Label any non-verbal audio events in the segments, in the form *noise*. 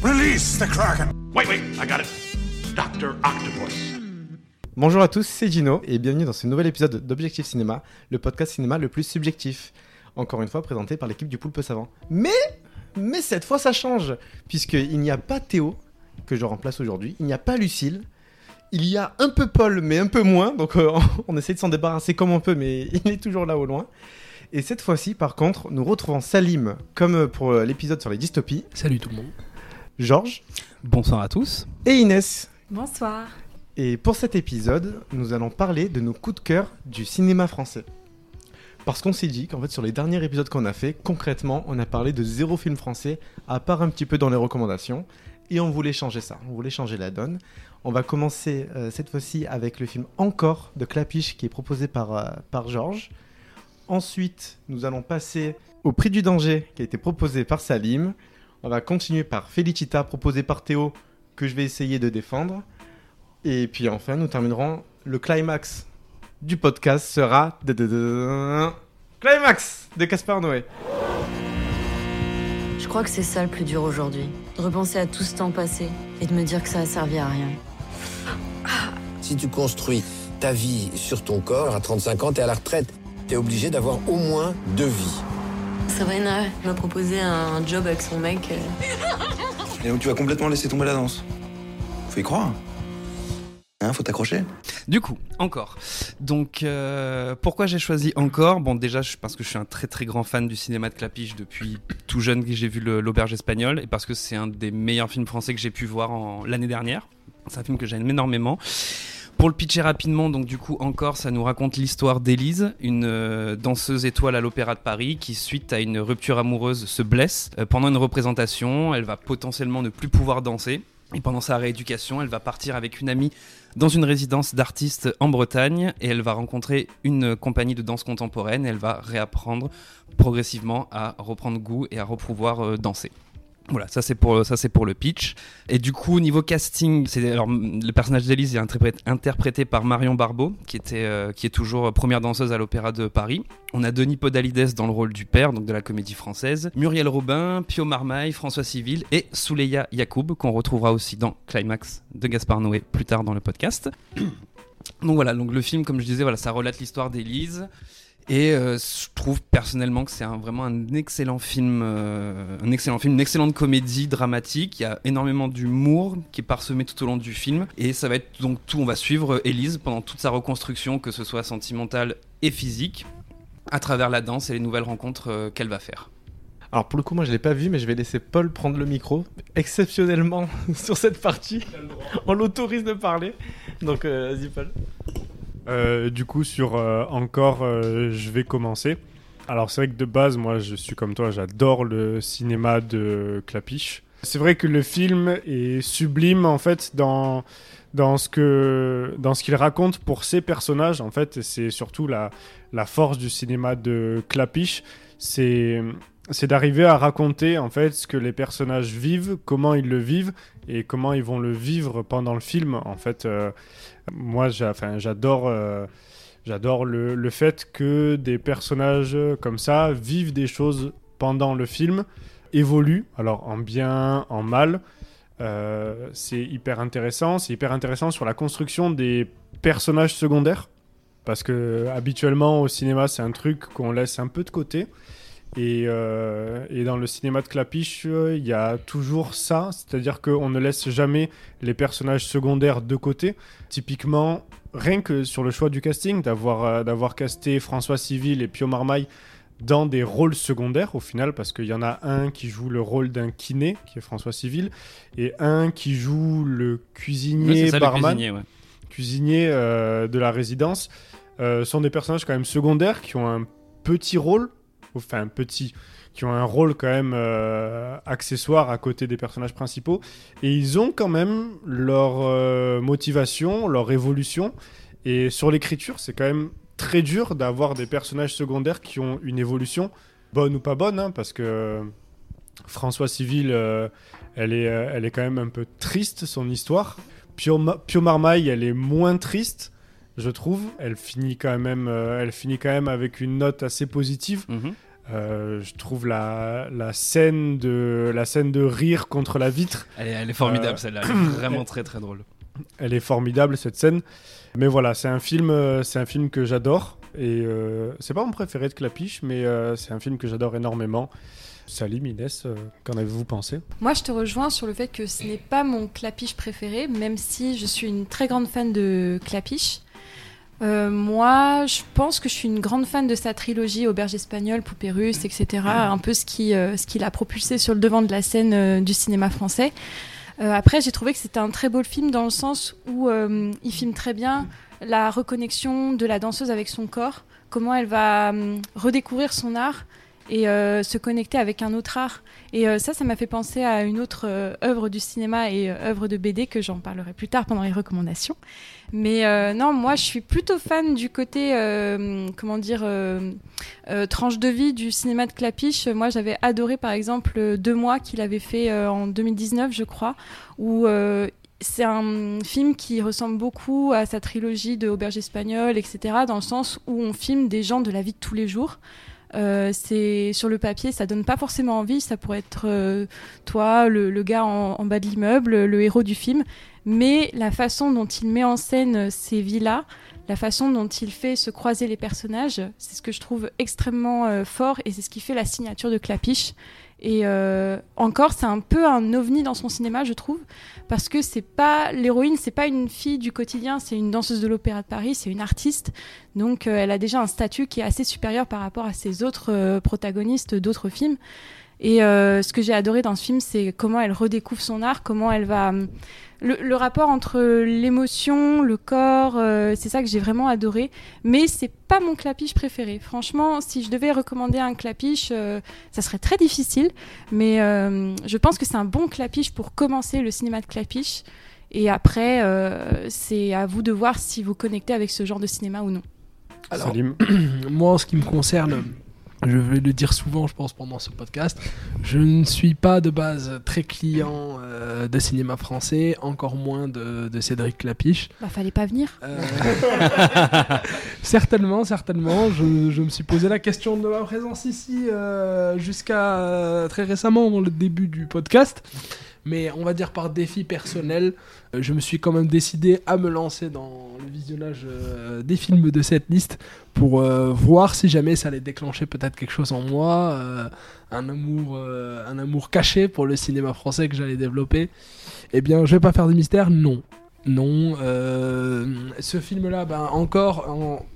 Release the Kraken! Wait, wait, I got it. Dr. Octopus. Bonjour à tous, c'est Gino et bienvenue dans ce nouvel épisode d'Objectif Cinéma, le podcast cinéma le plus subjectif. Encore une fois présenté par l'équipe du Poulpe Savant. Mais, mais cette fois ça change, puisqu'il n'y a pas Théo, que je remplace aujourd'hui, il n'y a pas Lucille, il y a un peu Paul, mais un peu moins, donc euh, *laughs* on essaie de s'en débarrasser comme on peut, mais *laughs* il est toujours là au loin. Et cette fois-ci, par contre, nous retrouvons Salim, comme pour l'épisode sur les dystopies, Salut tout le monde. Georges Bonsoir à tous. et Inès. Bonsoir. Et pour cet épisode, nous allons parler de nos coups de cœur du cinéma français. Parce qu'on s'est dit qu'en fait, sur les derniers épisodes qu'on a fait, concrètement, on a parlé de zéro film français, à part un petit peu dans les recommandations. Et on voulait changer ça, on voulait changer la donne. On va commencer euh, cette fois-ci avec le film Encore de Clapiche qui est proposé par, euh, par Georges. Ensuite, nous allons passer au Prix du danger qui a été proposé par Salim. On va continuer par Felicita proposé par Théo que je vais essayer de défendre. Et puis enfin, nous terminerons le climax du podcast sera climax de Caspar Noé. Je crois que c'est ça le plus dur aujourd'hui. De repenser à tout ce temps passé et de me dire que ça a servi à rien. Si tu construis ta vie sur ton corps, à 35 ans, t'es à la retraite. T'es obligé d'avoir au moins deux vies. Sabrina m'a proposé un job avec son mec. euh, Et donc tu vas complètement laisser tomber la danse. Faut y croire. Hein, faut t'accrocher. Du coup, encore. Donc, euh, pourquoi j'ai choisi encore? Bon, déjà, je- parce que je suis un très très grand fan du cinéma de Clapiche depuis tout jeune que j'ai vu le- l'Auberge espagnole et parce que c'est un des meilleurs films français que j'ai pu voir en- l'année dernière. C'est un film que j'aime énormément. Pour le pitcher rapidement, donc du coup encore, ça nous raconte l'histoire d'Élise, une euh, danseuse étoile à l'Opéra de Paris qui, suite à une rupture amoureuse, se blesse Euh, pendant une représentation. Elle va potentiellement ne plus pouvoir danser. Et pendant sa rééducation, elle va partir avec une amie dans une résidence d'artistes en Bretagne et elle va rencontrer une compagnie de danse contemporaine et elle va réapprendre progressivement à reprendre goût et à repouvoir euh, danser. Voilà, ça c'est pour ça c'est pour le pitch. Et du coup niveau casting, c'est alors le personnage d'Élise est interprét- interprété par Marion Barbeau, qui était euh, qui est toujours première danseuse à l'Opéra de Paris. On a Denis Podalides dans le rôle du père, donc de la comédie française. Muriel Robin, Pio Marmaille, François Civil et Souleya Yacoub, qu'on retrouvera aussi dans Climax de Gaspard Noé plus tard dans le podcast. *coughs* Donc voilà, donc le film, comme je disais, voilà, ça relate l'histoire d'Élise. Et euh, je trouve personnellement que c'est un- vraiment un excellent film, euh, un excellent film, une excellente comédie dramatique. Il y a énormément d'humour qui est parsemé tout au long du film. Et ça va être donc tout. On va suivre Élise pendant toute sa reconstruction, que ce soit sentimentale et physique, à travers la danse et les nouvelles rencontres euh, qu'elle va faire. Alors pour le coup, moi je l'ai pas vu, mais je vais laisser Paul prendre le micro. Exceptionnellement *laughs* sur cette partie, on l'autorise de parler. Donc euh, vas-y Paul. Euh, du coup, sur euh, encore, euh, je vais commencer. Alors, c'est vrai que de base, moi, je suis comme toi, j'adore le cinéma de Clapiche. C'est vrai que le film est sublime, en fait, dans, dans ce que dans ce qu'il raconte pour ses personnages, en fait. C'est surtout la, la force du cinéma de Clapiche. C'est c'est d'arriver à raconter, en fait, ce que les personnages vivent, comment ils le vivent et comment ils vont le vivre pendant le film, en fait. Moi, j'adore, euh, j'adore le, le fait que des personnages comme ça vivent des choses pendant le film, évoluent, alors en bien, en mal. Euh, c'est hyper intéressant. C'est hyper intéressant sur la construction des personnages secondaires, parce que habituellement au cinéma, c'est un truc qu'on laisse un peu de côté. Et, euh, et dans le cinéma de Clapiche, euh, il y a toujours ça, c'est-à-dire qu'on ne laisse jamais les personnages secondaires de côté. Typiquement, rien que sur le choix du casting, d'avoir euh, d'avoir casté François Civil et Pio Marmaille dans des rôles secondaires au final, parce qu'il y en a un qui joue le rôle d'un kiné, qui est François Civil, et un qui joue le cuisinier c'est ça, le barman cuisinier, ouais. euh, de la résidence sont des personnages quand même secondaires qui ont un petit rôle, enfin petit, qui ont un rôle quand même euh, accessoire à côté des personnages principaux, et ils ont quand même leur euh, motivation, leur évolution, et sur l'écriture, c'est quand même très dur d'avoir des personnages secondaires qui ont une évolution, bonne ou pas bonne, hein, parce que François Civil, euh, elle, est, elle est quand même un peu triste, son histoire. Pio, Pio Marmaille, elle est moins triste, je trouve. Elle finit quand même, elle finit quand même avec une note assez positive. Mhm. Euh, je trouve la, la, scène de, la scène de rire contre la vitre. Elle est, elle est formidable, Euh, celle-là. Elle est *coughs* vraiment très très drôle. Elle est formidable cette scène. Mais voilà, c'est un film, euh, c'est un film que j'adore et euh, c'est pas mon préféré de Clapiche, mais euh, c'est un film que j'adore énormément. Salim, Inès, euh, qu'en avez-vous pensé? Moi, je te rejoins sur le fait que ce n'est pas mon clapiche préféré, même si je suis une très grande fan de clapiche. Euh, moi, je pense que je suis une grande fan de sa trilogie Auberge espagnole, Poupée russe, etc. Un peu ce qui, euh, ce qui l'a propulsé sur le devant de la scène euh, du cinéma français. Euh, après, j'ai trouvé que c'était un très beau film dans le sens où il filme très bien la reconnexion de la danseuse avec son corps, comment elle va redécouvrir son art et euh, se connecter avec un autre art. Et euh, ça, ça m'a fait penser à une autre euh, œuvre du cinéma et œuvre de BD que j'en parlerai plus tard pendant les recommandations. Mais non, moi, je suis plutôt fan du côté, comment dire, tranche de vie du cinéma de Clapiche. Moi, j'avais adoré, par exemple, Deux mois qu'il avait fait en 2019, je crois, où c'est un film qui ressemble beaucoup à sa trilogie de Auberge espagnole, etc., dans le sens où on filme des gens de la vie de tous les jours. Euh, c'est sur le papier, ça donne pas forcément envie. Ça pourrait être euh, toi, le, le gars en, en bas de l'immeuble, le héros du film. Mais la façon dont il met en scène ces vies-là, la façon dont il fait se croiser les personnages, c'est ce que je trouve extrêmement euh, fort et c'est ce qui fait la signature de Clapiche. Et euh, encore, c'est un peu un ovni dans son cinéma, je trouve, parce que c'est pas l'héroïne, c'est pas une fille du quotidien, c'est une danseuse de l'Opéra de Paris, c'est une artiste. Donc, euh, elle a déjà un statut qui est assez supérieur par rapport à ses autres euh, protagonistes d'autres films. Et euh, ce que j'ai adoré dans ce film, c'est comment elle redécouvre son art, comment elle va hum, le, le rapport entre l'émotion, le corps, euh, c'est ça que j'ai vraiment adoré. Mais c'est pas mon clapiche préféré. Franchement, si je devais recommander un clapiche, euh, ça serait très difficile. Mais euh, je pense que c'est un bon clapiche pour commencer le cinéma de clapiche. Et après, euh, c'est à vous de voir si vous connectez avec ce genre de cinéma ou non. Alors, Salim *clears throat* moi, en ce qui me concerne, je vais le dire souvent, je pense, pendant ce podcast, je ne suis pas de base très client euh, de cinéma français, encore moins de, de Cédric Clapiche. Bah, fallait pas venir. Euh, *laughs* certainement, certainement. Je, je me suis posé la question de ma présence ici euh, jusqu'à très récemment, dans le début du podcast. Mais on va dire par défi personnel, euh, je me suis quand même décidé à me lancer dans le visionnage euh, des films de cette liste pour euh, voir si jamais ça allait déclencher peut-être quelque chose en moi, un amour, un amour caché pour le cinéma français que j'allais développer. Eh bien, je vais pas faire de mystère, non. Non, euh, ce film-là, ben, encore, en-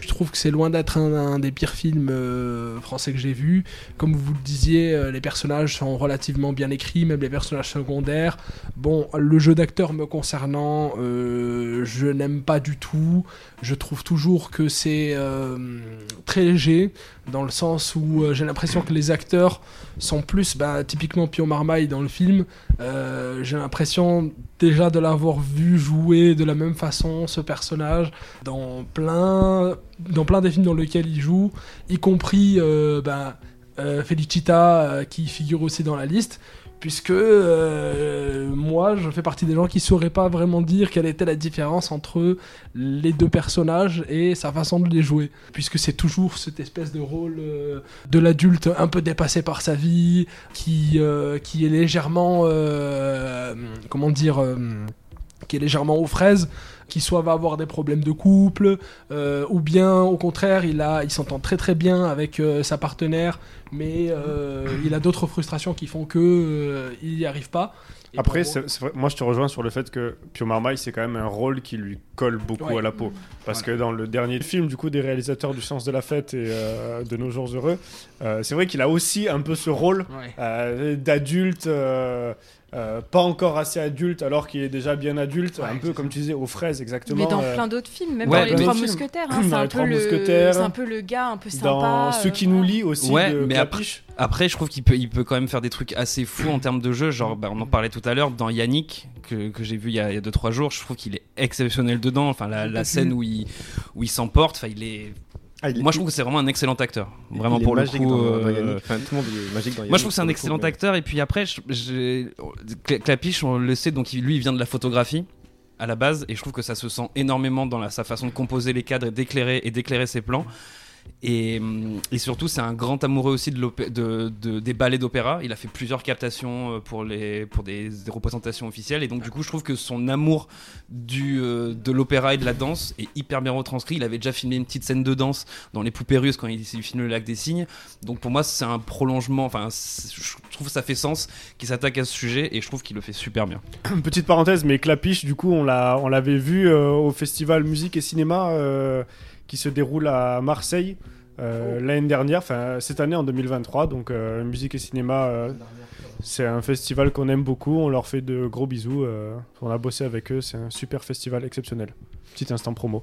je trouve que c'est loin d'être un, des pires films euh, français que j'ai vu. Comme vous le disiez, euh, les personnages sont relativement bien écrits, même les personnages secondaires. Bon, le jeu d'acteur me concernant, je n'aime pas du tout. Je trouve toujours que c'est très léger, dans le sens où j'ai l'impression que les acteurs sont plus, bah, typiquement Pio Marmaille dans le film, j'ai l'impression déjà de l'avoir vu jouer de la même façon ce personnage dans plein, dans des films dans lesquels il joue, y compris euh, bah, euh, Felicita euh, qui figure aussi dans la liste. Puisque euh, moi, je fais partie des gens qui sauraient pas vraiment dire quelle était la différence entre les deux personnages et sa façon de les jouer. Puisque c'est toujours cette espèce de rôle euh, de l'adulte un peu dépassé par sa vie, qui, euh, qui est légèrement, comment dire, qui est légèrement aux fraises, qui soit va avoir des problèmes de couple, euh, ou bien au contraire, il, a, il s'entend très très bien avec euh, sa partenaire, mais euh, il a d'autres frustrations qui font que euh, il n'y arrive pas. Et Après, moi- c'est- c'est vrai- moi je te rejoins sur le fait que Pio Marmaille, c'est quand même un rôle qui lui colle beaucoup Ouais. à la peau. Parce que dans le dernier film, du coup, des réalisateurs du sens de la fête et euh, de Nos jours heureux, euh, c'est vrai qu'il a aussi un peu ce rôle Ouais. euh, d'adulte, euh, euh, pas encore assez adulte, alors qu'il est déjà bien adulte, Ouais, un peu comme tu disais, aux fraises exactement. Mais dans euh, plein d'autres films, même Ouais, dans Les Trois. Mousquetaires. hein, Dans c'est un Les peu Trois le- Mousquetaires. C'est un peu le gars un peu sympa. dans euh, ceux qui voilà. nous lient aussi Ouais, de mais après-. Après, je trouve qu'il peut, il peut quand même faire des trucs assez fous en termes de jeu. Genre, bah, on en parlait tout à l'heure dans Yannick, que, que j'ai vu il y a 2-3 jours. Je trouve qu'il est exceptionnel dedans. Enfin, la, la scène où il, où il s'emporte, enfin, il est. Ah, Moi, je trouve que c'est vraiment un excellent acteur. Vraiment pour le coup. dans, dans euh, Yannick. Enfin, tout le monde est magique dans Yannick. Moi, je trouve que c'est un excellent coup, acteur. Et puis après, je- Clapiche, on le sait, donc lui, il vient de la photographie à la base. Et je trouve que ça se sent énormément dans la- sa façon de composer les cadres et d'éclairer et d'éclairer ses plans. Et, hum, et surtout, c'est un grand amoureux aussi des ballets d'opéra. Il a fait plusieurs captations euh, pour, des, représentations officielles. Et donc, du coup, je trouve que son amour euh, de l'opéra et de la danse est hyper bien retranscrit. Il avait déjà filmé une petite scène de danse dans Les Poupées Russes quand il, il filme Le Lac des Cygnes. Donc, pour moi, c'est un prolongement. Enfin, je trouve que ça fait sens qu'il s'attaque à ce sujet et je trouve qu'il le fait super bien. *clears throat* Petite parenthèse, mais Clapiche, du coup, on l'a, on l'avait vu euh, au festival musique et cinéma qui se déroule à Marseille euh, l'année dernière, enfin cette année en 2023. Donc, euh, musique et cinéma, euh, c'est un festival qu'on aime beaucoup. On leur fait de gros bisous. on a bossé avec eux, c'est un super festival exceptionnel. Petit instant promo.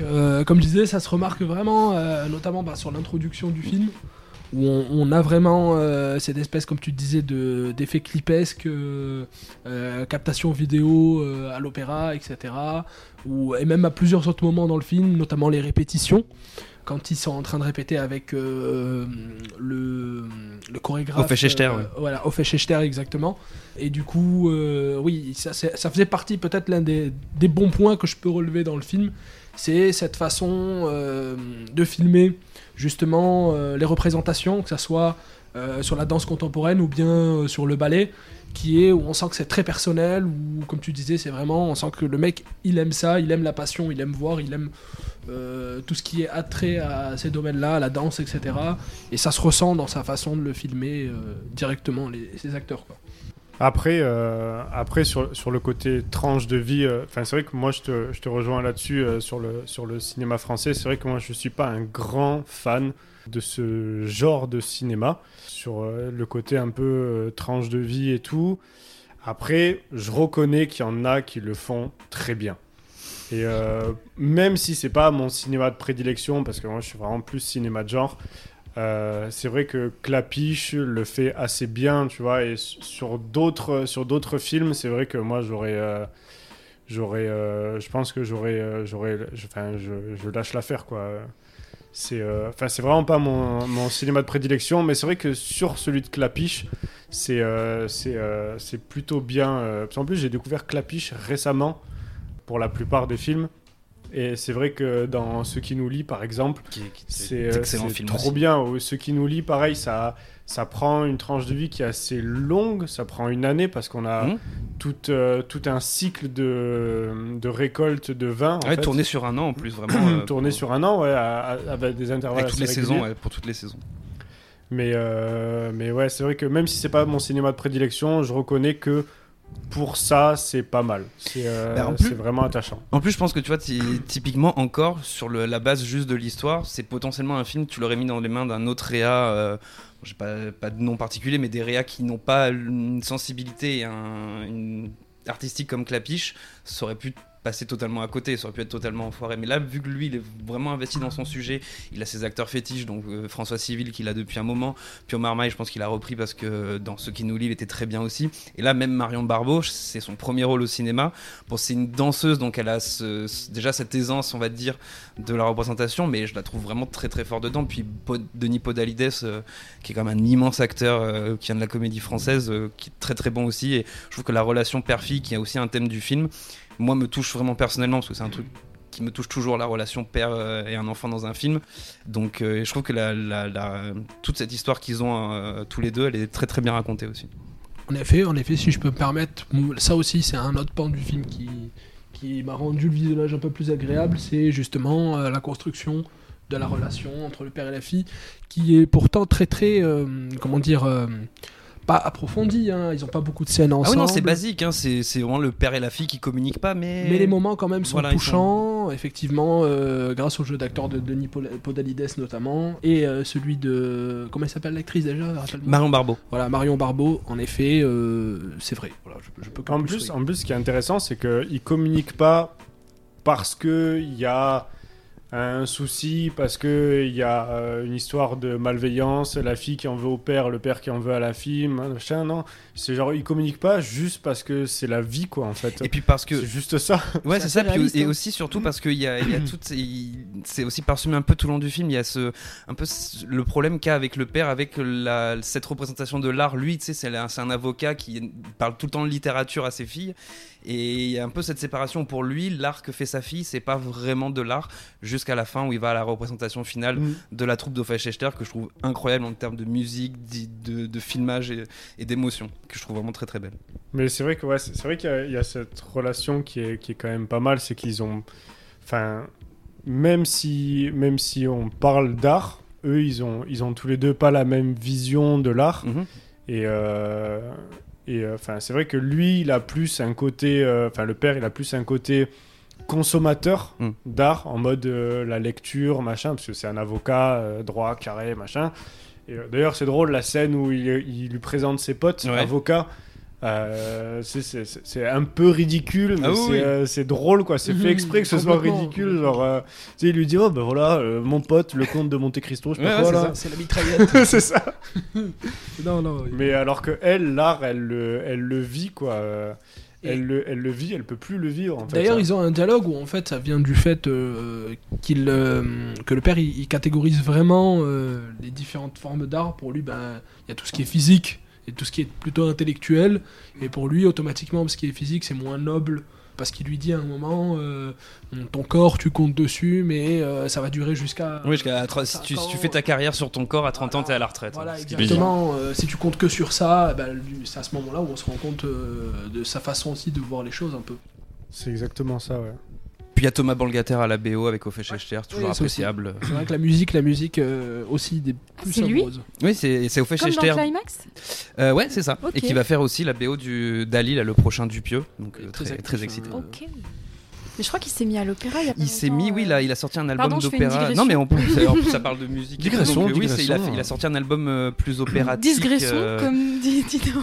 Donc, comme je disais, ça se remarque vraiment, notamment bah, sur l'introduction du film, où on, on a vraiment euh, cette espèce, comme tu disais, de- d'effet clipesque, euh, euh, captation vidéo à l'opéra, etc. Et même à plusieurs autres moments dans le film, notamment les répétitions. Quand ils sont en train de répéter avec euh, le, le chorégraphe. Ophé Schechter, euh, ouais. Voilà, exactement. Et du coup, euh, oui, ça, faisait partie peut-être l'un des, des bons points que je peux relever dans le film. C'est cette façon de filmer justement euh, les représentations, que ce soit euh, sur la danse contemporaine ou bien euh, sur le ballet, qui est où on sent que c'est très personnel, ou comme tu disais, c'est vraiment, on sent que le mec, il aime ça, il aime la passion, il aime voir, il aime tout ce qui est attrait à ces domaines-là, la danse, etc. Et ça se ressent dans sa façon de le filmer directement, les, ces acteurs. Quoi. Après, euh, après sur, sur le côté tranche de vie, euh, c'est vrai que moi je te, je te rejoins là-dessus euh, sur, le, sur le cinéma français. C'est vrai que moi je suis pas un grand fan de ce genre de cinéma, sur le côté un peu tranche de vie et tout. Après, je reconnais qu'il y en a qui le font très bien. Et même si c'est pas mon cinéma de prédilection, parce que moi je suis vraiment plus cinéma de genre, euh, c'est vrai que Clapiche le fait assez bien, tu vois, et sur d'autres sur d'autres films, c'est vrai que moi j'aurais euh, j'aurais euh, je pense que j'aurais j'aurais enfin je, lâche l'affaire quoi. C'est enfin c'est vraiment pas mon, cinéma de prédilection, mais c'est vrai que sur celui de Clapiche, c'est c'est plutôt bien qu'en plus j'ai découvert Clapiche récemment pour la plupart des films. Et c'est vrai que dans Ce qui nous lie, par exemple, c'est euh, trop aussi. bien. Au- Ce qui nous lie, pareil, ça, ça prend une tranche de vie qui est assez longue. Ça prend une année parce qu'on a Mhm. tout, euh, tout un cycle de, de récolte de vin. en Ouais, fait. tourné sur un an en plus, vraiment. euh, *clears throat* tourné pour- sur un an, ouais, à- à- avec des intervalles Avec toutes les saisons, ouais, pour toutes les saisons. Mais, euh, mais ouais, c'est vrai que même si c'est pas mon cinéma de prédilection, je reconnais que pour ça, c'est pas mal. C'est euh, Bah, plus- vraiment attachant. En plus, je pense que tu vois, ty- typiquement encore sur le- la base juste de l'histoire, c'est potentiellement un film, tu l'aurais mis dans les mains d'un autre réa, euh, j'ai pas, pas de nom particulier, mais des réas qui n'ont pas une sensibilité et un- une artistique comme Clapiche, ça aurait pu passer totalement à côté, ça aurait pu être totalement enfoiré. Mais là, vu que lui, il est vraiment investi dans son sujet, il a ses acteurs fétiches, donc euh, François Civil qu'il a depuis un moment, puis Omar Maille, je pense qu'il a repris parce que dans Ce qui nous lie, il était très bien aussi. Et là, même Marion Barbeau, c'est son premier rôle au cinéma. Bon, c'est une danseuse, donc elle a déjà cette aisance, on va dire, de la représentation, mais je la trouve vraiment très très fort dedans. Puis Denis Podalides, euh, qui est quand même un immense acteur euh, qui vient de la comédie française, euh, qui est très très bon aussi. Et je trouve que la relation père-fille, qui est aussi un thème du film, moi me touche vraiment personnellement, parce que c'est un truc qui me touche toujours, la relation père euh, et un enfant dans un film. Donc euh, je trouve que la, toute cette histoire qu'ils ont euh, tous les deux, elle est très très bien racontée aussi. En effet, en effet, si je peux me permettre, ça aussi c'est un autre pan du film qui, qui m'a rendu le visionnage un peu plus agréable, c'est justement la construction de la relation entre le père et la fille, qui est pourtant très très, comment dire, pas approfondie, hein, ils n'ont pas beaucoup de scènes Ah oui, ensemble. non, c'est basique, hein, c'est c'est vraiment le père et la fille qui communiquent pas, mais. Mais les moments quand même sont Voilà, touchants, effectivement, euh, grâce au jeu d'acteur de Denis Podalides notamment, et euh, celui de... Comment elle s'appelle l'actrice déjà Marion Barbeau. Voilà, Marion Barbeau, en effet, euh, c'est vrai. Voilà, je, je peux En plus, en plus, ce qui est intéressant, c'est qu'ils communiquent pas parce qu'il y a un souci, parce qu'il y a euh, une histoire de malveillance, la fille qui en veut au père, le père qui en veut à la fille, machin, non. C'est genre, ils communiquent pas juste parce que c'est la vie, quoi, en fait. Et puis parce que. C'est juste ça. Ouais, C'est ça. puis- et hein. aussi, surtout, parce qu'il y a, il y a *coughs* tout. il- C'est aussi parsemé un peu tout le long du film. Il y a ce, un peu le problème qu'a avec le père, avec la, cette représentation de l'art. Lui, tu sais, c'est un, c'est un avocat qui parle tout le temps de littérature à ses filles. Et il y a un peu cette séparation pour lui, l'art que fait sa fille, c'est pas vraiment de l'art jusqu'à la fin où il va à la représentation finale Mm. de la troupe d'Hofechter que je trouve incroyable en termes de musique, de, de filmage et, et d'émotion, que je trouve vraiment très très belle. Mais c'est vrai que ouais, c'est vrai qu'il y, a- il y a cette relation qui est, qui est quand même pas mal, c'est qu'ils ont, enfin, même si même si on parle d'art, eux ils ont ils ont tous les deux pas la même vision de l'art Mhm. et euh, et euh, enfin c'est vrai que lui il a plus un côté, euh, enfin le père il a plus un côté consommateur Mm. d'art en mode euh, la lecture machin parce que c'est un avocat droit carré machin. Et d'ailleurs c'est drôle la scène où il, il lui présente ses potes Ouais. avocats. Euh, c'est- c'est c'est- c'est un peu ridicule, mais Ah oui, c'est oui. euh, c'est drôle quoi. C'est fait exprès que ce soit ridicule. Genre, euh, il lui dit Oh ben voilà, euh, mon pote, le comte de Monte Cristo, je sais Ouais, pas ouais, quoi c'est là. C'est la mitraillette. *laughs* c'est ça. *laughs* non, non. Mais alors que elle, l'art, elle, le- elle le vit quoi. Et- Elle le, elle le vit, elle peut plus le vivre en fait. D'ailleurs, ils ont un dialogue où en fait ça vient du fait euh, qu'il, euh, que le père il, il catégorise vraiment euh, les différentes formes d'art. Pour lui, ben, il y a tout ce qui est physique et tout ce qui est plutôt intellectuel. Et pour lui, automatiquement, ce qui est physique, c'est moins noble. Parce qu'il lui dit à un moment, euh, ton corps, tu comptes dessus, mais euh, ça va durer jusqu'à. Oui, jusqu'à si, tu, si tu fais ta carrière sur ton corps à 30 ans, t'es à la retraite. Voilà, hein, est exactement. Euh, si tu comptes que sur ça, ben, lui, c'est à ce moment-là où on se rend compte euh, de sa façon aussi de voir les choses un peu. C'est exactement ça, ouais. Puis il y a Thomas Bangalter à la BO avec Hofechter, toujours Oui, ça aussi. appréciable. C'est vrai que la musique, la musique euh, aussi des plus c'est lui. Oui, c'est c'est Comme dans. Climax Euh, ouais, c'est ça. Et qui va faire aussi la BO du d'Ali, là, le prochain Dupieux. Donc euh, Très très, très hein. excité. Euh, Ok. Mais je crois qu'il s'est mis à l'opéra il y a pas Il s'est mis, oui, euh. là, il a sorti un album d'opéra. Non, mais en plus, en plus, ça parle de musique. Digression, donc, euh, oui, c'est- il a, fait- il a sorti un album euh, plus opératique. Digression, euh, comme dit Tito.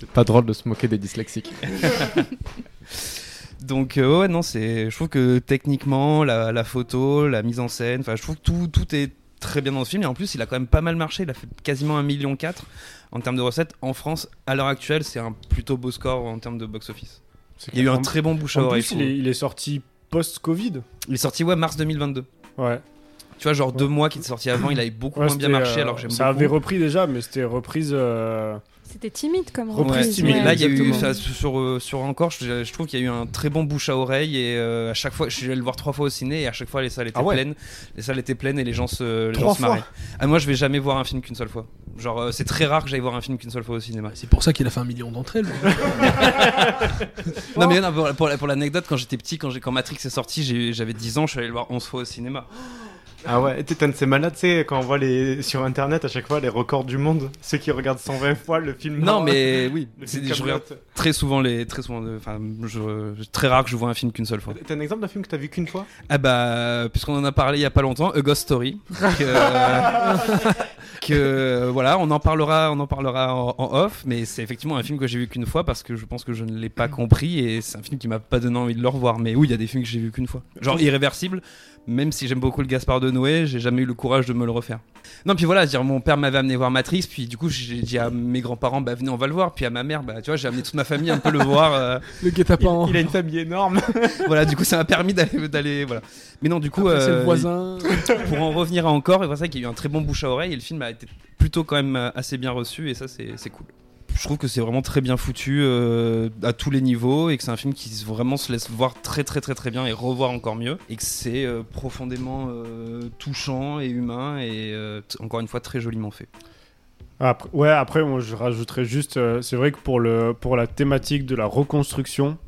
C'est pas drôle de se moquer des dyslexiques. *laughs* Donc euh, ouais non c'est je trouve que techniquement la, la photo la mise en scène enfin je trouve que tout, tout est très bien dans ce film. Et en plus il a quand même pas mal marché. Il a fait quasiment un million quatre en termes de recettes en France. À l'heure actuelle c'est un plutôt beau score en termes de box office il y a eu un très bon bouche à En oreille il il est sorti post-Covid. il est sorti ouais mars 2022 Ouais. tu vois genre deux mois qu'il est sorti avant il avait beaucoup Ouais, moins bien marché euh, alors que j'aime Ça beaucoup. avait repris déjà, mais c'était reprise. euh, C'était timide comme Reprise reprise. timide, ouais. là, il y a eu ça, sur, euh, sur encore, je, je trouve qu'il y a eu un très bon bouche à oreille et euh, à chaque fois, je suis allé le voir trois fois au ciné et à chaque fois les salles étaient Ah ouais. pleines, les salles étaient pleines et les gens se, les Trois gens se marraient. Ah, moi, je vais jamais voir un film qu'une seule fois. Genre, euh, c'est très rare que j'aille voir un film qu'une seule fois au cinéma. C'est pour ça qu'il a fait un million d'entrées. *laughs* Non mais non, pour, pour, pour l'anecdote, quand j'étais petit, quand, quand Matrix est sorti, j'avais 10 ans, je suis allé le voir 11 fois au cinéma. Ah ouais, t'es c'est malade, tu sais, quand on voit les... sur internet à chaque fois les records du monde, ceux qui regardent 120 fois le film. Non mais *laughs* oui, film je regarde très souvent les, très souvent, de- enfin, je- très rare que je vois un film qu'une seule fois. T'as un exemple d'un film que t'as vu qu'une fois? Ah bah, puisqu'on en a parlé il y a pas longtemps, A Ghost Story. Que, *laughs* que, voilà, on en parlera, on en parlera en, en off, mais c'est effectivement un film que j'ai vu qu'une fois parce que je pense que je ne l'ai pas compris et c'est un film qui m'a pas donné envie de le revoir. Mais oui, il y a des films que j'ai vu qu'une fois. Genre Irréversible, même si j'aime beaucoup le Gaspard de Noé, j'ai jamais eu le courage de me le refaire. Non, puis voilà, dire mon père m'avait amené voir Matrix, puis du coup j'ai dit à mes grands-parents, bah venez, on va le voir. Puis à ma mère, bah tu vois, j'ai amené toute ma famille un peu le voir. euh, le guet-apens. Il a une famille énorme. *laughs* voilà, du coup ça m'a permis d'aller, voilà. Mais non, du coup, c'est euh, le voisin. *laughs* pour en revenir à encore, et c'est vrai qu'il y a eu un très bon bouche à oreille et le film a été plutôt quand même euh, assez bien reçu et ça c'est c'est cool. Je trouve que c'est vraiment très bien foutu euh, à tous les niveaux et que c'est un film qui vraiment se laisse voir très très très très bien et revoir encore mieux et que c'est euh, profondément euh, touchant et humain et encore une fois très joliment fait. Après, ouais, après, moi, je rajouterais juste, c'est vrai que pour, le, pour la thématique de la reconstruction,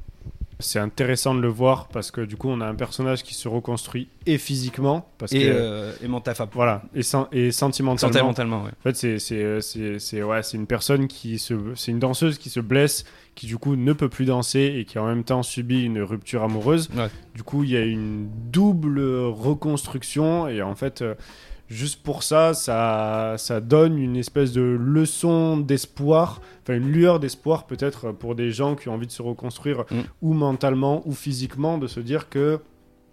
c'est intéressant de le voir parce que du coup, on a un personnage qui se reconstruit et physiquement, parce Et, que, euh, et mentafable. voilà, et, sen- et sentimentalement. Sentimentalement, ouais. En fait, c'est c'est ouais, une personne qui se c'est une danseuse qui se blesse, qui du coup ne peut plus danser et qui en même temps subit une rupture amoureuse. Ouais. Du coup, il y a une double reconstruction et en fait euh, juste pour ça, ça ça donne une espèce de leçon d'espoir, enfin une lueur d'espoir peut-être pour des gens qui ont envie de se reconstruire Mm. ou mentalement ou physiquement de se dire que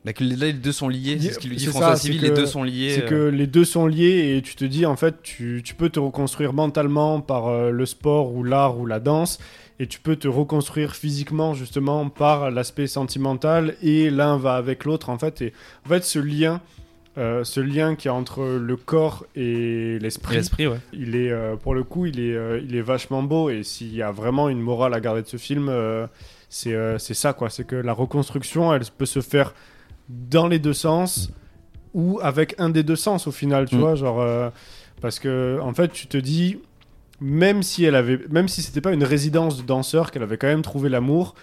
Bah, que les- là, les deux sont liés, c'est ce qu'il lui dit François ça, Civil, c'est les que- deux sont liés. c'est euh, que les deux sont liés et tu te dis en fait tu, tu peux te reconstruire mentalement par euh, le sport ou l'art ou la danse et tu peux te reconstruire physiquement justement par l'aspect sentimental et l'un va avec l'autre en fait et en fait ce lien euh, ce lien qui est entre le corps et l'esprit, L'esprit, ouais. il est, euh, pour le coup, il est, euh, il est vachement beau. Et s'il y a vraiment une morale à garder de ce film, euh, c'est euh, c'est ça, quoi. C'est que la reconstruction, elle peut se faire dans les deux sens ou avec un des deux sens au final, tu Mm. vois, genre euh, parce que en fait, tu te dis même si elle avait, même si c'était pas une résidence de danseur, qu'elle avait quand même trouvé l'amour,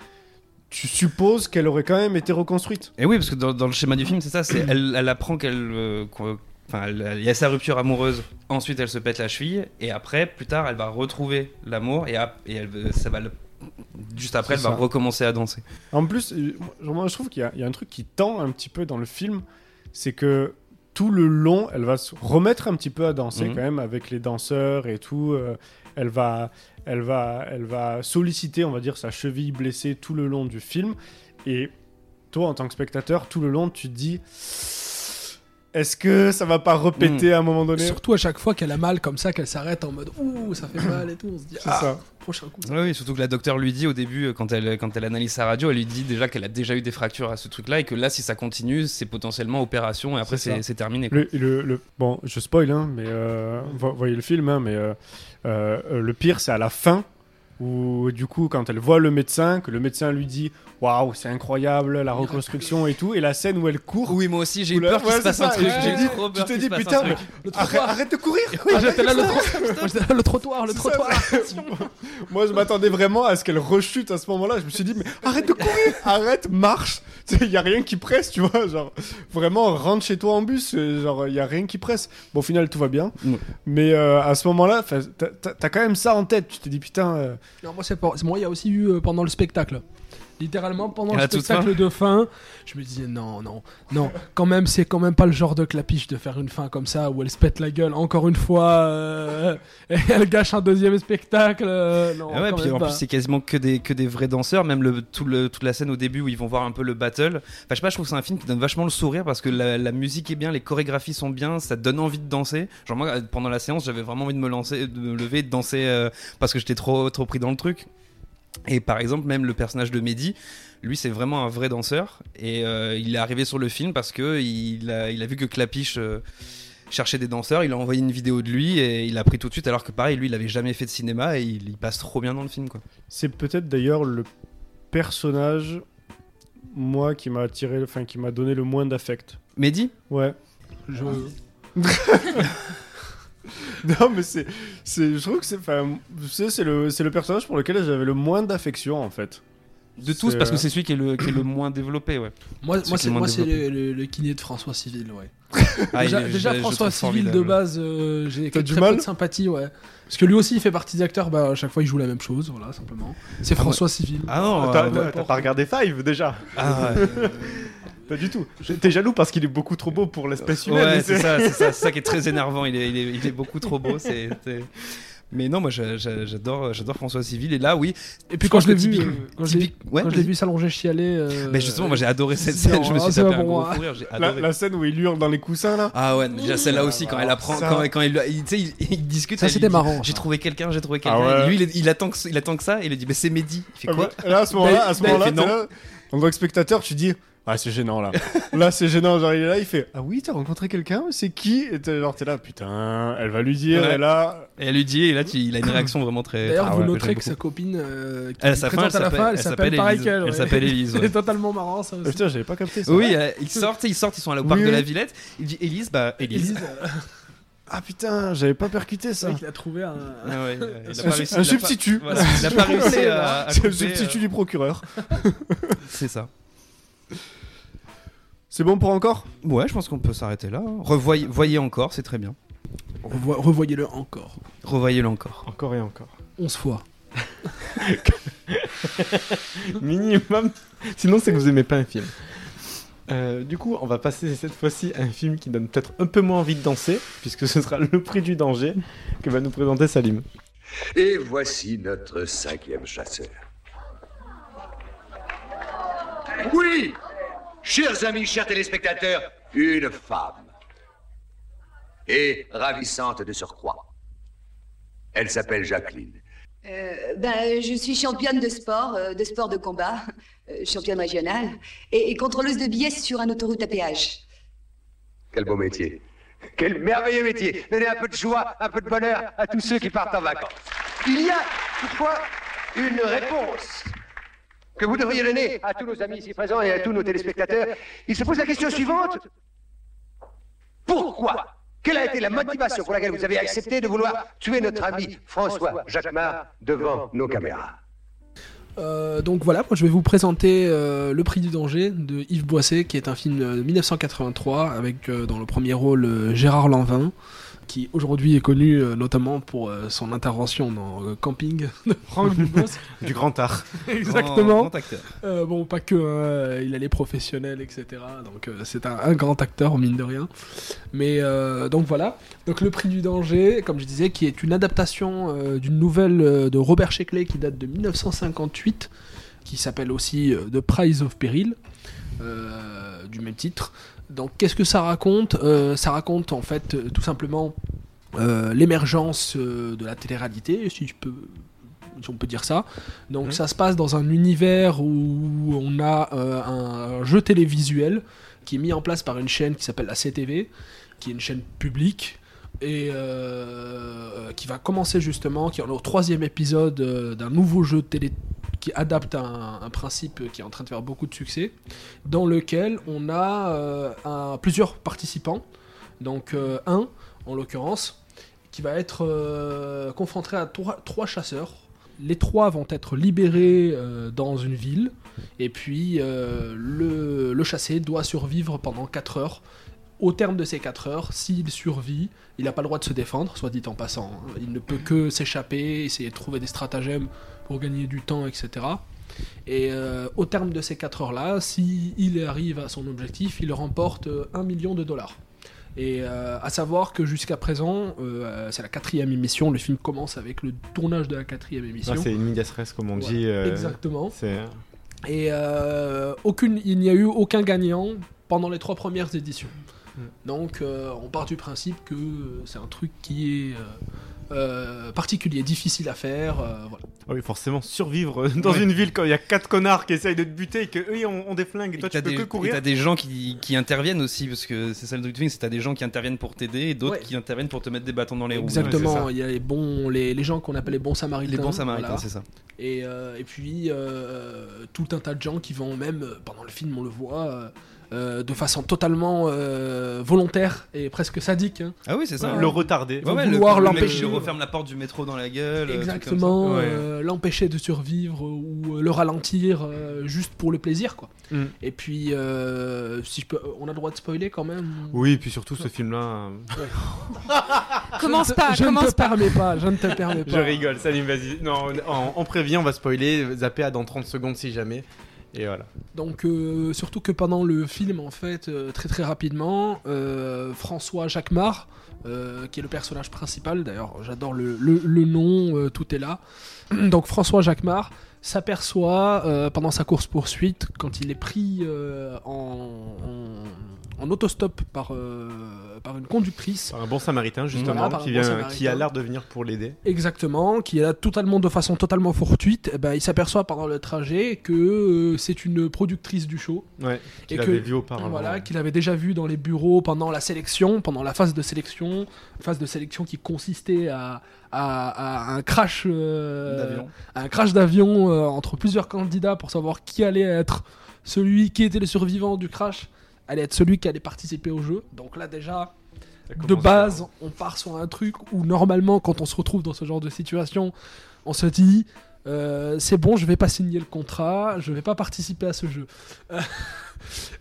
tu supposes qu'elle aurait quand même été reconstruite. Et oui, parce que dans, dans le schéma du film, c'est ça. C'est elle, elle apprend qu'elle, euh, enfin, il y a sa rupture amoureuse. Ensuite, elle se pète la cheville, et après, plus tard, elle va retrouver l'amour, et, et elle, ça va le- juste après, elle va recommencer à danser. En plus, euh, moi, je trouve qu'il y, y a un truc qui tend un petit peu dans le film, c'est que tout le long, elle va se remettre un petit peu à danser Mhm. quand même avec les danseurs et tout. euh, elle va, elle va, elle va solliciter, on va dire, sa cheville blessée tout le long du film. Et toi, en tant que spectateur, tout le long, tu te dis, est-ce que ça va pas repéter à un moment donné Surtout à chaque fois qu'elle a mal comme ça, qu'elle s'arrête en mode ouh, ça fait mal et tout. On se dit ah, ça. prochain coup. Oui, oui, surtout que la docteur lui dit au début, euh, quand elle, quand elle analyse sa radio, elle lui dit déjà qu'elle a déjà eu des fractures à ce truc-là, et que là, si ça continue, c'est potentiellement opération, et après, C'est terminé. quoi. Le, le- le- bon, je spoil, hein, mais euh, vo- voyez le film, hein, mais euh, euh, le pire, c'est à la fin où, du coup, quand elle voit le médecin, que le médecin lui dit Waouh, c'est incroyable, la reconstruction et tout, et la scène où elle court. Oui, moi aussi, j'ai eu peur qu'il ouais, se passe un truc. J'ai trop tu te dis, putain, Arrête, de courir Ah, j'étais là, le trottoir. Moi, j'étais là, le trottoir, le trottoir. *laughs* Moi, je m'attendais vraiment à ce qu'elle rechute à ce moment-là. Je me suis dit, mais arrête de courir, arrête, marche. Il y a rien qui presse, tu vois. Genre, vraiment, rentre chez toi en bus. euh, Genre, il y a rien qui presse. Bon, au final, tout va bien. Mais euh, à ce moment-là, t'as- quand même ça en tête. Tu te dis, putain. Non, moi, c'est moi, il y a aussi eu euh, pendant le spectacle. Littéralement, pendant le spectacle de fin, je me disais non, non, non, quand même, c'est quand même pas le genre de clapiche de faire une fin comme ça où elle se pète la gueule encore une fois euh, *laughs* et elle gâche un deuxième spectacle. euh, non, Ah ouais, puis en pas. plus c'est quasiment que des, que des vrais danseurs, même le, tout le, toute la scène au début où ils vont voir un peu le battle. Enfin, je sais pas, je trouve que c'est un film qui donne vachement le sourire parce que la, la musique est bien, les chorégraphies sont bien, ça donne envie de danser. Genre moi, euh, pendant la séance, j'avais vraiment envie de me lancer, de me lever, et de danser euh, parce que j'étais trop, trop pris dans le truc. Et par exemple, même le personnage de Mehdi, lui, c'est vraiment un vrai danseur. Et euh, il est arrivé sur le film parce que il a, il a vu que Clapiche euh, cherchait des danseurs. Il a envoyé une vidéo de lui et il a pris tout de suite. Alors que pareil, lui, il avait jamais fait de cinéma et il, il passe trop bien dans le film, quoi. C'est peut-être d'ailleurs le personnage, moi, qui m'a attiré, enfin, qui m'a donné le moins d'affect. Mehdi? Ouais. Je- *laughs* *laughs* Non, mais c'est, c'est, je trouve que c'est, sais, c'est le, c'est le personnage pour lequel j'avais le moins d'affection en fait. De tous, C'est, parce que euh, c'est celui qui est le, qui est le moins développé, ouais. Moi, moi c'est moi, c'est le, le- le kiné de François Civil, ouais. Ah, déjà, est- François Civil de base, euh, j'ai T'as très du peu mal de sympathie, ouais. Parce que lui aussi, il fait partie des acteurs, bah, à chaque fois, il joue la même chose, voilà, simplement. C'est Ah, François Civil. Ah non, T'as euh, t'as- t'as pas regardé Five déjà ah, ouais. *laughs* Pas du tout. T'es jaloux parce qu'il est beaucoup trop beau pour l'espèce humaine. Ouais, c'est ça, *laughs* c'est ça, qui est très énervant. Il est, il est, il est beaucoup trop beau. C'est, Mais non, moi j'a- j'a- j'adore, j'adore François Civil. Et là, oui. Et puis quand je l'ai vu, typique- euh, quand je l'ai- typique- ouais, quand je l'ai vas-y. vu s'allonger chialer. euh, Mais justement, moi j'ai adoré cette scène. Je me suis c'est tapé un pour gros moi. fou rire. La, scène où il hurle dans les coussins là. Ah ouais, déjà celle-là aussi quand elle apprend, Ça. quand, quand il, il, tu sais, il, il discute. Ça, c'était marrant, J'ai trouvé quelqu'un, j'ai trouvé quelqu'un. Ah ouais. Lui, il, il attend que, il attend que ça. Et il lui dit, mais c'est Mehdi. Il fait Ah quoi bah, Là, à ce moment-là, à ce moment-là, en tant que spectateur, tu dis. Ah, c'est gênant là. là, c'est gênant. Genre, il est là, il fait Ah oui, t'as rencontré quelqu'un C'est qui? Et t'es genre, t'es là, putain, elle va lui dire, Ouais. et là. Et elle lui dit, et là, tu- il a une réaction vraiment très. D'ailleurs, Ah vous ouais, que noterez que sa copine, euh, qui Elle, sa fin, elle à la fin, s'appelle- elle elle s'appelle pareil qu'elle. Elle ouais. s'appelle Élise, ouais. C'est totalement marrant ça aussi. Putain, j'avais pas capté ça. Oui, euh, ils sortent, ils sortent, ils sont allés au parc Oui, de la Villette. Il dit Élise, bah Élise. Élise, euh, Ah putain, j'avais pas percuté ça. qu'il a trouvé un. Ah ouais, ouais, il a Un, pas réussi- il substitut. Il a pas *laughs* réussi à, C'est un couper, substitut du procureur. C'est ça. C'est bon pour encore? Ouais, je pense qu'on peut s'arrêter là. Revoyez voyez encore, c'est très bien. Revo- Revoyez-le encore. Revoyez-le encore. Encore et encore. 11 fois. *laughs* Minimum. Sinon, c'est que vous aimez pas un film. Euh, du coup, on va passer cette fois-ci à un film qui donne peut-être un peu moins envie de danser, puisque ce sera Le Prix du danger que va nous présenter Salim. Et voici notre cinquième chasseur. Oui, chers amis, chers téléspectateurs, une femme. Et ravissante de surcroît. Elle s'appelle Jacqueline. Euh, ben, je suis championne de sport, euh, de sport de combat, euh, championne régionale, et, et contrôleuse de billets sur un autoroute à péage. Quel beau métier. Quel merveilleux métier. Donnez un peu de joie, un peu de bonheur à tous ceux qui partent en vacances. Il y a toutefois une réponse que vous devriez donner à tous nos amis ici présents et à tous nos téléspectateurs. Il se pose la question suivante. Pourquoi? Quelle a été la motivation pour laquelle vous avez accepté de vouloir tuer notre ami François Jacquemart devant nos caméras? Euh, donc voilà, moi je vais vous présenter euh, Le Prix du danger de Yves Boisset, qui est un film de 1983 avec euh, dans le premier rôle euh, Gérard Lanvin, qui aujourd'hui est connu euh, notamment pour euh, son intervention dans euh, Camping *laughs* de Franck Dubos. *laughs* Du grand art. Exactement. Grand acteur. Euh, bon, pas que, hein, il a les professionnels, etc. Donc euh, c'est un, un grand acteur, mine de rien. Mais euh, donc voilà. Donc Le Prix du danger, comme je disais, qui est une adaptation euh, d'une nouvelle euh, de Robert Sheckley qui date de 1958, qui s'appelle aussi euh, The Price of Peril, euh, du même titre. Donc qu'est-ce que ça raconte Euh, Ça raconte en fait euh, tout simplement euh, l'émergence de la télé-réalité, si je peux si on peut dire ça. Donc Mhm. ça se passe dans un univers où on a euh, un jeu télévisuel qui est mis en place par une chaîne qui s'appelle la CTV, qui est une chaîne publique et euh, qui va commencer justement, qui est au troisième épisode euh, d'un nouveau jeu télé qui adapte un, principe qui est en train de faire beaucoup de succès, dans lequel on a euh, plusieurs participants, donc euh, un en l'occurrence, qui va être euh, confronté à trois, chasseurs. Les trois vont être libérés euh, dans une ville, et puis euh, le, le chassé doit survivre pendant 4 heures. Au terme de ces 4 heures, s'il survit, il n'a pas le droit de se défendre, soit dit en passant. hein. Il ne peut que s'échapper, essayer de trouver des stratagèmes pour gagner du temps, etc. Et euh, au terme de ces 4 heures-là, s'il arrive à son objectif, il remporte euh, 1 million de dollars. Et euh, à savoir que jusqu'à présent, euh, c'est la quatrième émission. Le film commence avec le tournage de la quatrième émission. Ah, c'est une medias res, comme on dit. euh, Exactement. C'est Et euh, aucune, il n'y a eu aucun gagnant pendant les trois premières éditions. Mm. Donc euh, on part du principe que euh, c'est un truc qui est euh, euh, particulier, difficile à faire. euh, voilà. Ah oui, forcément, survivre dans Ouais. une ville quand il y a quatre connards qui essayent de te buter et que eux ils ont, ont des flingues et toi Et tu peux des, que et courir. t'as des gens qui, qui interviennent aussi, parce que c'est ça le truc film, c'est t'as des gens qui interviennent pour t'aider et d'autres Ouais. qui interviennent pour te mettre des bâtons dans les roues. Exactement, il y a les bons, les, les gens qu'on appelle les bons samaritains. Les bons samaritains, voilà. c'est ça. Et, euh, et puis euh, tout un tas de gens qui vont même, pendant le film on le voit, euh, euh, de façon totalement euh, volontaire et presque sadique. hein. Ah oui, c'est ça. Le retarder. Ouais, le, vouloir le l'empêcher. qui referme la porte du métro dans la gueule. euh. Exactement, Ouais. euh, l'empêcher de survivre ou euh, le ralentir euh, juste pour le plaisir quoi. Mm. Et puis euh, si je peux, on a le droit de spoiler quand même. Oui, et puis surtout ce film-là. euh, *laughs* Commence ne pas, je ne commence te pas. permets pas, je ne te permets pas. Je rigole, Salim, vas-y. Non, on, on prévient, on va spoiler. Zapper à dans 30 secondes si jamais. Et voilà. Donc euh, surtout que pendant le film en fait euh, très très rapidement euh, François Jacquemart qui est le personnage principal d'ailleurs j'adore le, le- nom tout est là *clears throat* donc François Jacquemart s'aperçoit pendant sa course poursuite quand il est pris en, en autostop par, euh, par une conductrice Un bon samaritain, justement, Voilà, qui, bon vient, samaritain. qui a l'air de venir pour l'aider. Exactement, qui est là totalement de façon totalement fortuite, eh ben, il s'aperçoit pendant le trajet que euh, c'est une productrice du show. Ouais, Et qu'il que- avait vu auparavant. Voilà, qu'il avait déjà vu dans les bureaux pendant la sélection, pendant la phase de sélection, phase de sélection qui consistait à, à- à un crash euh, D'avion. un crash d'avion euh, entre plusieurs candidats pour savoir qui allait être celui qui était le survivant du crash, allait être celui qui allait participer au jeu. Donc là déjà, de base, on part sur un truc où normalement, quand on se retrouve dans ce genre de situation, on se dit euh, c'est bon, je vais pas signer le contrat, je vais pas participer à ce jeu. *laughs*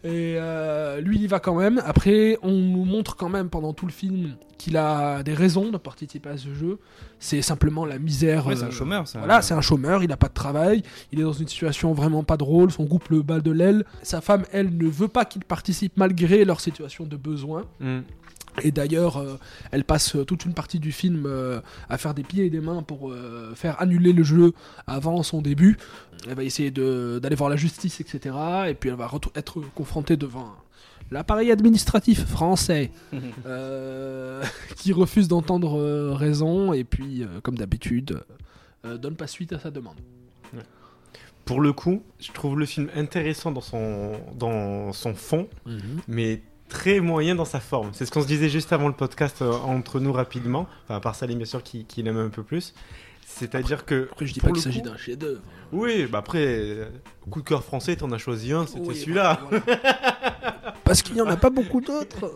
Et euh, lui, il y va quand même. Après, on nous montre quand même pendant tout le film qu'il a des raisons de participer à ce jeu. C'est simplement la misère. Ouais, c'est un euh, chômeur, ça. Voilà, c'est un chômeur, il n'a pas de travail, il est dans une situation vraiment pas drôle, son couple le bat de l'aile. Sa femme, elle, ne veut pas qu'il participe malgré leur situation de besoin. Mm. Et d'ailleurs, euh, elle passe euh, toute une partie du film euh, à faire des pieds et des mains pour euh, faire annuler le jeu avant son début. Elle va essayer d'aller voir la justice, etc. Et puis elle va être confrontée devant l'appareil administratif français *laughs* *laughs* qui refuse d'entendre raison et puis, comme d'habitude, donne pas suite à sa demande. Pour le coup, je trouve le film intéressant dans son, dans son fond, mais très moyen dans sa forme. C'est ce qu'on se disait juste avant le podcast euh, entre nous rapidement. Enfin, à part Salim, bien sûr, qui, qui l'aime un peu plus. C'est-à-dire que. Après, je dis pas qu'il s'agit d'un chef-d'œuvre. Oui, bah après, euh, coup de cœur français, t'en as choisi un, c'était Oui, celui-là. *laughs* Parce qu'il y en a pas beaucoup d'autres.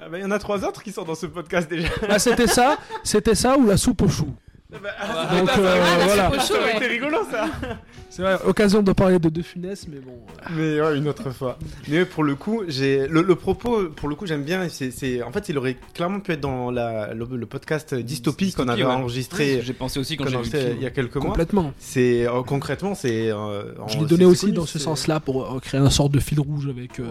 Ah bah, Il y en a trois autres qui sont dans ce podcast déjà. Bah, c'était ça, c'était ça ou la soupe aux choux. Donc Ah, euh, voilà. Ça aurait été rigolo ça *laughs* C'est vrai, occasion de parler de De Funès, mais bon. euh, Mais ouais, une autre fois. Mais ouais, pour le coup, j'ai le, le propos, pour le coup, j'aime bien. C'est, en fait, il aurait clairement pu être dans la, le, le podcast Dystopie qu'on avait ouais. enregistré. Ouais, j'ai pensé aussi quand qu'on j'ai il y a quelques mois. Complètement. C'est euh, concrètement, c'est. euh, Je l'ai donné aussi connu, dans ce sens-là pour euh, créer un sorte de fil rouge avec euh,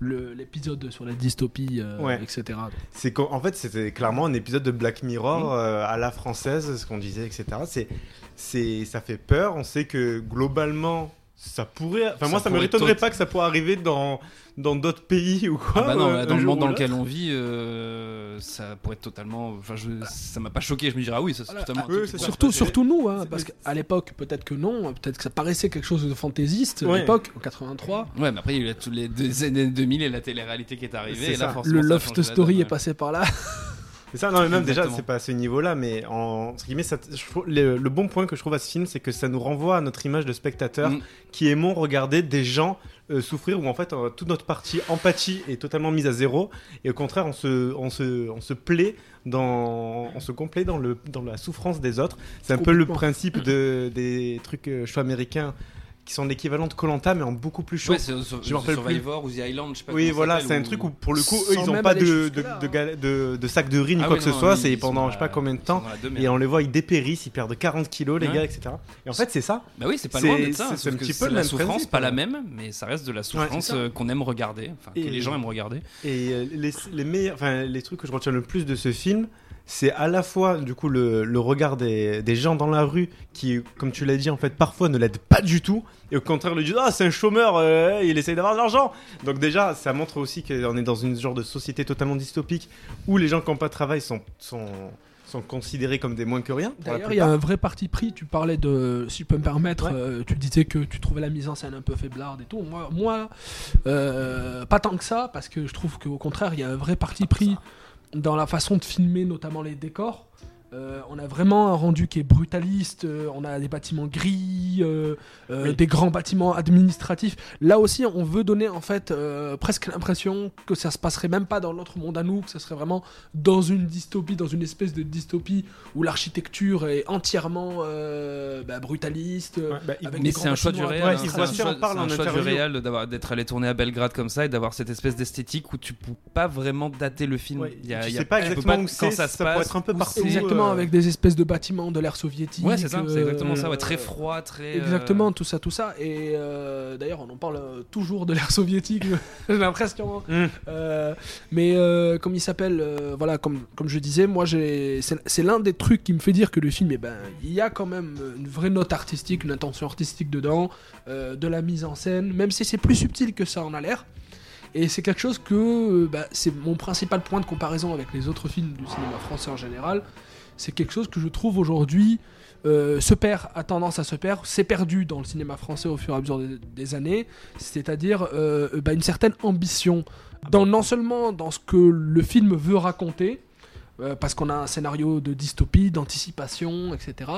l'épisode sur la dystopie, euh, Ouais. etc. C'est qu'en en fait, c'était clairement un épisode de Black Mirror Mm. euh, à la française, ce qu'on disait, etc. C'est, c'est, ça fait peur. On sait que globalement, ça pourrait. Enfin, Ça moi, ça me m'étonnerait pas que ça pourrait arriver dans dans d'autres pays ou quoi. Ah bah non, euh, dans le monde dans lequel on vit, euh, ça pourrait être totalement. Enfin, je, ça m'a pas choqué. Je me dirais, ah oui, ça c'est totalement. Surtout, surtout nous, hein, parce qu'à l'époque, peut-être que non, peut-être que ça paraissait quelque chose de fantaisiste à l'époque, en 83. Ouais, mais après, il y a eu tous les deux années 2000 et la télé-réalité qui est arrivée. Et là, Le Loft Story donne, est ouais. passé par là. C'est ça, non, mais même déjà, c'est pas à ce niveau-là, mais en entre guillemets, ça, je trouve- le, le bon point que je trouve à ce film, c'est que ça nous renvoie à notre image de spectateur Mm. qui aimons regarder des gens euh, souffrir, où en fait, euh, toute notre partie empathie est totalement mise à zéro, et au contraire, on se, on se, on se plaît dans, on se complaît dans, le, dans la souffrance des autres. C'est un peu le principe de, des trucs euh, shows américains qui sont l'équivalent de Colanta, mais en beaucoup plus chaud. Ouais, c'est sur- Je me rappelle plus. Survivor ou The Island, je sais pas Oui, voilà, c'est un ou- truc où pour le coup, eux, ils n'ont pas de, de, jusque-là, de, de, de sac de riz ni Ah quoi oui, que ce non, soit. ils- C'est pendant sont je sais pas à- combien de temps. Et on les voit, ils dépérissent, ils perdent 40 kilos, les Ouais. gars, etc. Et en fait, c'est ça. Bah oui, c'est pas loin d'être ça. C'est un petit peu la même souffrance, pas la même, mais ça reste de la souffrance euh, qu'on aime regarder, enfin que les gens aiment regarder. Et euh, les meilleurs, enfin, les trucs que je retiens le plus de ce film, c'est à la fois du coup le, le regard des, des gens dans la rue qui, comme tu l'as dit, en fait, parfois ne l'aident pas du tout, et au contraire lui disent ah c'est un chômeur, euh, il essaye d'avoir de l'argent. Donc déjà, ça montre aussi qu'on est dans une genre de société totalement dystopique où les gens qui n'ont pas de travail sont sont sont considérés comme des moins que rien. D'ailleurs, il y a un vrai parti pris. Tu parlais de, si je peux me permettre, Ouais. euh, tu disais que tu trouvais la mise en scène un peu faiblarde et tout. Moi, moi euh, pas tant que ça, parce que je trouve qu'au contraire, il y a un vrai parti pris dans la façon de filmer, notamment les décors. Euh, on a vraiment un rendu qui est brutaliste. euh, on a des bâtiments gris, euh, euh, Oui. des grands bâtiments administratifs. Là aussi, on veut donner en fait euh, presque l'impression que ça se passerait même pas dans notre monde à nous, que ça serait vraiment dans une dystopie, dans une espèce de dystopie où l'architecture est entièrement euh, bah, brutaliste. Ouais, bah, avec Mais c'est un choix du réel. Ouais, hein, c'est un choix- on parle c'est un choix du réel d'avoir- d'être allé tourner à Belgrade comme ça et d'avoir cette espèce d'esthétique où tu peux pas vraiment dater le film. Ouais, Il y a- tu il y a- sais pas tu exactement où c'est, ça ça se pourrait passe. être un peu partout. Exactement, euh, avec des espèces de bâtiments de l'ère soviétique. Ouais, c'est ça, c'est exactement ça. Ouais, euh, très froid, très. euh, Exactement, tout ça, tout ça. Et d'ailleurs, on en parle toujours de l'ère soviétique, *laughs* j'ai l'impression. Mm. Mais comme il s'appelle, voilà, comme, comme je disais, moi, j'ai, c'est, c'est l'un des trucs qui me fait dire que le film, eh ben, il y a quand même une vraie note artistique, une intention artistique dedans, de la mise en scène, même si c'est plus subtil que ça en a l'air. Et c'est quelque chose que bah, c'est mon principal point de comparaison avec les autres films du cinéma français en général. C'est quelque chose que je trouve aujourd'hui euh, se perd, a tendance à se perdre, s'est perdu dans le cinéma français au fur et à mesure des, des années, c'est-à-dire euh, bah, une certaine ambition, dans, non seulement dans ce que le film veut raconter, euh, parce qu'on a un scénario de dystopie, d'anticipation, etc.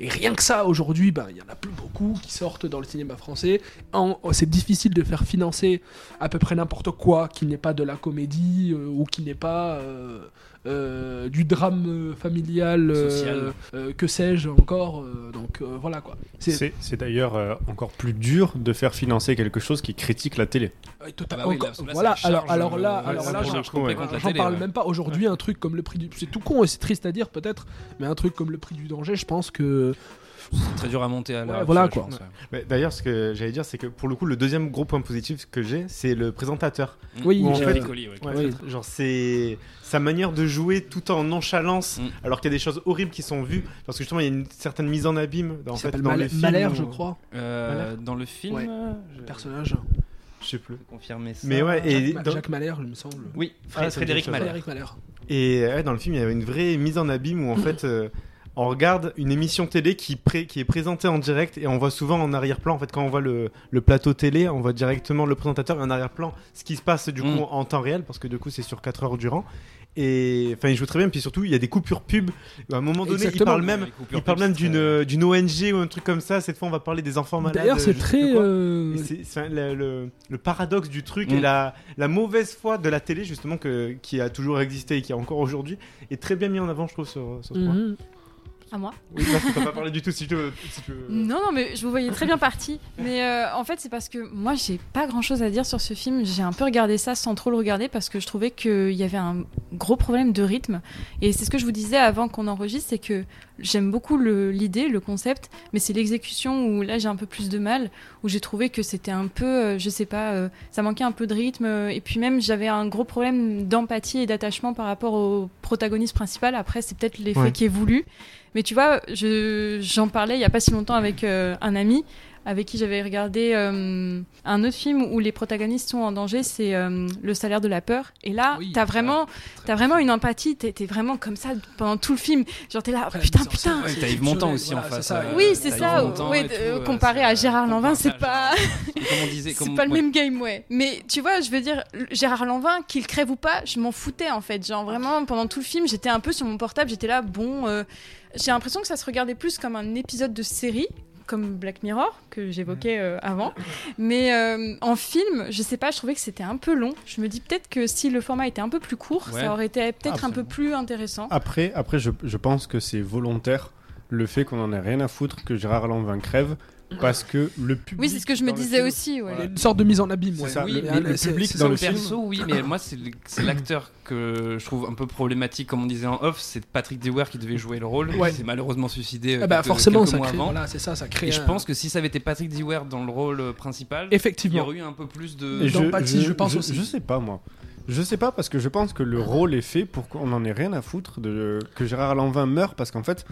Et rien que ça, aujourd'hui, bah, il y en a plus beaucoup qui sortent dans le cinéma français. En- C'est difficile de faire financer à peu près n'importe quoi qui n'est pas de la comédie euh, ou qui n'est pas euh, euh, du drame euh, familial, euh, euh, que sais-je encore. euh, donc euh, voilà quoi. C'est- d'ailleurs euh, encore plus dur de faire financer quelque chose qui critique la télé. Euh, tout à- Ah bah oui, là, voilà, alors, alors là, euh, alors là, j'en- ouais. parle ouais. même pas. Aujourd'hui, un truc comme le prix du. C'est tout con et c'est triste à dire peut-être, mais un truc comme le prix du danger, je pense que. C'est très dur à monter à Ouais, actuelle, voilà, quoi. pense, ouais. Mais D'ailleurs, ce que j'allais dire, c'est que pour le coup, le deuxième gros point positif que j'ai, c'est le présentateur. Oui, Où en fait, Piccoli, ouais. ouais, Oui. genre c'est sa manière de jouer tout en nonchalance, Mm. alors qu'il y a des choses horribles qui sont vues, parce que justement il y a une certaine mise en abîme dans, en Il fait, dans Mal- le film. Malher, je crois. Euh, dans le film, Ouais. je Le personnage. Je sais plus. confirmer ça. Mais ouais, et Jacques, Ma- dans- Jacques Malher, il me semble. Oui, Ah, Frédéric chose. Malher. Frédéric Malher. Et ouais, dans le film, il y avait une vraie mise en abîme où en *coughs* fait, euh, on regarde une émission télé qui, pré- qui est présentée en direct et on voit souvent en arrière-plan, en fait, quand on voit le, le plateau télé, on voit directement le présentateur et en arrière-plan ce qui se passe du coup Mm. en temps réel, parce que du coup c'est sur 4 heures durant. Et enfin, il joue très bien, puis surtout il y a des coupures pub. À un moment donné, il parle même, il parle même d'une d'une ONG ou un truc comme ça. Cette fois, on va parler des enfants malades. D'ailleurs, c'est très. euh, c'est- le, le- le paradoxe du truc Mm. et la, la mauvaise foi de la télé, justement, que, qui a toujours existé et qui a encore aujourd'hui, est très bien mis en avant, je trouve, sur, sur ce point. À moi Oui, parce que t'as pas parlé du tout, si tu veux. si tu veux- Non, non, mais je vous voyais très bien parti. Mais euh, en fait, c'est parce que moi, j'ai pas grand chose à dire sur ce film. J'ai un peu regardé ça sans trop le regarder parce que je trouvais qu'il y avait un gros problème de rythme. Et c'est ce que je vous disais avant qu'on enregistre c'est que j'aime beaucoup l'idée, le concept, mais c'est l'exécution où là j'ai un peu plus de mal, où j'ai trouvé que c'était un peu, euh, je sais pas, euh, ça manquait un peu de rythme. et puis même, j'avais un gros problème d'empathie et d'attachement par rapport au protagoniste principal. Après, c'est peut-être l'effet Ouais. qui est voulu. Mais tu vois, je- j'en parlais il y a pas si longtemps avec euh, un ami avec qui j'avais regardé euh, un autre film où les protagonistes sont en danger, c'est euh, Le salaire de la peur. Et là, Oui, t'as vraiment, t'as vraiment une empathie, t'es t'es vraiment comme ça pendant tout le film. Genre t'es là, la putain, putain. Ouais, t'as Yves Montand aussi en face. ça. euh, Oui, c'est ça. Yves Montand ouais, et tout, comparé c'est, à Gérard Lanvin, c'est pas, Et *laughs* comme on disait, c'est pas le même game, ouais. Mais tu vois, je veux dire, Gérard Lanvin, qu'il crève ou pas, je m'en foutais en fait. Genre vraiment, pendant tout le film, j'étais un peu sur mon portable, j'étais là, bon, euh, j'ai l'impression que ça se regardait plus comme un épisode de série comme Black Mirror que j'évoquais euh, avant. Mais euh, en film je sais pas je trouvais que c'était un peu long. Je me dis peut-être que si le format était un peu plus court Ouais. ça aurait été peut-être un peu plus intéressant. Après, après je, je pense que c'est volontaire le fait qu'on en ait rien à foutre que Gérard Lanvin crève parce que le public. oui c'est ce que je me le disais film- aussi ouais. Une sorte de mise en abîme. Ouais. ça, Oui, le- mais le c'est- public c'est dans le le film. perso, oui, mais moi, c'est le- *laughs* l'acteur que je trouve un peu problématique, comme on disait en off. C'est Patrick Dewar qui devait jouer le rôle. Ouais. Il s'est malheureusement suicidé euh, Ah bah quelques- forcément, quelques ça mois crée. avant. Voilà, c'est ça, ça crée. Et je pense que si ça avait été Patrick Dewar dans le rôle euh, principal, il y effectivement. aurait eu un peu plus de. Et d'empathie, je pense je, aussi. Je sais pas moi. Je sais pas parce que je pense que le rôle est fait pour qu'on en ait rien à foutre de que Gérard Lanvin meure parce qu'en fait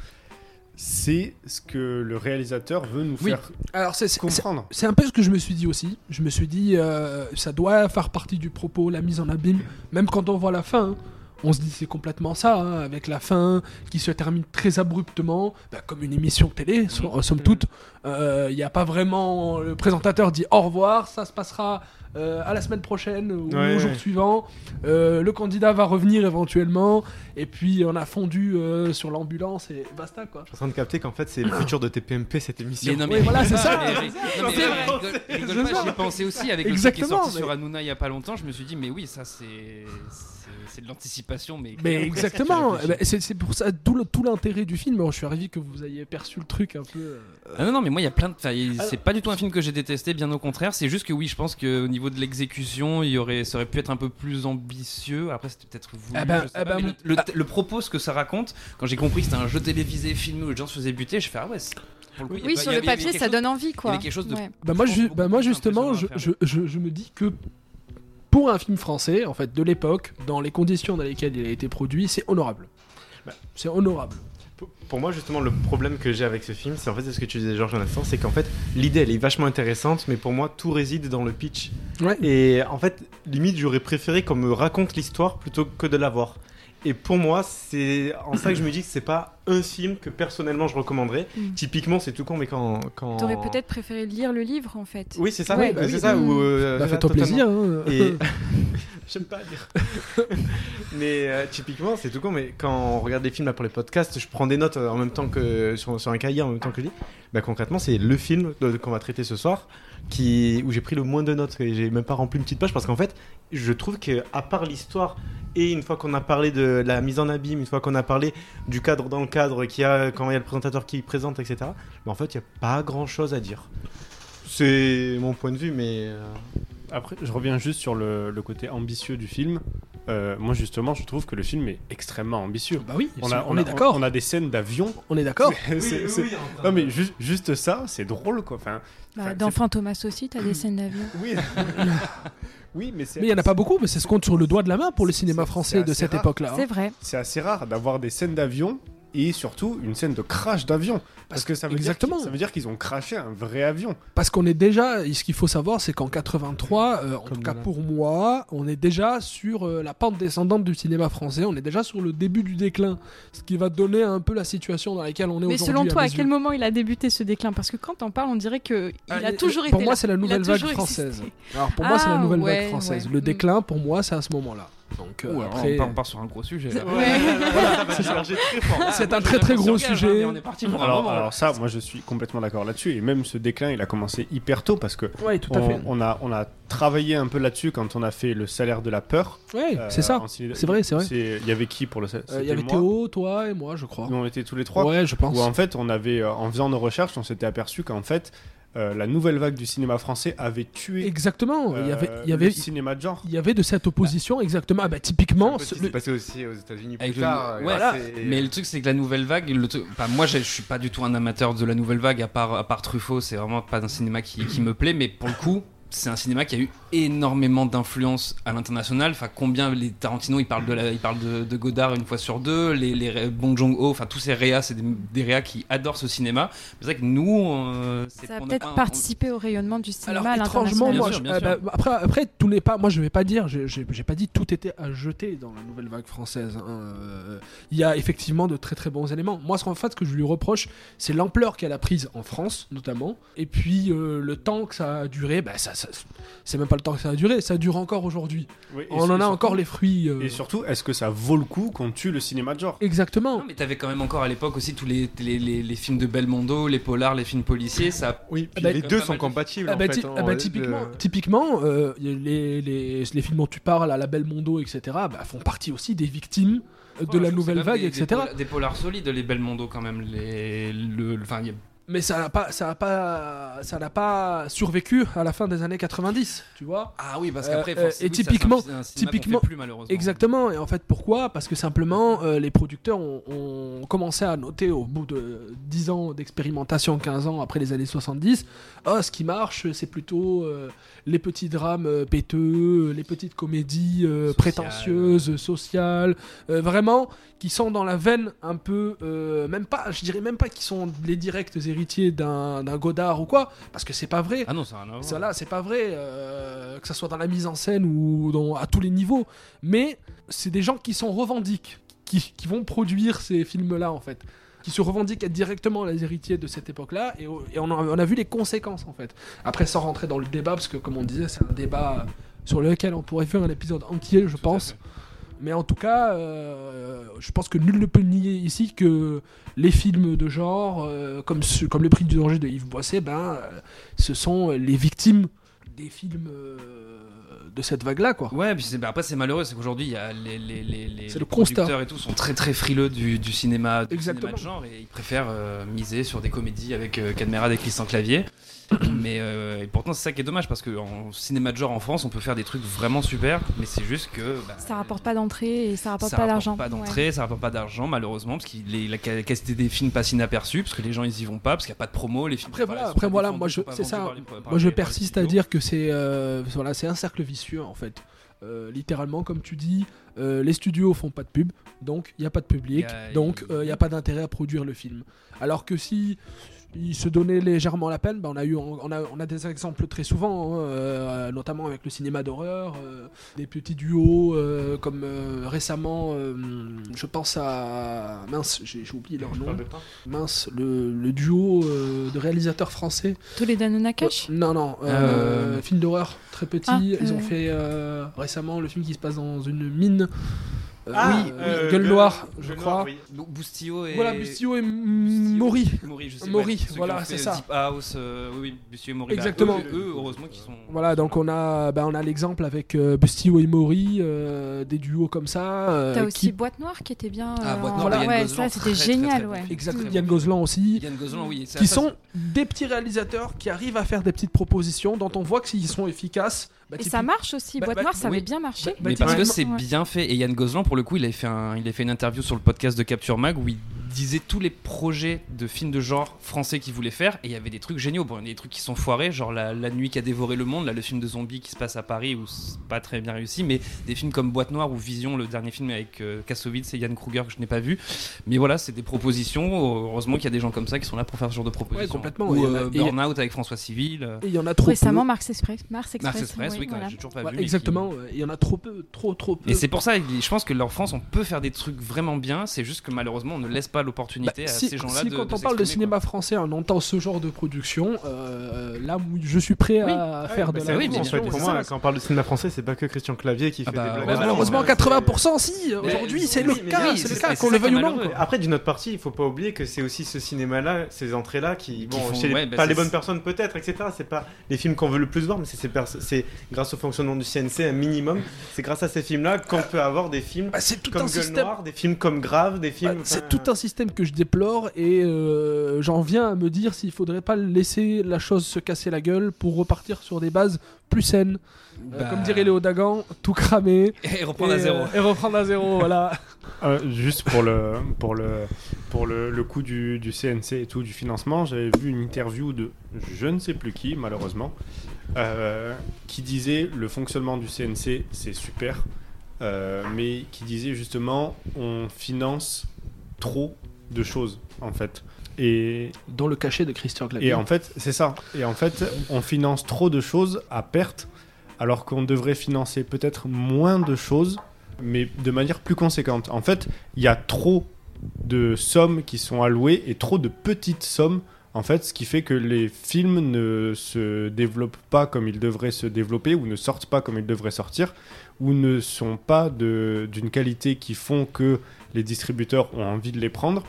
c'est ce que le réalisateur veut nous Oui. faire Alors c'est comprendre. c'est un peu ce que je me suis dit aussi. Je me suis dit, euh, ça doit faire partie du propos, la mise en abîme. Même quand on voit la fin, hein, on se dit c'est complètement ça, hein, avec la fin qui se termine très abruptement, bah, comme une émission télé, so- somme toute. Il n'y a pas vraiment. Le présentateur dit au revoir, ça se passera euh, à la semaine prochaine ou Ouais, au jour suivant. Euh, le candidat va revenir éventuellement, et puis on a fondu euh, sur l'ambulance et basta quoi. Je suis en train de capter qu'en fait, c'est le futur de TPMP cette émission. Mais non, mais Oui, voilà, c'est *laughs* ça. Mais- non, mais C'est vrai. rigole- rigole C'est pas, ça. J'y ai pensé aussi avec le truc qui est sorti mais- sur Hanouna il y a pas longtemps. Je me suis dit, mais oui, ça c'est c'est- de l'anticipation, mais. Mais exactement, *laughs* Eh ben, c'est pour ça tout l'intérêt du film. Je suis ravi que vous ayez perçu le truc un peu. euh, Ah non, non, mais moi, il y a plein de. C'est pas du tout un film que j'ai détesté, bien au contraire. C'est juste que oui, je pense qu'au niveau de l'exécution, il y aurait, ça aurait pu être un peu plus ambitieux. Après, c'était peut-être voulu. Ah ben- ah ben, mais le, le- le propos, ce que ça raconte, quand j'ai compris que c'était un jeu télévisé filmé où les gens se faisaient buter, je fais ah ouais. le coup, oui pas- sur le papier ça chose- donne envie Il y quoi quelque chose de. Ouais. Bah moi, je bah moi justement, je, impressionnant à je, je- je me dis que pour un film français, en fait, de l'époque, dans les conditions dans lesquelles il a été produit, c'est honorable. Bah. C'est honorable. Pour- moi, justement, le problème que j'ai avec ce film, c'est en fait ce que tu disais, Georges, un instant, c'est qu'en fait, l'idée, elle est vachement intéressante, mais pour moi, tout réside dans le pitch. Ouais. Et en fait, limite, j'aurais préféré qu'on me raconte l'histoire plutôt que de la voir. Et pour moi, c'est en ça que je me dis que c'est pas un film que personnellement je recommanderais. Mm. Typiquement, c'est tout con, mais quand. quand... T'aurais peut-être préféré lire le livre en fait. Oui, c'est ça, Ouais, oui, bah oui. c'est ça. Mm. Ou, euh, Bah, Fais-toi plaisir. hein. Et *laughs* j'aime pas lire. *laughs* mais euh, typiquement, c'est tout con. Mais quand on regarde des films là, pour les podcasts, je prends des notes euh, en même temps que sur, sur un cahier, en même temps que je lis. Bah, concrètement, c'est le film qu'on va traiter ce soir qui où j'ai pris le moins de notes et j'ai même pas rempli une petite page parce qu'en fait, je trouve que à part l'histoire et une fois qu'on a parlé de la mise en abîme, une fois qu'on a parlé du cadre dans le cadre, qu'il y a quand il y a le présentateur qui présente, etc. en fait, il y a pas grand chose à dire. C'est mon point de vue, mais euh, Après, je reviens juste sur le, le côté ambitieux du film. Euh, moi, justement, je trouve que le film est extrêmement ambitieux. Bah oui, On, a, on est d'accord. On a des scènes d'avion. On est d'accord. C'est- c'est- c'est- Non, mais ju- juste ça, c'est drôle, quoi. Enfin, Bah, dans c'est- Fantomas aussi, t'as des scènes d'avion. oui. *laughs* oui, mais il y en a pas beaucoup, mais c'est ce compte sur le doigt de la main pour le cinéma français de cette époque-là. hein. C'est vrai. C'est assez rare d'avoir des scènes d'avion et surtout une scène de crash d'avion. Parce que ça veut Exactement. dire qu'ils- ça veut dire qu'ils ont crashé un vrai avion. Parce qu'on est déjà, et ce qu'il faut savoir, c'est qu'en 83, euh, en tout cas pour moi, on est déjà sur euh, la pente descendante du cinéma français. On est déjà sur le début du déclin, ce qui va donner un peu la situation dans laquelle on est Mais aujourd'hui. selon toi, à quel moment il a débuté ce déclin? Parce que quand on parle, on dirait que il Ah, a toujours été Pour moi, c'est la nouvelle vague française. *laughs* Alors pour moi, c'est la Ah, nouvelle ouais, vague française. ouais. Le déclin, pour moi, c'est à ce moment-là. Donc euh, après, on, part, on part sur un gros sujet. là. Voilà, *laughs* c'est un très très gros sujet. On est parti pour un Alors, moment, là. alors ça, moi je suis complètement d'accord là-dessus. Et même ce déclin, il a commencé hyper tôt parce que Ouais, tout à on, fait. on a on a travaillé un peu là-dessus quand on a fait le salaire de la peur. Ouais, Euh, c'est ça. C'est vrai, c'est vrai. Il y avait qui pour le salaire Euh, Il y avait Théo, toi et moi, je crois. Nous on était tous les trois. Ouais, je pense. Où en fait, on avait, en faisant nos recherches, on s'était aperçu qu'en fait, euh, la nouvelle vague du cinéma français avait tué. Exactement. il y avait, euh, il y avait, le cinéma de genre. il y avait de cette opposition exactement. Ah bah typiquement, C'est le- passé aussi aux États-Unis plus le- tard. ouais, mais le truc c'est que la nouvelle vague, le truc- enfin, moi je je suis pas du tout un amateur de la nouvelle vague à part, à part Truffaut, c'est vraiment pas un cinéma qui, qui me plaît, mais pour le coup c'est un cinéma qui a eu énormément d'influence à l'international. Enfin, combien les Tarantino ils parlent de, la, ils parlent de, de Godard une fois sur deux, les, les Bong Joon-ho, enfin tous ces réas, c'est des, des réas qui adorent ce cinéma. C'est vrai que nous, euh, Ça a peut-être un- participé au rayonnement du cinéma à étrangement, l'international. moi, je- sûr, bien euh, bah, après, après, tout n'est pas. Moi, je vais pas dire. J'ai pas dit tout était à jeter dans la nouvelle vague française. hein. Euh, Il y a effectivement de très très bons éléments. Moi, ce qu'en fait, ce que je lui reproche, c'est l'ampleur qu'elle a prise en France, notamment, et puis euh, le temps que ça a duré. Bah, ça, ça- c'est même pas le temps que ça a duré. Ça dure encore aujourd'hui. Oui, On en a surtout- encore les fruits. euh, Et surtout, est-ce que ça vaut le coup qu'on tue le cinéma de genre? Exactement. Non, mais t'avais quand même encore à l'époque aussi tous les, les, les, les films de Belmondo, les polars, les films policiers. Ça... Oui, puis les deux sont compatibles, Ah en bah, fait, ty- ah bah, typiquement, de- typiquement euh, les, les, les films dont tu parles, à la Belmondo, etc., bah, font partie aussi des victimes de la nouvelle vague, des, etc. Des, polars, des polars solides, les Belmondo quand même. Les, le, le- Mais ça n'a pas, ça a pas, ça n'a pas survécu à la fin des années 90, tu vois. Ah oui, parce qu'après, Euh, euh, forcément, et oui, typiquement, un- typiquement, fait plus, malheureusement. exactement. Et en fait, pourquoi? Parce que simplement, euh, les producteurs ont, ont commencé à noter au bout de 10 ans d'expérimentation, 15 ans après les années 70, ah, ce qui marche, c'est plutôt euh, les petits drames euh, péteux, les petites comédies euh, prétentieuses, sociales, euh, vraiment qui sont dans la veine un peu, euh, même pas, je dirais même pas qu'ils sont les directs héritiers d'un d'un Godard ou quoi, parce que c'est pas vrai. Ah non, ça n'a là, c'est pas vrai, euh, que ça soit dans la mise en scène ou dans, à tous les niveaux. Mais c'est des gens qui sont revendiques, qui, qui vont produire ces films-là en fait, qui se revendiquent être directement les héritiers de cette époque-là, et, et on, a, on a vu les conséquences en fait. Après, sans rentrer dans le débat, parce que comme on disait, c'est un débat sur lequel on pourrait faire un épisode entier, je pense. Mais en tout cas, euh, je pense que nul ne peut nier ici que les films de genre, euh, comme, ce- comme Le Prix du danger de Yves Boisset, ben, euh, ce sont les victimes des films de cette vague-là, quoi. Ouais, puis bah, après c'est malheureux, c'est qu'aujourd'hui il y a les, les, constat. producteurs et tout sont très très frileux du, du cinéma, du Exactement. cinéma de genre et ils préfèrent euh, miser sur des comédies avec euh, Cadmerade et Christian Clavier. *coughs* mais euh, et pourtant c'est ça qui est dommage parce que en cinéma de genre en France on peut faire des trucs vraiment super, mais c'est juste que bah, Ça rapporte pas d'entrée et ça rapporte ça pas rapporte d'argent. pas d'entrée, ça rapporte pas d'argent malheureusement parce que la qualité des films passe inaperçue parce que les gens ils y vont pas parce qu'il y a pas de promo, les films Après voilà, après moi je c'est ça. par les- par moi je les- persiste à dire que c'est euh, voilà, c'est un cercle vicieux en fait. Euh, littéralement comme tu dis, euh, les studios font pas de pub, donc il n'y a pas de public, Y a- donc il n'y a pas d'intérêt à produire le film. Alors que si ils se donnaient légèrement la peine, bah, on, a eu, on, a, on a des exemples très souvent, hein, euh, notamment avec le cinéma d'horreur, euh, des petits duos euh, comme euh, récemment, euh, je pense à mince, j'ai oublié leur nom. Mince, le, le duo euh, de réalisateurs français. Toledano Nakash Non, non, euh, Euh, film d'horreur très petit. Ah, Ils ont euh. fait euh, récemment le film qui se passe dans une mine. Euh, Ah, oui, euh, oui, Gueule Gueule- Noire, je Gueule crois. Oui. Et Voilà, Bustillo et Maury. Maury, je sais, Maury, ouais, voilà, c'est ça. Deep House, euh, oui, oui, Bustillo et Maury. bah, Exactement. eux, eux, heureusement qu'ils sont. Voilà, donc on a, bah, on a l'exemple avec euh, Bustillo et Maury, euh, des duos comme ça. euh, T'as aussi qui- Boîte Noire qui était bien. Ah, Boîte Noire, Yann ouais, Gozlan, ça c'était génial, très ouais. Exactement, Yann. Gozlan aussi. Yann Gozlan, oui. c'est- qui sont des petits réalisateurs qui arrivent à faire des petites propositions dont on voit que s'ils sont efficaces. Bah, Et ça marche aussi. Bah, Boîte bah, Noire, ça oui. avait bien marché. Bah, Mais parce que c'est Ouais. bien fait. Et Yann Gozlan, pour le coup, il avait fait, un, il a fait une interview sur le podcast de Capture Mag où il disait tous les projets de films de genre français qu'il voulait faire et il y avait des trucs géniaux. Bon, il y a des trucs qui sont foirés, genre la, La nuit qui a dévoré le monde, là le film de zombies qui se passe à Paris où c'est pas très bien réussi, mais des films comme Boîte Noire ou Vision, le dernier film avec euh, Kassovitz et Yann Kruger que je n'ai pas vu. Mais voilà, c'est des propositions. Heureusement qu'il y a des gens comme ça qui sont là pour faire ce genre de propositions. complètement. Ou Il y en a- euh, Burnout avec François Civil. Et il y en a trop Récemment, peu. Mars Express. Mars Express, Mars Express, oui, quand voilà. j'ai toujours pas Ouais, vu. qui- exactement. Il y en a trop peu, trop, trop peu. Et c'est pour ça, je pense que en France, on peut faire des trucs vraiment bien. C'est juste que malheureusement, on ne laisse pas l'opportunité Bah, à si, ces gens-là si de. quand de on parle de cinéma français, on entend ce genre de production, euh, là où je suis prêt à faire de Bah, la oui, bien sûr, pour moi, ça, quand on parle de cinéma français, c'est pas que Christian Clavier qui Ah fait bah, des blagues. malheureusement, c'est- 80% si Aujourd'hui, c'est oui, le cas, oui, c'est le cas, qu'on le veuille ou non. Après, d'une autre partie, il faut pas oublier que c'est aussi ce cinéma-là, ces entrées-là, qui, bon, bah, pas les bonnes personnes peut-être, etc. C'est pas les films qu'on veut le plus voir, mais c'est grâce au fonctionnement du CNC un minimum. C'est grâce à ces films-là qu'on peut avoir des films c'est tout comme un Gueule système. Noire, des films comme Grave, des films. C'est tout un système que je déplore et euh, j'en viens à me dire s'il faudrait pas laisser la chose se casser la gueule pour repartir sur des bases plus saines. Euh, Bah. comme dirait Léo Dagan, tout cramer *laughs* Et reprendre à zéro. euh, et reprendre à zéro, *laughs* voilà. Euh, juste pour le, pour le, pour le, le coup du, du CNC et tout, du financement, j'avais vu une interview de je ne sais plus qui, malheureusement, euh, qui disait le fonctionnement du CNC, c'est super, euh, mais qui disait justement on finance trop de choses, en fait. Et, Dans le cachet de Christian Clavier. et en fait, c'est ça. Et en fait, on finance trop de choses à perte, alors qu'on devrait financer peut-être moins de choses, mais de manière plus conséquente. En fait, il y a trop de sommes qui sont allouées et trop de petites sommes. En fait, ce qui fait que les films ne se développent pas comme ils devraient se développer ou ne sortent pas comme ils devraient sortir ou ne sont pas de- d'une qualité qui font que les distributeurs ont envie de les prendre.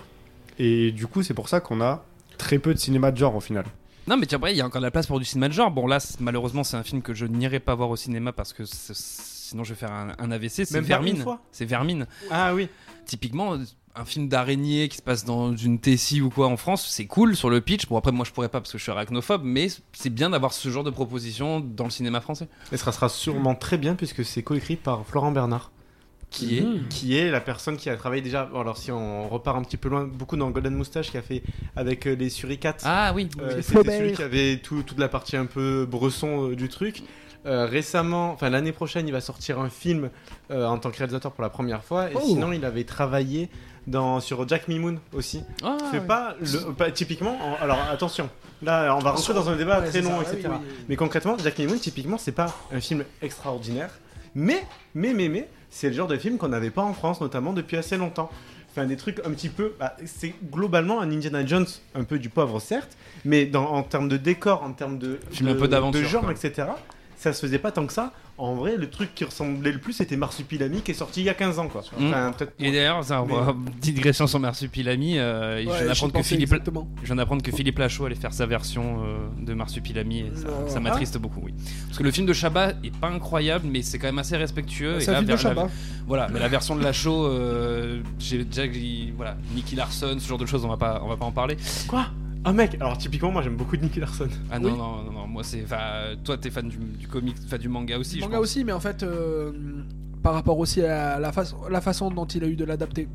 Et du coup, c'est pour ça qu'on a très peu de cinéma de genre au final. Non, mais tiens, après, il y a encore de la place pour du cinéma de genre. Bon, là, malheureusement, c'est un film que je n'irai pas voir au cinéma parce que sinon je vais faire un, un AVC. C'est Vermine. C'est Vermine. Ah oui. Typiquement, un film d'araignée qui se passe dans une Tessie ou quoi en France, c'est cool sur le pitch. Bon, après, moi, je pourrais pas parce que je suis arachnophobe, mais c'est bien d'avoir ce genre de proposition dans le cinéma français. Et ce sera sûrement très bien puisque c'est coécrit par Florent Bernard. Qui est Mhm. qui est la personne qui a travaillé déjà. Alors, si on repart un petit peu loin, beaucoup dans Golden Moustache, qui a fait avec euh, les Suricates. Ah oui. Euh, C'était celui qui avait tout- toute la partie un peu bresson euh, du truc. Récemment, enfin l'année prochaine, il va sortir un film en tant que réalisateur pour la première fois. Et Oh. sinon, il avait travaillé dans, sur Jack Mimoun aussi. Ah, C'est pas, le, pas typiquement. en- alors attention, là on va rentrer dans un débat Ouais, très long, ça, etc. oui, oui. Mais concrètement, Jack Mimoun, typiquement, c'est pas un film extraordinaire, mais, mais, mais, mais, c'est le genre de film qu'on n'avait pas en France, notamment depuis assez longtemps. Enfin, des trucs un petit peu. bah, c'est globalement un Indiana Jones, un peu du pauvre, certes, mais dans, en termes de décor, en termes de, Film de, un peu d'aventure, de genre, quoi. etc., ça se faisait pas tant que ça. En vrai, le truc qui ressemblait le plus, c'était Marsupilami, qui est sorti il y a 15 ans, quoi. Mm. Enfin. Et d'ailleurs, va- digression sur Marsupilami. Euh, je Ouais, viens d'apprendre que Philippe, exactement. je viens d'apprendre que Philippe Lachaud allait faire sa version euh, de Marsupilami et ça, m'attriste beaucoup, oui. Parce que le film de Chabat est pas incroyable, mais c'est quand même assez respectueux. C'est un film de la- Chabat. Voilà, mais la version de Lachaud, euh, j'ai déjà, voilà, Nicky Larson, ce genre de choses, on va pas, on va pas en parler. Quoi? Ah, mec, alors typiquement, moi j'aime beaucoup Nicky Larson. Ah non, Oui. non, non, non, moi c'est, enfin, toi t'es fan du, du comic, enfin du manga aussi. je manga pense. aussi, mais en fait, euh, par rapport aussi à la, façon la façon dont il a eu de l'adapter,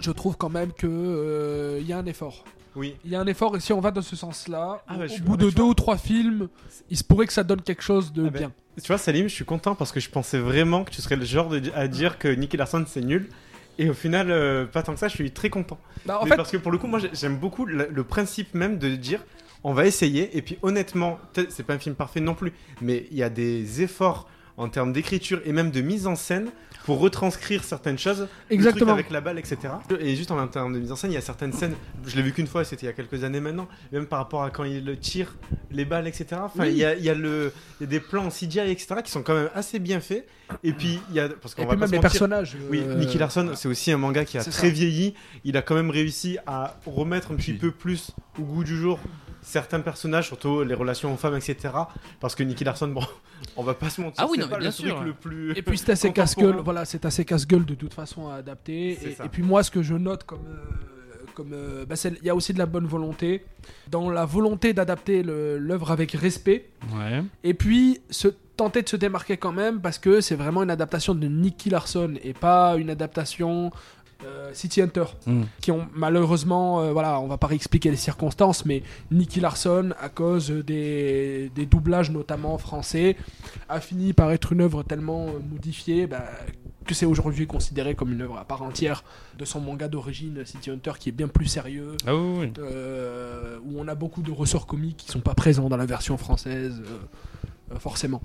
je trouve quand même que euh, il y a un effort. Oui. Il y a un effort, et si on va dans ce sens-là, Ah bah, au suis- bout ah bah, de deux vois. ou trois films, il se pourrait que ça donne quelque chose de Ah bah, bien. Tu vois, Salim, je suis content parce que je pensais vraiment que tu serais le genre de, à dire que Nicky Larson c'est nul. Et au final, euh, pas tant que ça, je suis très content. Bah, en Mais fait, parce que pour le coup, moi j'ai- j'aime beaucoup le, le principe même de dire on va essayer. Et puis honnêtement, c'est pas un film parfait non plus, mais il y a des efforts en termes d'écriture et même de mise en scène pour retranscrire certaines choses. Le Exactement. truc avec la balle, etc. Et juste en termes de mise en scène, il y a certaines scènes, je l'ai vu qu'une fois, c'était il y a quelques années maintenant, même par rapport à quand il tire les balles, etc. Enfin, Oui. il, y a, il, y a le, il y a des plans en CGI, etc. qui sont quand même assez bien faits. Et puis, il y a. Parce qu'on va même les mentir, personnages. oui, euh, Nicky Larson, c'est aussi un manga qui a très ça. vieilli. Il a quand même réussi à remettre un petit peu plus au goût du jour certains personnages, surtout les relations aux femmes, etc. Parce que Nicky Larson, bon, *laughs* on va pas se mentir, Ah oui, c'est non, pas mais bien le truc sûr. le plus. Et puis c'est *laughs* assez casse-gueule, voilà, c'est assez casse-gueule de toute façon à adapter. Et, puis moi, ce que je note comme, euh, comme, euh, bah, il y a aussi de la bonne volonté, dans la volonté d'adapter l'œuvre avec respect. Ouais. Et puis se tenter de se démarquer quand même parce que c'est vraiment une adaptation de Nicky Larson et pas une adaptation euh, City Hunter, Mm. qui ont malheureusement, euh, voilà, on va pas réexpliquer les circonstances, mais Nicky Larson, à cause des, des doublages notamment français, a fini par être une œuvre tellement euh, modifiée bah, que c'est aujourd'hui considéré comme une œuvre à part entière de son manga d'origine City Hunter, qui est bien plus sérieux, Ah oui, euh, où on a beaucoup de ressorts comiques qui sont pas présents dans la version française, forcément.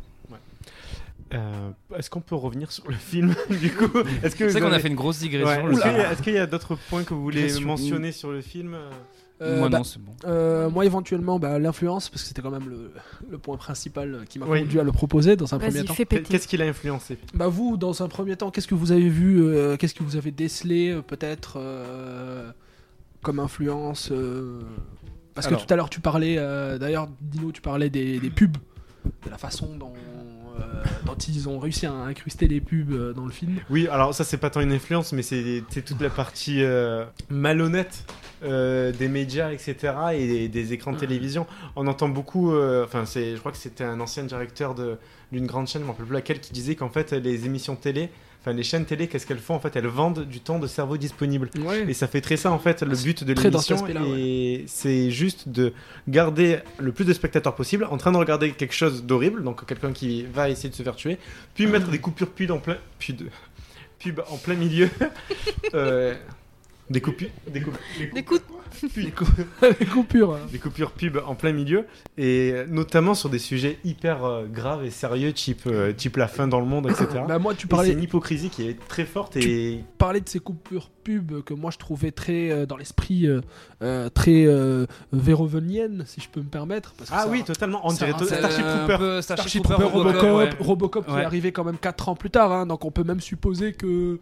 Euh, Est-ce qu'on peut revenir sur le film *laughs* du coup Est-ce que C'est vous qu'on a fait une grosse digression. Ouais, Est-ce qu'il y a- d'autres points que vous voulez mentionner sur le film Euh, Moi bah, non, c'est bon. Euh, moi éventuellement bah, l'influence parce que c'était quand même le, le point principal qui m'a Oui. conduit à le proposer dans un premier temps. Qu'est-ce qui l'a influencé Bah vous dans un premier temps qu'est-ce que vous avez vu euh, qu'est-ce que vous avez décelé euh, peut-être euh, comme influence euh, parce Alors. que tout à l'heure tu parlais euh, d'ailleurs Dino tu parlais des, des pubs de la façon dont euh, dont ils ont réussi à incruster les pubs euh, dans le film. Oui, alors ça c'est pas tant une influence, mais c'est toute la partie euh, malhonnête euh, des médias, etc. et des, des écrans de télévision. On entend beaucoup, euh, enfin c'est, je crois que c'était un ancien directeur de- d'une grande chaîne, je me rappelle plus laquelle, qui disait qu'en fait les émissions télé, enfin les chaînes télé, qu'est-ce qu'elles font En fait, elles vendent du temps de cerveau disponible. Ouais. Et ça fait très ça en fait le but de l'émission et c'est juste de garder le plus de spectateurs possible en train de regarder quelque chose d'horrible, donc quelqu'un qui va essayer de se faire tuer, puis mettre des coupures pub en plein pub, pub en plein milieu. *laughs* Euh, des coupures des, coup- des Des coups les, cou- les coupures. hein. des coupures pub en plein milieu et notamment sur des sujets hyper euh, graves et sérieux type euh, type la fin dans le monde etc. *coughs* Bah moi tu Et c'est parlais une hypocrisie qui est très forte et parler de ces coupures pub que moi je trouvais très euh, dans l'esprit euh, euh, très euh, vérovenienne si je peux me permettre parce que ah ça- oui totalement on dirait Starship Trooper. Starship Starship Trooper, Trooper, Robocop, ouais. Robocop qui Ouais. est arrivé quand même 4 ans plus tard, hein, donc on peut même supposer que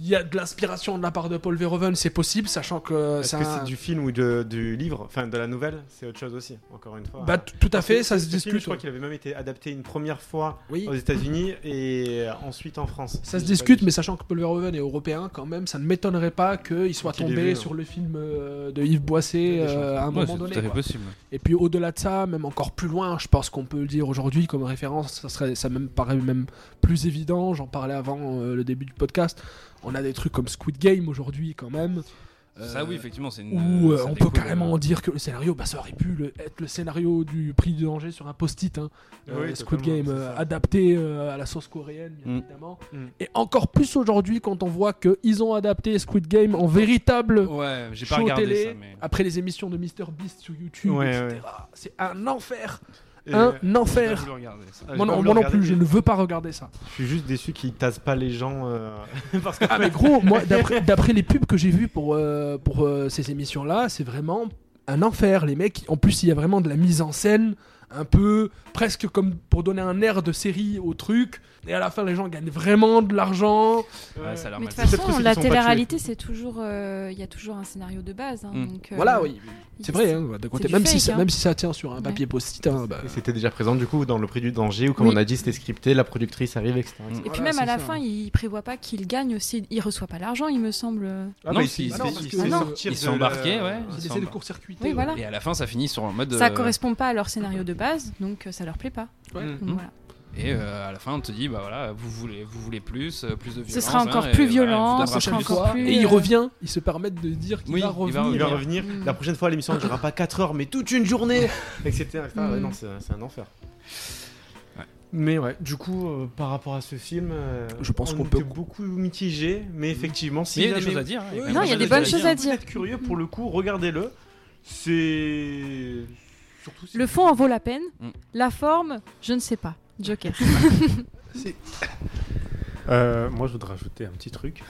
il y a de l'inspiration de la part de Paul Verhoeven, c'est possible, sachant que Est-ce c'est que un- c'est du film ou de- du livre Enfin, de la nouvelle, c'est autre chose aussi, encore une fois. Bah, t- tout à fait, ça se film, discute. Je crois qu'il avait même été adapté une première fois Oui. aux États-Unis et ensuite en France. Ça se discute, mais sachant que Paul Verhoeven est européen quand même, ça ne m'étonnerait pas qu'il soit Qu'il tombé vu, hein. sur le film euh, de Yves Boisset euh, à un Ouais, moment c'est donné. tout à fait possible. Et puis au-delà de ça, même encore plus loin, je pense qu'on peut le dire aujourd'hui comme référence, ça, serait, ça me paraît même plus évident, j'en parlais avant euh, le début du podcast, on a des trucs comme Squid Game aujourd'hui quand même. Ça, Euh, oui, effectivement, c'est une. Où euh, on peut carrément euh, dire que le scénario, bah, ça aurait pu le- être le scénario du prix du danger sur un post-it. hein. Oui, Euh, Squid Game euh, adapté euh, à la sauce coréenne, bien Mm. évidemment. Mm. Et encore plus aujourd'hui quand on voit qu'ils ont adapté Squid Game en véritable Ouais, j'ai pas show regardé télé ça, mais. après les émissions de MrBeast sur YouTube, Ouais, etc. ouais. C'est un enfer. Et, Un euh, enfer. ah, Moi non, moi plus, je mais ne veux pas regarder ça. Je suis juste déçu qu'ils tasent pas les gens. euh, *laughs* parce que Ah mais gros, moi *laughs* d'après d'après les pubs que j'ai vues pour, euh, pour euh, ces émissions-là, c'est vraiment un enfer. Les mecs, en plus il y a vraiment de la mise en scène, un peu presque comme pour donner un air de série au truc. Et à la fin, les gens gagnent vraiment de l'argent. Ouais, ça a l'air Mais de toute façon, la télé-réalité, c'est toujours, euh, il y a toujours un scénario de base. hein, Mm. donc, euh, Voilà, oui. C'est vrai, hein, d'un côté. du Même, si fake, hein. même si ça tient sur un Ouais. papier post-it. hein, bah, Et c'était déjà présent du coup dans le prix du danger où comme Oui. on a dit c'était scripté, la productrice arrive, etc. Et puis même à la ça. fin, il prévoit pas qu'il gagne aussi. Il reçoit pas l'argent, il me semble. Ah Non, ils sont embarqués, ouais. Ils essaient de court-circuiter. Et à la fin, ça finit sur un mode. Ça euh, correspond pas à leur scénario de base, donc euh, ça leur plaît pas. Ouais. Donc, Mm. voilà. Et euh, à la fin, on te dit, bah voilà, vous voulez, vous voulez plus, euh, plus de violence. Ce sera encore hein, plus voilà, violent, vous La ce sera plus. encore fois. plus, Et il revient, ils se permettent de dire qu'il Oui, va il va revenir. Il va revenir. Mm. La prochaine fois, l'émission ne durera pas 4 heures, mais toute une journée, *laughs* etc. etc. Mm. non, c'est un enfer. Ouais. Mais ouais, du coup, euh, par rapport à ce film, euh, Je pense on qu'on peut- beaucoup mitigé, mais effectivement, si Mais il y a des choses à dire. hein, Non, il y a des bonnes de choses à dire. Vous êtes curieux pour le coup, regardez-le. C'est si Le fond en vaut la peine. Mm. La forme, je ne sais pas. Joker. *laughs* Euh, moi, je voudrais rajouter un petit truc.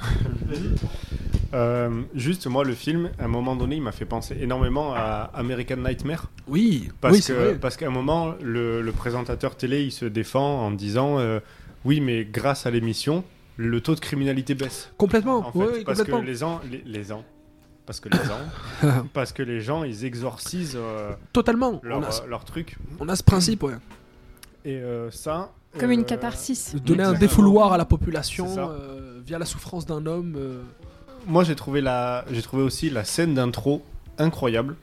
Euh, juste, moi, le film, à un moment donné, il m'a fait penser énormément à American Nightmare. Oui, Parce oui, c'est que vrai. parce qu'à un moment, le, le présentateur télé, il se défend en disant euh, Oui, mais grâce à l'émission, le taux de criminalité baisse. Complètement. En fait, oui, oui, parce complètement. que les gens, les, les gens, parce que les gens, *laughs* parce que les gens, ils exorcisent euh, Totalement. leur, on, a, euh, leur truc. on a ce principe, ouais. Et euh, ça. Comme une catharsis. De donner un défouloir à la population euh, via la souffrance d'un homme. euh, Moi, j'ai trouvé la, j'ai trouvé aussi la scène d'intro incroyable.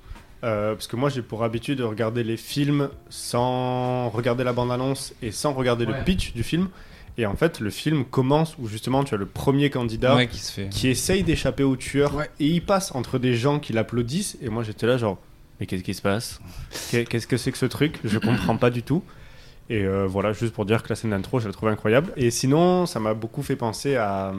Euh, parce que moi, j'ai pour habitude de regarder les films sans regarder la bande-annonce et sans regarder Ouais. le pitch du film. Et en fait, le film commence où justement tu as le premier candidat Ouais, qui se fait. qui essaye d'échapper au tueur Ouais. et il passe entre des gens qui l'applaudissent et moi j'étais là genre mais qu'est-ce qui se passe? *laughs* Qu'est- Qu'est-ce que c'est que ce truc? Je comprends pas du tout. Et euh, voilà, juste pour dire que la scène d'intro, je la trouve incroyable. Et sinon, ça m'a beaucoup fait penser à,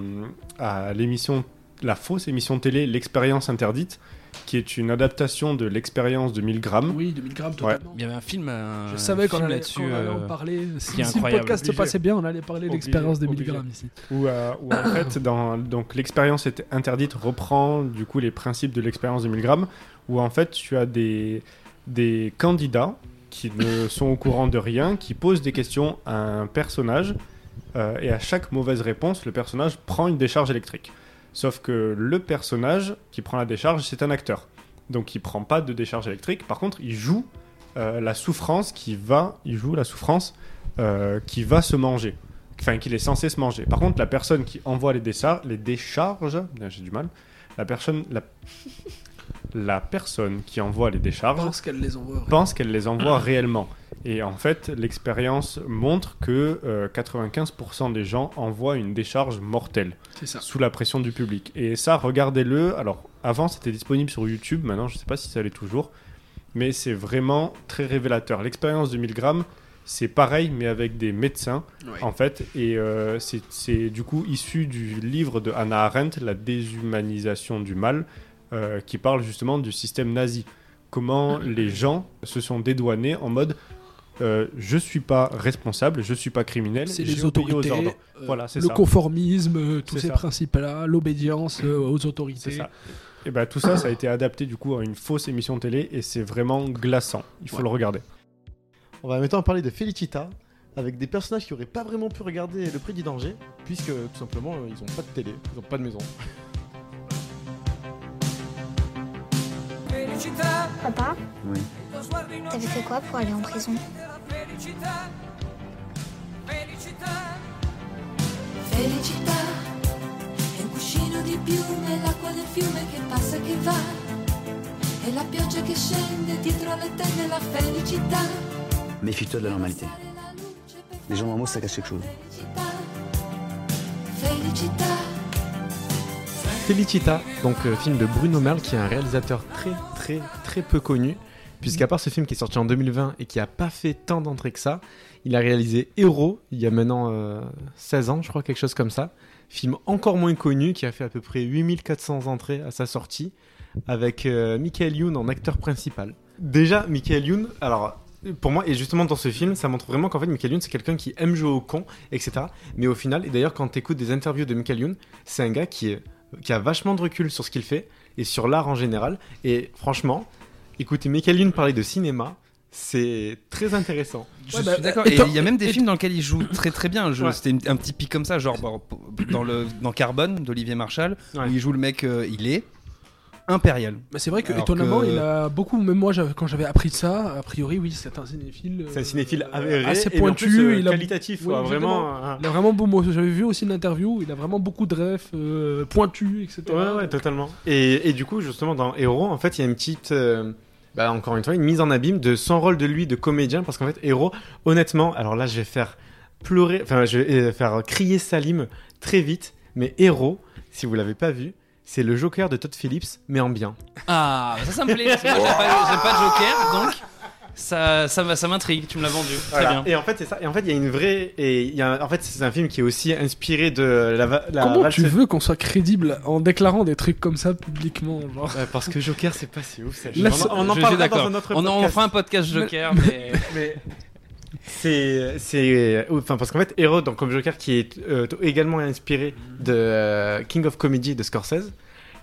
à l'émission, la fausse émission télé L'expérience interdite, qui est une adaptation de l'expérience de 1000 grammes. Oui, 2000 grammes totalement. Il y avait un film, un Je savais qu'on allait, là-dessus. qu'on allait en euh, parler. Si, si le podcast se passait bien, on allait parler de l'expérience des 1000 obligé. grammes ici. Où, euh, où en *coughs* fait, dans, donc l'expérience était interdite reprend du coup les principes de l'expérience de 1000 grammes, où en fait tu as des, des candidats qui ne *coughs* sont au courant de rien, qui posent des questions à un personnage, euh, et à chaque mauvaise réponse, le personnage prend une décharge électrique. Sauf que le personnage qui prend la décharge, c'est un acteur. Donc il prend pas de décharge électrique. Par contre, il joue euh, la souffrance qui va, il joue la souffrance euh, qui va se manger. Enfin, qu'il est censé se manger. Par contre, la personne qui envoie les, les décharges, j'ai du mal. La personne, la personne qui envoie les décharges pense qu'elle les envoie. pense qu'elle les envoie *clears throat* réellement. Et en fait, l'expérience montre que euh, 95% des gens envoient une décharge mortelle ça. sous la pression du public. Et ça, regardez-le. Alors, avant, c'était disponible sur YouTube. Maintenant, je ne sais pas si ça l'est toujours. Mais c'est vraiment très révélateur. L'expérience de 1000 grammes, c'est pareil, mais avec des médecins, en fait. Et euh, c'est du coup issu du livre de Hannah Arendt, La déshumanisation du mal, euh, qui parle justement du système nazi. Comment les gens se sont dédouanés en mode euh, je suis pas responsable, je suis pas criminel, C'est les obéi aux autorités, ordres. euh, Voilà, c'est le ça. conformisme, euh, tous ces principes-là, l'obédience euh, aux autorités. Ça. Et ben tout ça, ça a été adapté du coup à une fausse émission télé et c'est vraiment glaçant. Il faut Ouais. le regarder. On va maintenant parler de Felicita, avec des personnages qui auraient pas vraiment pu regarder Le Prix du Danger, puisque tout simplement ils ont pas de télé, ils ont pas de maison. Papa Oui. T'avais fait quoi pour aller en prison Felicità è un cuscino di piume, l'acqua del fiume che passa e che va. È la pioggia che scende dietro alle tende, la felicità. Méfie-toi de la normalité. Les gens normaux, ça cache quelque chose. Felicità. Felicita, donc euh, film de Bruno Merle, qui est un réalisateur très très très peu connu, puisqu'à part ce film qui est sorti en 2020 et qui a pas fait tant d'entrées que ça, il a réalisé Héros il y a maintenant euh, 16 ans, je crois, quelque chose comme ça. Film encore moins connu, qui a fait à peu près 8400 entrées à sa sortie, avec euh, Michael Youn en acteur principal. Déjà, Michael Youn, alors pour moi, et justement dans ce film, ça montre vraiment qu'en fait, Michael Youn, c'est quelqu'un qui aime jouer au con, etc. Mais au final, et d'ailleurs, quand tu des interviews de Michael Youn, c'est un gars qui, est, qui a vachement de recul sur ce qu'il fait et sur l'art en général. Et franchement, écoutez Michael Youn parler de cinéma, c'est très intéressant. Je Ouais, bah, suis d'accord. et il y a même des et- films dans lesquels il joue très très bien. Ouais. C'était un petit pic comme ça, genre dans, le, dans Carbone d'Olivier Marshall, Ouais. où il joue le mec, euh, il est impérial. Mais c'est vrai que Alors étonnamment, que- il a beaucoup. Même moi, quand j'avais appris de ça, a priori, oui, c'est un cinéphile. C'est un euh, cinéphile euh, avéré assez et mais en pointu. plus, euh, il a qualitatif, quoi, vraiment. hein. Il a vraiment beau mot. J'avais vu aussi une interview. Il a vraiment beaucoup de refs euh, pointus, etc. Ouais, ouais, totalement. Et, et du coup, justement, dans Héros, en fait, il y a une petite. euh, bah, encore une fois, une mise en abîme de son rôle de lui de comédien, parce qu'en fait, Héros, honnêtement, alors là, je vais faire pleurer, enfin, je vais euh, faire crier Salim très vite, mais Héros, si vous l'avez pas vu, c'est le Joker de Todd Phillips, mais en bien. Ah, ça, ça me plaît. parce que moi, j'aime pas, pas Joker, donc ça, ça, m'intrigue. Tu me l'as vendu. Très Voilà. bien. Et en fait, c'est ça. Et en fait, il y a une vraie. Et il y a, en fait, c'est un film qui est aussi inspiré de la. va- la Comment valse- tu veux qu'on soit crédible en déclarant des trucs comme ça publiquement genre Ouais, parce que Joker, c'est pas si ouf. ça. Là, on, en- on en Je suis parlera d'accord. dans un autre On, en podcast. fera un podcast Joker, mais. mais c'est c'est enfin parce qu'en fait Hero donc comme Joker qui est euh, également inspiré de euh, King of Comedy de Scorsese.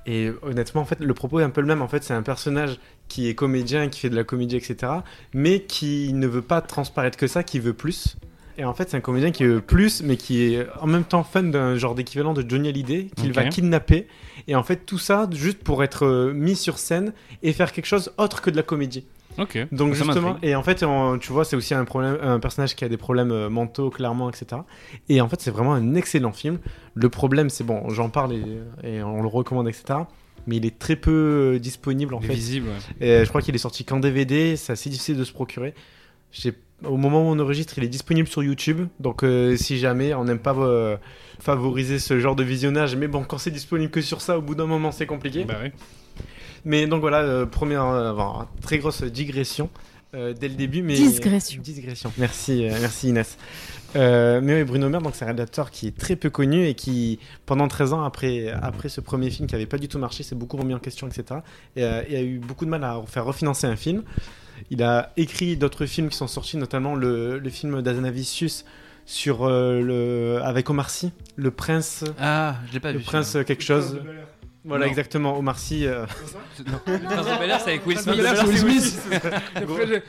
Et honnêtement en fait le propos est un peu le même. En fait c'est un personnage qui est comédien qui fait de la comédie etc mais qui ne veut pas transparaître que ça qui veut plus. Et en fait c'est un comédien qui veut plus mais qui est en même temps fan d'un genre d'équivalent de Johnny Hallyday qu'il va kidnapper. Et en fait tout ça juste pour être euh, mis sur scène et faire quelque chose autre que de la comédie Donc ça justement, et en fait, on- tu vois, c'est aussi un problème, un personnage qui a des problèmes euh, mentaux clairement, etc. Et en fait, c'est vraiment un excellent film. Le problème, c'est bon, j'en parle et, et on le recommande, etc. Mais il est très peu euh, disponible en fait. visible. ouais. Et je crois qu'il est sorti qu'en DVD, c'est assez difficile de se procurer. J'ai au moment où on enregistre, il est disponible sur YouTube. Donc, euh, si jamais on n'aime pas euh, favoriser ce genre de visionnage, mais bon, quand c'est disponible que sur ça, au bout d'un moment, c'est compliqué. Bah oui. Mais donc voilà, euh, première euh, enfin, très grosse digression euh, dès le début. Mais... Digression. Digression. Merci, euh, merci Inès. Euh, mais oui, Bruno Mer, donc c'est un réalisateur qui est très peu connu et qui, pendant 13 ans après, après ce premier film qui avait pas du tout marché, s'est beaucoup remis en question, etc. Et, euh, et a eu beaucoup de mal à faire refinancer un film. Il a écrit d'autres films qui sont sortis, notamment le, le film d'Azanavicius sur euh, le avec Omar Sy, le prince. Ah, je l'ai pas le vu, prince celui-là. euh, quelque chose. Voilà, Non. exactement. Omar Sy. euh, Non. Le Prince de Bel-Air, c'est avec Will Smith.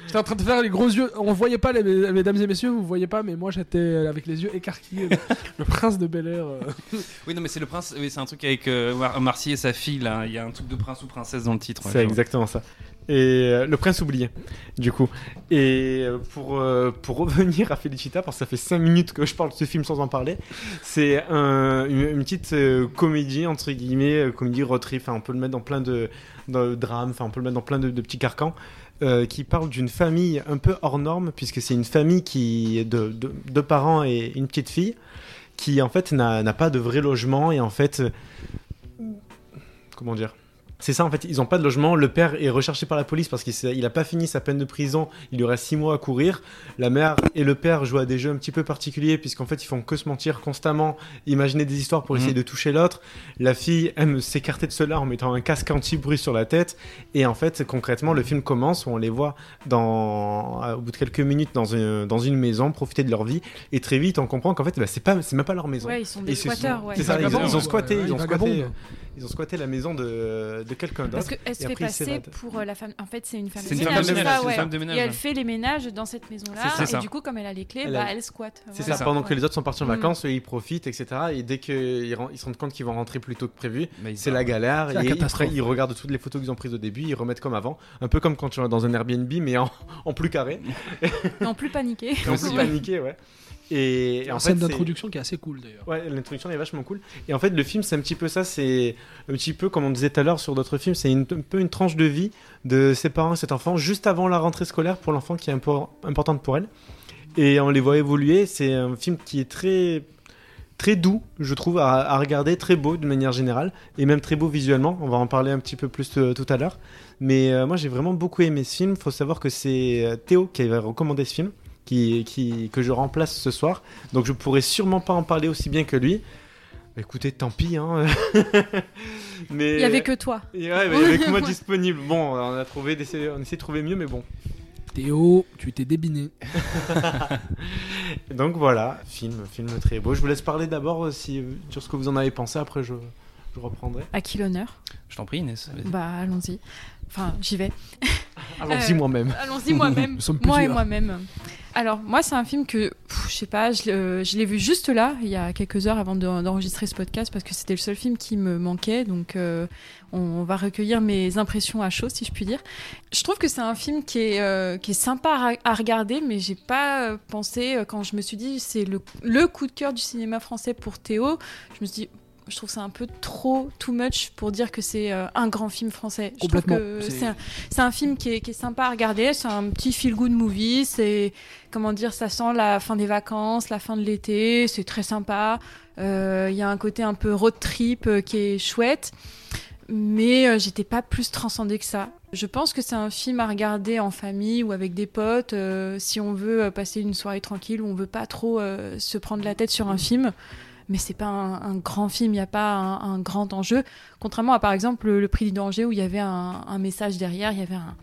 J'étais en train de faire les gros yeux. On voyait pas, les, mesdames et messieurs, vous voyez pas, mais moi j'étais avec les yeux écarquillés. *laughs* le prince de Bel Air. *laughs* Oui, non, mais c'est le prince. Oui, c'est un truc avec euh, Mar- Marcy et sa fille. Là, il y a un truc de prince ou princesse dans le titre. ouais, C'est exactement ça. Et euh, le prince oublié, du coup. Et euh, pour, euh, pour *laughs* revenir à Felicita, parce que ça fait 5 minutes que je parle de ce film sans en parler, c'est un- une, petite comédie, entre guillemets, comédie road trip. Enfin, on peut le mettre dans plein de, drames, enfin, on peut le mettre dans plein de, petits carcans. qui parle d'une famille un peu hors norme, puisque c'est une famille qui de de- parents et une petite fille, qui en fait n'a pas de vrai logement et en fait comment dire? C'est ça en fait, ils n'ont pas de logement. Le père est recherché par la police parce qu'il s'est- il a pas fini sa peine de prison. Il lui reste six mois à courir. La mère et le père jouent à des jeux un petit peu particuliers puisqu'en fait ils font que se mentir constamment, imaginer des histoires pour essayer Mhm. de toucher l'autre. La fille aime s'écarter de cela en mettant un casque anti-bruit sur la tête. Et en fait concrètement le film commence où on les voit dans, au bout de quelques minutes dans une, dans une maison profiter de leur vie et très vite on comprend qu'en fait bah, c'est pas c'est même pas leur maison. Ouais, ils sont des squatteurs, ouais. C'est ça, ils, ont- ils squatté, Ouais, ils ont squatté. Ils ont squatté la maison de, de quelqu'un d'autre. Parce qu'elle se fait passer pour euh, la femme. En fait, c'est une femme de femme ménage. de ménage, ça, c'est une femme de ménage, Et elle fait les ménages dans cette maison-là. Et ça. du coup, comme elle a les clés, Elle bah, squatte. C'est Voilà. ça, pendant que les autres sont partis en Mm. vacances, ils profitent, etc. Et dès qu'ils se rendent compte qu'ils vont rentrer plus tôt que prévu, c'est la galère. Et après, ils regardent toutes les photos qu'ils ont prises au début, ils remettent comme avant. Un peu comme quand tu vas dans un Airbnb, mais en, *laughs* en plus carré. Non, plus paniqué. en plus paniqué, ouais. Et, et En scène d'introduction qui est assez cool d'ailleurs. Ouais, l'introduction est vachement cool. Et en fait, le film, c'est un petit peu ça. C'est un petit peu, comme on disait tout à l'heure sur d'autres films, c'est un peu une tranche de vie de ses parents et cet enfant juste avant la rentrée scolaire pour l'enfant qui est impo- importante pour elle. Et on les voit évoluer. C'est un film qui est très très doux, je trouve, à, à regarder, très beau de manière générale, et même très beau visuellement. On va en parler un petit peu plus euh, tout à l'heure. Mais euh, moi, j'ai vraiment beaucoup aimé ce film. faut savoir que c'est euh, Théo qui avait recommandé ce film, qui, qui, que je remplace ce soir. Donc je pourrais sûrement pas en parler aussi bien que lui. Bah, écoutez, tant pis. Hein. *laughs* mais... Il y avait que toi. Ouais, mais il y avait que moi *laughs* disponible. Bon, on a trouvé, on essaie de trouver mieux, mais bon. Théo, tu t'es débiné. *laughs* Donc voilà, film, film très beau. Je vous laisse parler d'abord euh, si, sur ce que vous en avez pensé. Après, je, je reprendrai. À qui l'honneur? Je t'en prie, Inès. Bah, allons-y. Enfin, j'y vais. Allons-y moi-même. Allons-y moi-même. Nous sommes moi et moi-même. Alors, moi, c'est un film que, pff, je sais pas, je, l'ai vu juste là, il y a quelques heures avant de- d'enregistrer ce podcast, parce que c'était le seul film qui me manquait. Donc, euh, on va recueillir mes impressions à chaud, si je puis dire. Je trouve que c'est un film qui est, euh, qui est sympa à, regarder, mais j'ai pas euh, pensé, quand je me suis dit, c'est le, le coup de cœur du cinéma français pour Théo, je me suis dit, je trouve ça un peu trop too much pour dire que c'est euh, un grand film français. Je trouve que C'est- un, film qui est, qui est sympa à regarder, c'est un petit feel good movie, c'est comment dire, ça sent la fin des vacances, la fin de l'été, c'est très sympa. Euh, Il y a un côté un peu road trip euh, qui est chouette, mais j'étais pas plus transcendée que ça. Je pense que c'est un film à regarder en famille ou avec des potes, euh, si on veut passer une soirée tranquille, où on veut pas trop euh, se prendre la tête sur un film. Mais c'est pas un, un grand film, il n'y a pas un, un grand enjeu. Contrairement à par exemple le, le prix du danger où il y avait un, un message derrière, il y avait un,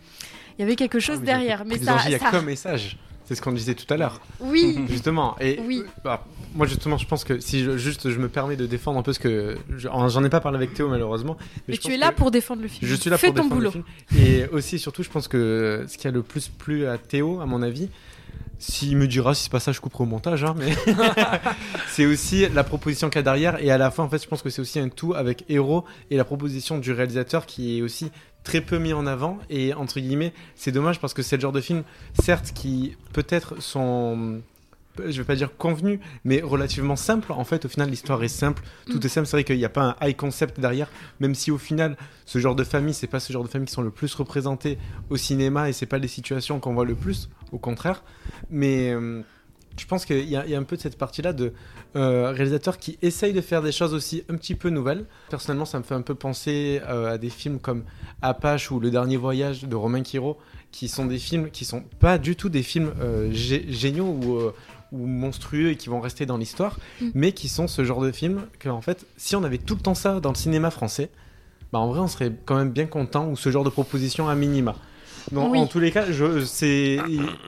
il y avait quelque chose Ah, mais derrière. Mais ça, il y a ça- qu'un message. C'est ce qu'on disait tout à l'heure. Oui. *laughs* Justement. Et Oui. bah, moi, justement, je pense que si je, juste je me permets de défendre un peu ce que. je- J'en ai pas parlé avec Théo, malheureusement. Mais je tu es là pour défendre le film. Je suis là Fais pour ton défendre le boulot. film. Et aussi, surtout, je pense que ce qui a le plus plu à Théo, à mon avis, s'il me dira si c'est pas ça, je couperai au montage, hein, mais *laughs* c'est aussi la proposition qu'il y a derrière. Et à la fin, en fait, je pense que c'est aussi un tout avec Héros et la proposition du réalisateur qui est aussi très peu mis en avant. Et entre guillemets, c'est dommage parce que c'est le genre de film, certes, qui peut-être sont je vais pas dire convenu, mais relativement simple. En fait, au final, l'histoire est simple. Tout Mm. est simple. C'est vrai qu'il n'y a pas un high concept derrière, même si au final, ce genre de famille, c'est pas ce genre de famille qui sont le plus représentées au cinéma et c'est pas les situations qu'on voit le plus, au contraire. Mais euh, je pense qu'il y, a il y a un peu de cette partie-là de euh, réalisateurs qui essayent de faire des choses aussi un petit peu nouvelles. Personnellement, ça me fait un peu penser euh, à des films comme Apache ou Le Dernier Voyage de Romain Quiro, qui sont des films qui sont pas du tout des films gé- géniaux ou, ou monstrueux et qui vont rester dans l'histoire, Mm. mais qui sont ce genre de films que, en fait, si on avait tout le temps ça dans le cinéma français, bah en vrai, on serait quand même bien content ou ce genre de proposition à minima. Oui. En tous les cas, je, c'est.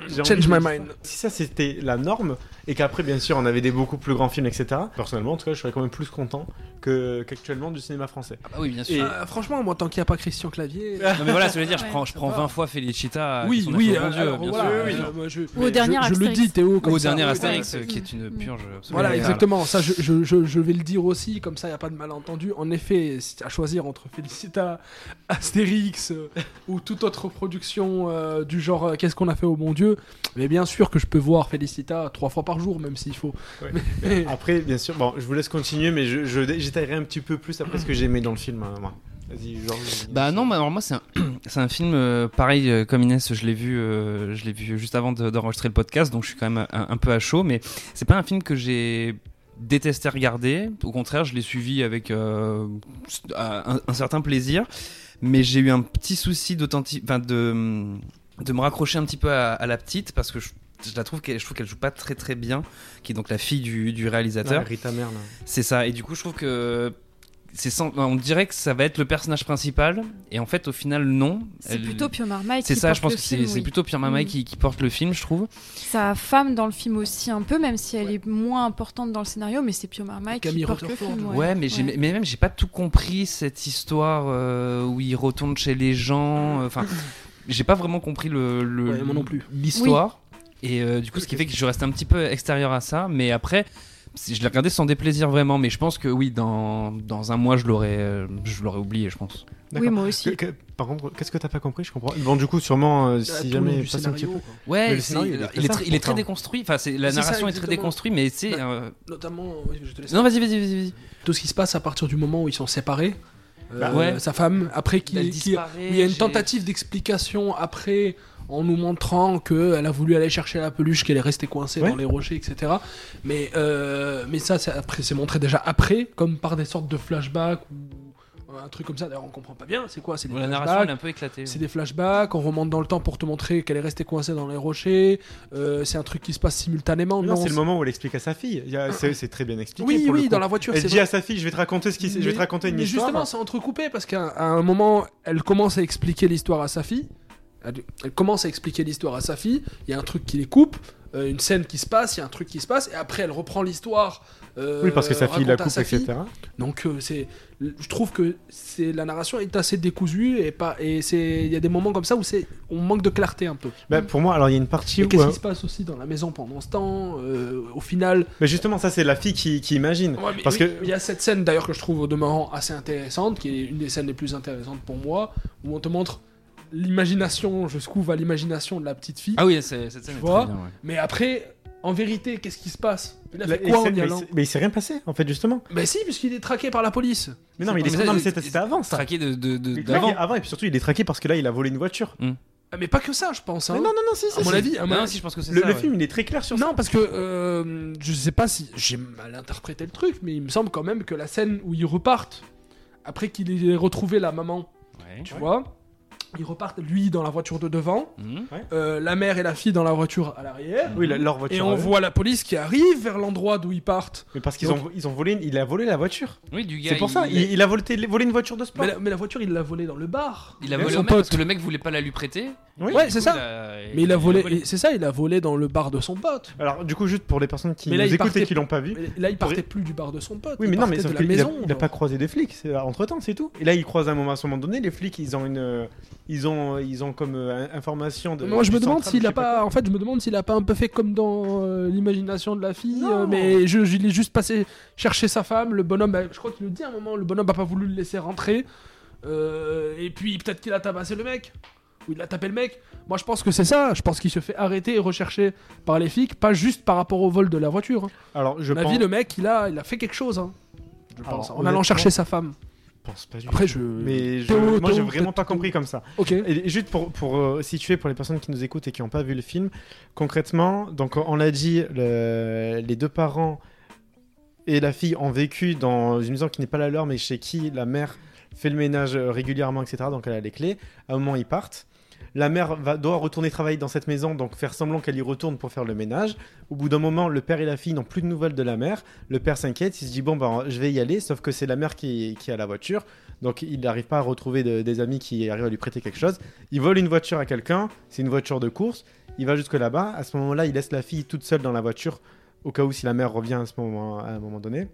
j'ai Change my mind. Si ça c'était la norme et qu'après, bien sûr, on avait des beaucoup plus grands films, etc. Personnellement, en tout cas, je serais quand même plus content que, qu'actuellement du cinéma français. Ah oui, bien sûr. Euh, franchement, moi, tant qu'il n'y a pas Christian Clavier. *laughs* Non mais voilà, ça veut dire, je prends, je prends 20 fois Felicita. Oui, oui, euh, Dieu, alors, bien voilà, sûr. euh, bien sûr. moi, je- Ou au dernier je, je le dis, Théo. comme Ou au ça. dernier Oui, Astérix, euh, qui est une purge. absolument Voilà, exactement. Ça, je, je, je, je vais le dire aussi, comme ça, il n'y a pas de malentendu. En effet, à choisir entre Félicita, Astérix euh, ou toute autre production euh, du genre euh, Qu'est-ce qu'on a fait au bon Dieu Mais bien sûr que je peux voir Félicita trois fois par jour, même s'il faut. Ouais. Mais- *laughs* *laughs* Après, bien sûr, bon, je vous laisse continuer, mais je, je j'étaillerai un petit peu plus après ce que j'ai aimé dans le film. hein, moi. Bah non, bah alors moi c'est un, *clears throat* c'est un film euh, pareil euh, comme Inès, je l'ai vu, euh, je l'ai vu juste avant de- d'enregistrer le podcast, donc je suis quand même un, un peu à chaud, mais c'est pas un film que j'ai détesté regarder. Au contraire, je l'ai suivi avec euh, un, un certain plaisir, mais j'ai eu un petit souci enfin de de me raccrocher un petit peu à, à la petite parce que je, je la trouve qu'elle, je trouve qu'elle joue pas très très bien, qui est donc la fille du, du réalisateur. Ouais, Rita Merle. C'est ça. Et du coup, je trouve que sans- on dirait que ça va être le personnage principal, et en fait, au final, non. C'est Elle- plutôt Pio Marmaille C'est qui ça. porte Je pense le que c'est oui. plutôt Pierre Marmaille Mm. qui, qui porte le film, je trouve. Sa femme dans le film aussi un peu, même si elle est moins importante dans le scénario, mais c'est Pio Marmaille qui porte le film. Ouais, mais, j'ai- mais même j'ai pas tout compris cette histoire euh, où il retourne chez les gens. euh, Enfin, *laughs* j'ai pas vraiment compris le, le- Ouais, moi non plus. l'histoire. Et euh, du coup, ce qui fait que je reste un petit peu extérieur à ça. Mais après, je l'ai regardé sans déplaisir vraiment. Mais je pense que oui, dans, dans un mois, je l'aurais euh, je l'aurais oublié, je pense. D'accord. moi aussi. Que- que- par contre, qu'est-ce que t'as pas compris Je comprends. Bon, du coup, sûrement, euh, tout si jamais passe un petit peu. Ouais, le c'est- scénario, il, il est très il est déconstruit. Enfin, c'est- la ça, narration est très déconstruite, mais c'est. Bah, euh, Notamment, oui, je te laisse. Non, vas-y, vas-y, vas-y. vas-y. Tout ce qui se passe à partir du moment où ils sont séparés. Euh, Bah, ouais. Sa femme, après, qui, il y a une tentative d'explication après, en nous montrant qu'elle a voulu aller chercher la peluche, qu'elle est restée coincée Ouais. dans les rochers, etc. Mais, euh, mais ça, c'est après, c'est montré déjà après, comme par des sortes de flashbacks ou un truc comme ça. D'ailleurs, on comprend pas bien. C'est quoi? C'est des La narration, flashbacks elle est un peu éclatée. c'est des flashbacks, on remonte dans le temps pour te montrer qu'elle est restée coincée dans les rochers. Euh, c'est un truc qui se passe simultanément. Non, Non, c'est le moment où elle explique à sa fille. Il y a- C'est c'est très bien expliqué. Oui, pour le oui, coup. dans la voiture. Elle c'est dit vrai. à sa fille Je vais te raconter, ce qui... je vais te Mais- raconter une mais histoire. justement, c'est entrecoupé parce qu'à un moment, elle commence à expliquer l'histoire à sa fille. Elle, elle commence à expliquer l'histoire à sa fille. Il y a un truc qui les coupe, euh, une scène qui se passe, il y a un truc qui se passe, et après elle reprend l'histoire. euh, Oui, parce que sa fille la coupe, fille. etc. Donc euh, c'est, je trouve que c'est la narration est assez décousue et pas et c'est il y a des moments comme ça où c'est on manque de clarté un peu. Bah, pour moi, alors il y a une partie Et où. qu'est-ce qui se passe aussi dans la maison pendant ce temps Au final, Mais justement, ça, c'est la fille qui, qui imagine. Ouais, mais parce oui, que. il y a cette scène d'ailleurs que je trouve au demeurant assez intéressante, qui est une des scènes les plus intéressantes pour moi, où on te montre l'imagination, jusqu'où va l'imagination de la petite fille. Ah oui, c'est- cette scène tu est vois très bien, ouais. Mais après, en vérité, qu'est-ce qui se passe? Il a fait et quoi c'est- en y mais allant c'est- mais il s'est rien passé, en fait, justement. Bah si, puisqu'il est traqué par la police. Mais non, mais, il est... Mais non, mais c'était c'était avant ça. Traqué de, de, de- Il est d'avant. traqué avant, et puis surtout, il est traqué parce que là, il a volé une voiture. Ah, Mais pas que ça, je pense. Hein. Mais non, non, non, si, si. à mon si. avis, à mon Non, avis- si, je pense que c'est Le, ça. le ouais. film, il est très clair sur ça. Non, parce que euh, je sais pas si j'ai mal interprété le truc, mais il me semble quand même que la scène où ils repartent, après qu'il ait retrouvé la maman, Ouais. tu vois, ils repartent lui dans la voiture de devant, Mhm. euh, la mère et la fille dans la voiture à l'arrière. Oui, la- leur voiture. Et on voit la police qui arrive vers l'endroit d'où ils partent. Mais parce qu'ils ont, ils ont volé, il a volé la voiture. Oui, du gars. C'est pour ça, il, il a volé, volé une voiture de sport. Mais la, mais la voiture, il l'a volée dans le bar. Il a Avec volé son au mec parce pote. que le mec voulait pas la lui prêter. Oui. Ouais, c'est ça. a- Mais il a volé, c'est ça, il a volé dans le bar de son pote. Alors, du coup, juste pour les personnes qui Mais là, nous écoutent et qui l'ont pas vu. Mais là, il partait plus du bar de son pote. Oui, mais non, mais la maison. il a pas croisé des flics entre temps, c'est tout. Et là, il croise à un moment, à un moment donné, les flics, ils ont une, euh, ils ont, ils ont comme euh, information de. Moi, je me demande s'il a pas, en fait, je me demande s'il a pas un peu fait comme dans euh, l'imagination de la fille, euh, mais je, je l'ai juste passé chercher sa femme. Le bonhomme, bah, je crois qu'il le dit à un moment, le bonhomme a pas voulu le laisser rentrer, euh, et puis peut-être qu'il a tabassé le mec. où il a tapé le mec. Moi, je pense que c'est ça. Je pense qu'il se fait arrêter et rechercher par les flics, pas juste par rapport au vol de la voiture. hein. Alors, je À mon pense. avis, le mec, il a, il a fait quelque chose. hein. Je Alors, pense, en allant chercher sa femme. Je pense pas du Après, tout. je. Mais je- Théo, moi, j'ai vraiment pas compris comme ça. Ok. Et juste pour, pour euh, situer pour les personnes qui nous écoutent et qui n'ont pas vu le film, concrètement, donc on l'a dit, le- les deux parents et la fille ont vécu dans une maison qui n'est pas la leur, mais chez qui la mère fait le ménage régulièrement, etc. Donc elle a les clés. À un moment, ils partent. La mère va, doit retourner travailler dans cette maison, donc faire semblant qu'elle y retourne pour faire le ménage. Au bout d'un moment, le père et la fille n'ont plus de nouvelles de la mère. Le père s'inquiète, il se dit bon ben je vais y aller, sauf que c'est la mère qui, a la voiture, donc il n'arrive pas à retrouver de- des amis qui arrivent à lui prêter quelque chose. Il vole une voiture à quelqu'un, c'est une voiture de course. Il va jusque là-bas. À ce moment-là, il laisse la fille toute seule dans la voiture, au cas où si la mère revient à ce moment, à un moment donné.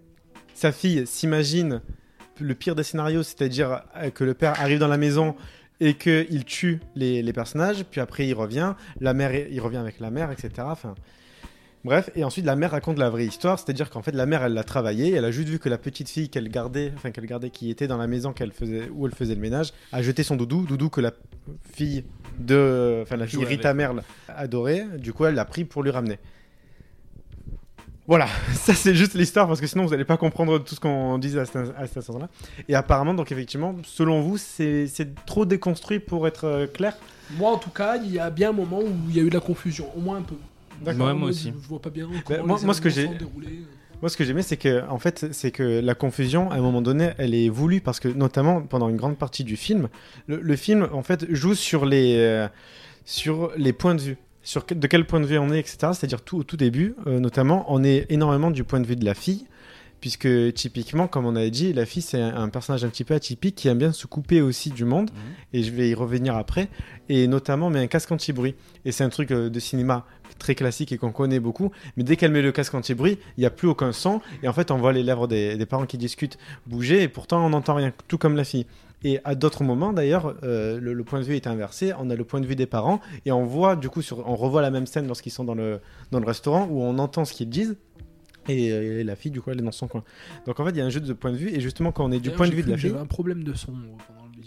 Sa fille s'imagine le pire des scénarios, c'est-à-dire euh, que le père arrive dans la maison et qu'il tue les, les personnages, puis après il revient, la mère, il revient avec la mère, etc. Enfin, bref, et ensuite la mère raconte la vraie histoire, c'est-à-dire qu'en fait la mère elle l'a travaillé, elle a juste vu que la petite fille qu'elle gardait, enfin qu'elle gardait, qui était dans la maison qu'elle faisait, où elle faisait le ménage, a jeté son doudou, doudou que la fille de, enfin la fille Rita. Merle adorait, du coup elle l'a pris pour lui ramener. Voilà, *laughs* ça c'est juste l'histoire parce que sinon vous n'allez pas comprendre tout ce qu'on disait à cet, à cet instant-là. Et apparemment, donc effectivement, selon vous, c'est trop déconstruit pour être euh, clair? Moi, en tout cas, il y a bien un moment où il y a eu de la confusion, au moins un peu. D'accord. Ouais, En moi aussi. Je vois pas bien. Ben, moi, les moi, ce que j'ai, moi, ce que j'aimais, c'est que, en fait, c'est que la confusion, à un moment donné, elle est voulue parce que, notamment pendant une grande partie du film, le, le film, en fait, joue sur les, euh, sur les points de vue, sur que- de quel point de vue on est, etc. C'est-à-dire tout au tout début, euh, notamment, on est énormément du point de vue de la fille. Puisque typiquement, comme on avait dit, la fille c'est un, un personnage un petit peu atypique qui aime bien se couper aussi du monde, et je vais y revenir après, et notamment met un casque anti-bruit. Et c'est un truc euh, de cinéma très classique et qu'on connaît beaucoup, mais dès qu'elle met le casque anti-bruit, il n'y a plus aucun son, et en fait on voit les lèvres des, des parents qui discutent bouger, et pourtant on n'entend rien, tout comme la fille. Et à d'autres moments, d'ailleurs, euh, le, le point de vue est inversé. On a le point de vue des parents et on voit, du coup, sur, on revoit la même scène lorsqu'ils sont dans le, dans le restaurant où on entend ce qu'ils disent. Et, euh, la fille, du coup, elle est dans son coin. Donc en fait, il y a un jeu de point de vue. Et justement, quand on est du point de vue de la fille. J'avais un problème de son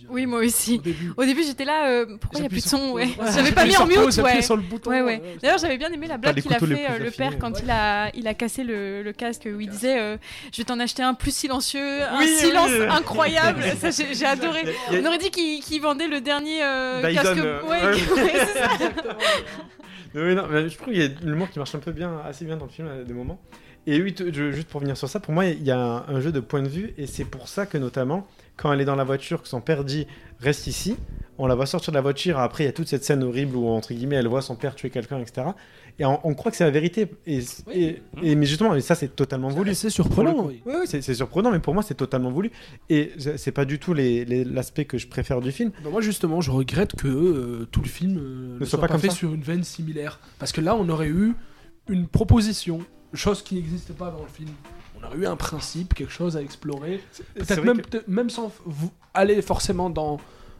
Oui, moi aussi. Au début. J'étais là, euh, pourquoi il n'y a plus de son ouais. Ouais, J'avais pas mis en mute, ouais. sur le bouton, Ouais, ouais, ouais. ouais. D'ailleurs, j'avais bien aimé la blague qu'il a fait, euh, le père, quand ouais. il, a, il a cassé le, le casque, où il disait euh, Je vais t'en acheter un plus silencieux, un Oui, silence oui. incroyable. *laughs* Ça, j'ai adoré. On aurait dit qu'il vendait le dernier casque. Ouais, *laughs* non, mais je trouve qu'il y a l'humour qui marche un peu bien, assez bien dans le film à des moments. Et oui, juste pour venir sur ça, pour moi, il y a un, un jeu de point de vue, et c'est pour ça que notamment, quand elle est dans la voiture, que son père dit reste ici, on la voit sortir de la voiture, après il y a toute cette scène horrible où, entre guillemets, elle voit son père tuer quelqu'un, etc. Et on, on croit que c'est la vérité. Et, et- et- mais justement, et ça c'est totalement voulu. C'est surprenant, oui. Oui, c'est surprenant, mais pour moi c'est totalement voulu. Et c'est pas du tout l'aspect que je préfère du film. Bah, moi justement, je regrette que euh, tout le film euh, ne, soit, pas, comme fait ça. sur une veine similaire. Parce que là, on aurait eu une proposition, chose qui n'existait pas dans le film. On aurait eu un principe, quelque chose à explorer. Peut-être même, que- peut-être même sans vous aller forcément dans,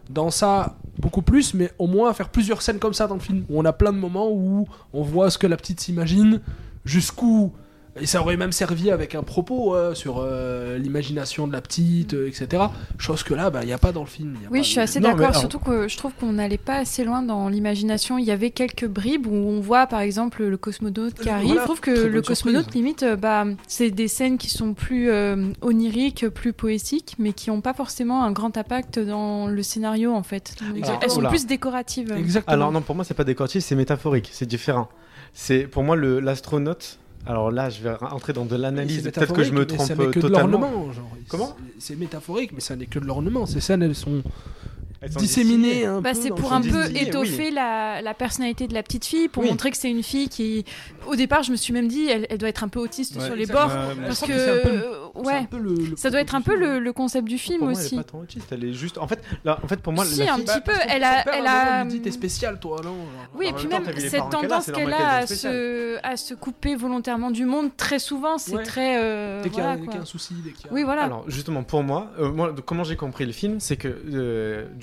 dans ça beaucoup plus, mais au moins faire plusieurs scènes comme ça dans le film. Où on a plein de moments où on voit ce que la petite s'imagine, jusqu'où. Et ça aurait même servi avec un propos euh, sur euh, l'imagination de la petite, euh, etc. Chose que là, bah, il n'y a pas dans le film. y a Oui, pas je suis assez d'accord. alors- Surtout que je trouve qu'on n'allait pas assez loin dans l'imagination. Il y avait quelques bribes où on voit, par exemple, le cosmonaute qui Euh, arrive. voilà, je trouve que le cosmonaute, surprise. limite, bah, c'est des scènes qui sont plus euh, oniriques, plus poétiques, mais qui n'ont pas forcément un grand impact dans le scénario, en fait. Exactement. elles sont Oula. plus décoratives. Exactement. Alors non, pour moi c'est pas décoratif, c'est métaphorique, c'est différent. C'est pour moi le l'astronaute. Alors là, je vais entrer dans de l'analyse. c'est Peut-être que je me métaphorique, mais trompe ça que de totalement. l'ornement, genre. Comment? C'est- C'est métaphorique, mais ça n'est que de l'ornement. Ces scènes, elles dessinées. un Bah, peu. c'est pour un peu Disney, étoffer oui. la, la personnalité de la petite fille, pour Oui. montrer que c'est une fille qui, au départ, je me suis même dit, elle, elle doit être un peu autiste Ouais, sur les bords, Euh, parce que, un peu euh, un ouais, peu le- le ça doit être un peu le, concept du film Pour moi, elle aussi. est pas tant autiste, elle est juste. En fait, là, en fait, pour moi, Si, la un fille- petit Bah, peu. Elle a, elle un a. dit t'es spécial, toi, non. Oui, et puis même cette tendance qu'elle a à se, à se couper volontairement du monde, très souvent, c'est très. euh, Dès qu'il y, a- un souci, dès qu'il y a... Oui, voilà. Alors justement pour moi, euh, comment j'ai compris le film, c'est que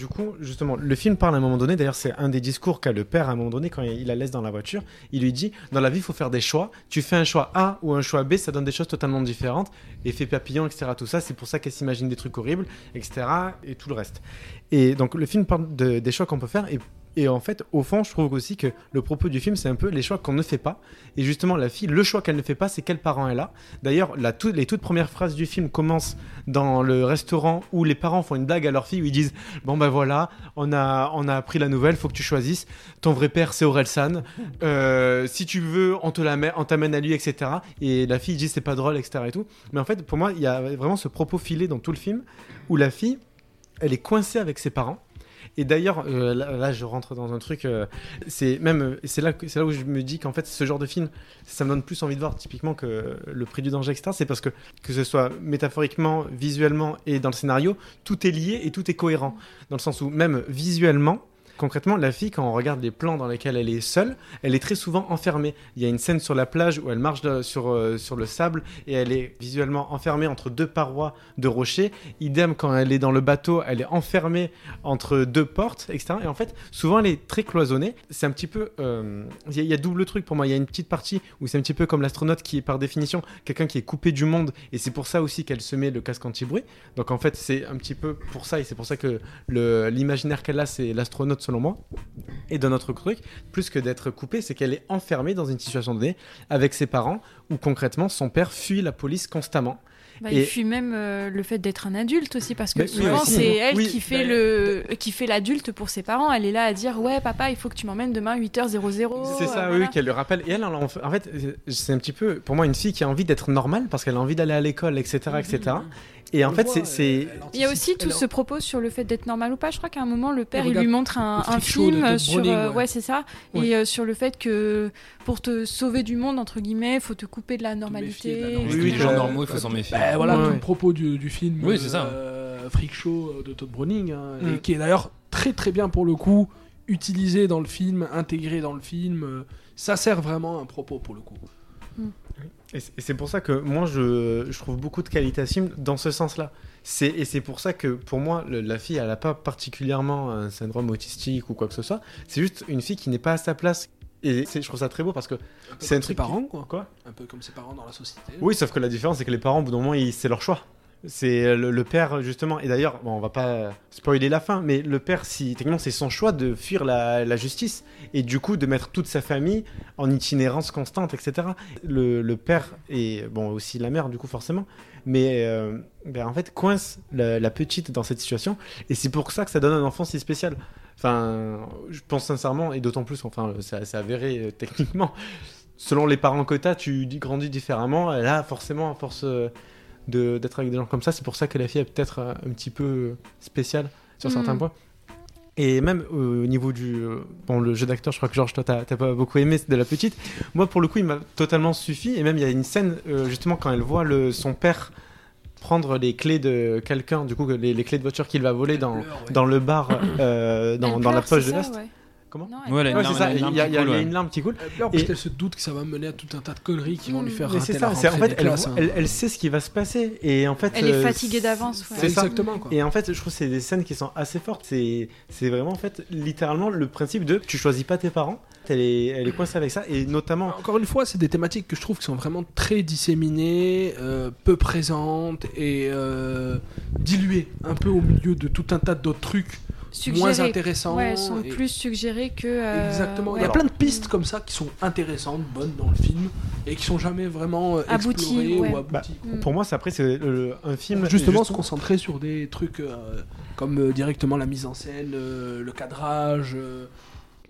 du coup justement le film parle à un moment donné. D'ailleurs c'est un des discours qu'a le père à un moment donné quand il la laisse dans la voiture. Il lui dit dans la vie il faut faire des choix. Tu fais un choix A ou un choix B, ça donne des choses totalement différentes. Effet papillon, etc. Tout ça, c'est pour ça qu'elle s'imagine des trucs horribles, etc. Et tout le reste. Et donc le film parle de- des choix qu'on peut faire et Et en fait, au fond, je trouve aussi que le propos du film, c'est un peu les choix qu'on ne fait pas. Et justement, la fille, le choix qu'elle ne fait pas, c'est quels parents elle a. D'ailleurs, les toutes premières phrases du film commencent dans le restaurant où les parents font une blague à leur fille où ils disent Bon, ben voilà, on a, on a appris la nouvelle, faut que tu choisisses. Ton vrai père, c'est Orelsan. Euh, si tu veux, on on t'amène à lui, etc. Et la fille dit C'est pas drôle, etc. Et tout. Mais en fait, pour moi, il y a vraiment ce propos filé dans tout le film où la fille, elle est coincée avec ses parents. Et d'ailleurs, euh, là, je rentre dans un truc. euh, c'est même, c'est là, c'est là où je me dis qu'en fait, ce genre de film, ça me donne plus envie de voir typiquement que le prix du danger, etc. C'est parce que que ce soit métaphoriquement, visuellement et dans le scénario, tout est lié et tout est cohérent. Dans le sens où même visuellement. Concrètement, la fille, quand on regarde les plans dans lesquels elle est seule, elle est très souvent enfermée. Il y a une scène sur la plage où elle marche sur, euh, sur le sable et elle est visuellement enfermée entre deux parois de rochers. Idem, quand elle est dans le bateau, elle est enfermée entre deux portes, etc. Et en fait, souvent, elle est très cloisonnée. C'est un petit peu. euh, Il y, y a double truc pour moi. Il y a une petite partie où c'est un petit peu comme l'astronaute qui est par définition quelqu'un qui est coupé du monde. Et c'est pour ça aussi qu'elle se met le casque anti-bruit. Donc en fait, c'est un petit peu pour ça. Et c'est pour ça que l'imaginaire qu'elle a, c'est l'astronaute selon moi. Et d'un autre truc, plus que d'être coupée, c'est qu'elle est enfermée dans une situation donnée avec ses parents où concrètement son père fuit la police constamment. Bah, Et- Il fuit même euh, le fait d'être un adulte aussi, parce que souvent c'est elle Oui, qui fait le qui fait l'adulte pour ses parents. Elle est là à dire ouais papa, il faut que tu m'emmènes demain 8h00. C'est ça, euh, oui, voilà. qu'elle le rappelle. Et elle, elle en fait, en fait, c'est un petit peu, pour moi, une fille qui a envie d'être normale parce qu'elle a envie d'aller à l'école, etc., etc. Et en fait, c'est, Il y a aussi tout ce propos sur le fait d'être normal ou pas. Je crois qu'à un moment, le père, il lui montre un, de film sur. Browning, euh, ouais. ouais, c'est ça. Ouais. Et euh, sur le fait que pour te sauver du monde, entre guillemets, faut te couper de la méfier de la normalité. Oui, Oui, les gens normaux, il faut s'en méfier. Bah, voilà Ouais, tout le propos du, du film Oui, c'est ça. euh, Freak Show de Todd Browning, hein, Mm. et qui est d'ailleurs très très bien pour le coup utilisé dans le film, intégré dans le film. euh, ça sert vraiment à un propos pour le coup. Et c'est- pour ça que moi, je, je trouve beaucoup de qualité à film dans ce sens-là. Et c'est pour ça que, pour moi, le- la fille, elle n'a pas particulièrement un syndrome autistique ou quoi que ce soit. C'est juste une fille qui n'est pas à sa place. Et je trouve ça très beau parce que c'est un comme ses truc. parents, quoi. Quoi Un peu comme ses parents dans la société. Oui, sauf que la différence, c'est que les parents, au bout d'un moment, c'est leur choix. C'est le, le père, justement. Et d'ailleurs, bon, on va pas spoiler la fin, mais le père, si, techniquement, c'est son choix de fuir la, justice. Et du coup, de mettre toute sa famille en itinérance constante, etc. Le, père, et bon, aussi la mère, du coup, forcément. Mais euh, ben, en fait, coince la, petite dans cette situation. Et c'est pour ça que ça donne un enfant si spécial. Enfin, je pense sincèrement, et d'autant plus, enfin, c'est avéré euh, techniquement selon les parents que tu as, tu dis- grandis différemment. Là, forcément, à force euh, de- d'être avec des gens comme ça, c'est pour ça que la fille est peut-être euh, un petit peu euh, spéciale sur Mm. certains points. Et même euh, au niveau du. euh, bon, le jeu d'acteur, je crois que Georges, toi, t'as pas beaucoup aimé de la petite. Moi, pour le coup, il m'a totalement suffi. Et même, il y a une scène, euh, justement, quand elle voit le, son père prendre les clés de quelqu'un, du coup, les, les clés de voiture qu'il va voler dans, pleure, ouais. dans le bar, euh, dans, la poche de l'Est. ouais. Comment Non, Ouais, elle a une Ouais, larme- c'est ça, elle il a y une a, il y une larme qui coule. Elle Et- parce qu'elle se doute que ça va mener à tout un tas de conneries qui vont lui faire Mais rater c'est la ça, c'est en rentrée fait, elle, classes, hein. elle, elle sait ce qui va se passer. Et en fait, Elle est euh, fatiguée d'avance, ouais. C'est ça. Exactement, quoi. Et en fait, je trouve que c'est des scènes qui sont assez fortes. C'est, c'est vraiment, en fait, littéralement le principe de tu choisis pas tes parents. Elle est, elle est coincée avec ça. Et notamment. Encore une fois, c'est des thématiques que je trouve qui sont vraiment très disséminées, euh, peu présentes et euh, diluées un peu au milieu de tout un tas d'autres trucs moins Suggérées. intéressants. Ouais, elles sont et- plus suggérées que. euh, Exactement. Il y a plein de pistes comme ça qui sont intéressantes, bonnes dans le film et qui sont jamais vraiment euh, Abouties, ouais. ou abouties. Mm. Pour moi, c'est après, c'est un film. Justement, juste- se concentrer sur des trucs euh, comme euh, directement la mise en scène, euh, le cadrage. euh,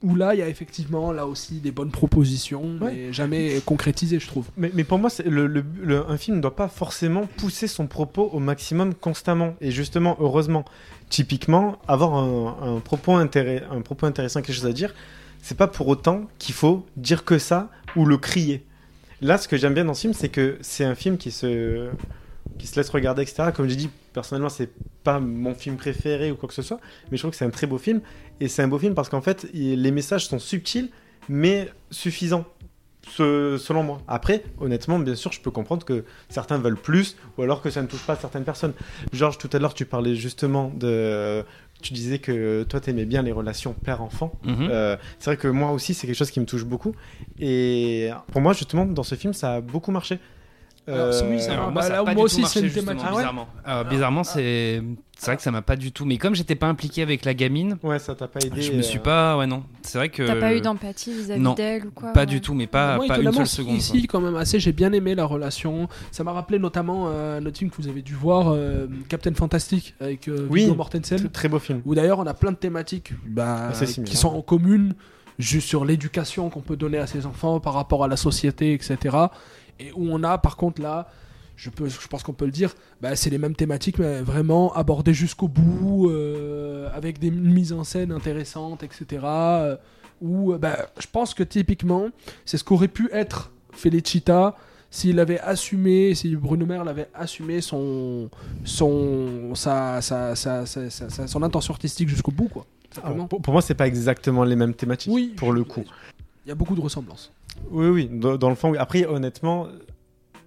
où là, il y a effectivement là aussi des bonnes propositions, mais jamais concrétisées, je trouve. Mais, mais pour moi, c'est le, le- le- un film ne doit pas forcément pousser son propos au maximum constamment. Et justement, heureusement, typiquement, avoir un, propos, intéressant, quelque chose à dire, c'est pas pour autant qu'il faut dire que ça ou le crier. Là, ce que j'aime bien dans ce film, c'est que c'est un film qui se, qui se laisse regarder, etc. Comme j'ai dit, personnellement, c'est pas mon film préféré ou quoi que ce soit, mais je trouve que c'est un très beau film. Et c'est un beau film parce qu'en fait, les messages sont subtils, mais suffisants. Ce- selon moi. Après, honnêtement, bien sûr, je peux comprendre que certains veulent plus, ou alors que ça ne touche pas certaines personnes. Georges, tout à l'heure, tu parlais justement de... Tu disais que toi, tu aimais bien les relations père-enfant. Mhm. Euh, c'est vrai que moi aussi, c'est quelque chose qui me touche beaucoup. Et pour moi, justement, dans ce film, ça a beaucoup marché. Alors, Euh, oui, ça Alors, va. moi, Bah, ça a là, pas moi du aussi, c'est une justement, thématique. bizarrement. Euh, bizarrement, c'est c'est vrai que ça m'a pas du tout. Mais comme j'étais pas impliqué avec la gamine, Ouais, ça t'a pas aidé. je me suis euh, pas. Ouais, non. C'est vrai que. T'as pas eu d'empathie vis-à-vis non, d'elle ou quoi Pas ouais. du tout, mais pas, Moi, pas une seule seconde. Ici, quand même, assez, j'ai bien aimé la relation. Ça m'a rappelé notamment euh, un autre film que vous avez dû voir, euh, Captain Fantastic, avec euh, Oui, Viggo Mortensen. Très, très beau film. Où d'ailleurs, on a plein de thématiques bah, qui sont en commune, juste sur l'éducation qu'on peut donner à ses enfants par rapport à la société, etc. Et où on a, par contre, là, je, peux, je pense qu'on peut le dire, bah, c'est les mêmes thématiques, mais vraiment abordées jusqu'au bout, euh, avec des mises en scène intéressantes, etc. euh, où euh, bah, je pense que typiquement, c'est ce qu'aurait pu être Felicita s'il avait assumé, si Bruno Mer l'avait assumé son, son, sa, sa, sa, son intention artistique jusqu'au bout, quoi. Alors, pour, pour moi, c'est pas exactement les mêmes thématiques. Oui, pour le coup. Il y a beaucoup de ressemblances. Oui, oui, dans, dans le fond. oui. Après, honnêtement,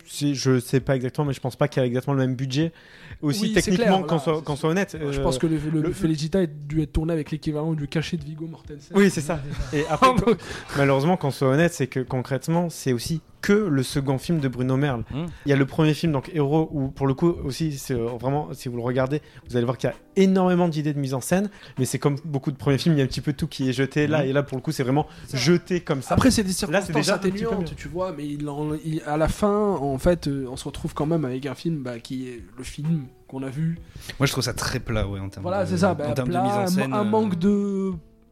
je sais pas exactement, mais je pense pas qu'il y a exactement le même budget. Aussi, Oui, techniquement, qu'on là, soit, honnête. je euh, pense que le, le, le- Felicita a dû être tourné avec l'équivalent du cachet de Vigo Mortensen. Oui, c'est ça. *laughs* Et après, co- *laughs* malheureusement, qu'on soit honnête, c'est que concrètement, c'est aussi que le second film de Bruno Merle. Mmh. Il y a le premier film, donc Héros, où pour le coup aussi, euh, vraiment, si vous le regardez, vous allez voir qu'il y a énormément d'idées de mise en scène, mais c'est comme beaucoup de premiers films, il y a un petit peu tout qui est jeté là, Mhm. et là pour le coup, c'est vraiment jeté comme ça. Après, c'est des Là, circonstances déjà petit peu atténuantes, tu vois, mais il en- il- à la fin, en fait, euh, on se retrouve quand même avec un film bah, qui est le film qu'on a vu. Moi, je trouve ça très plat, ouais, en termes Voilà, de, c'est ça, en bah, termes plat, de mise en un- scène. un euh, manque de,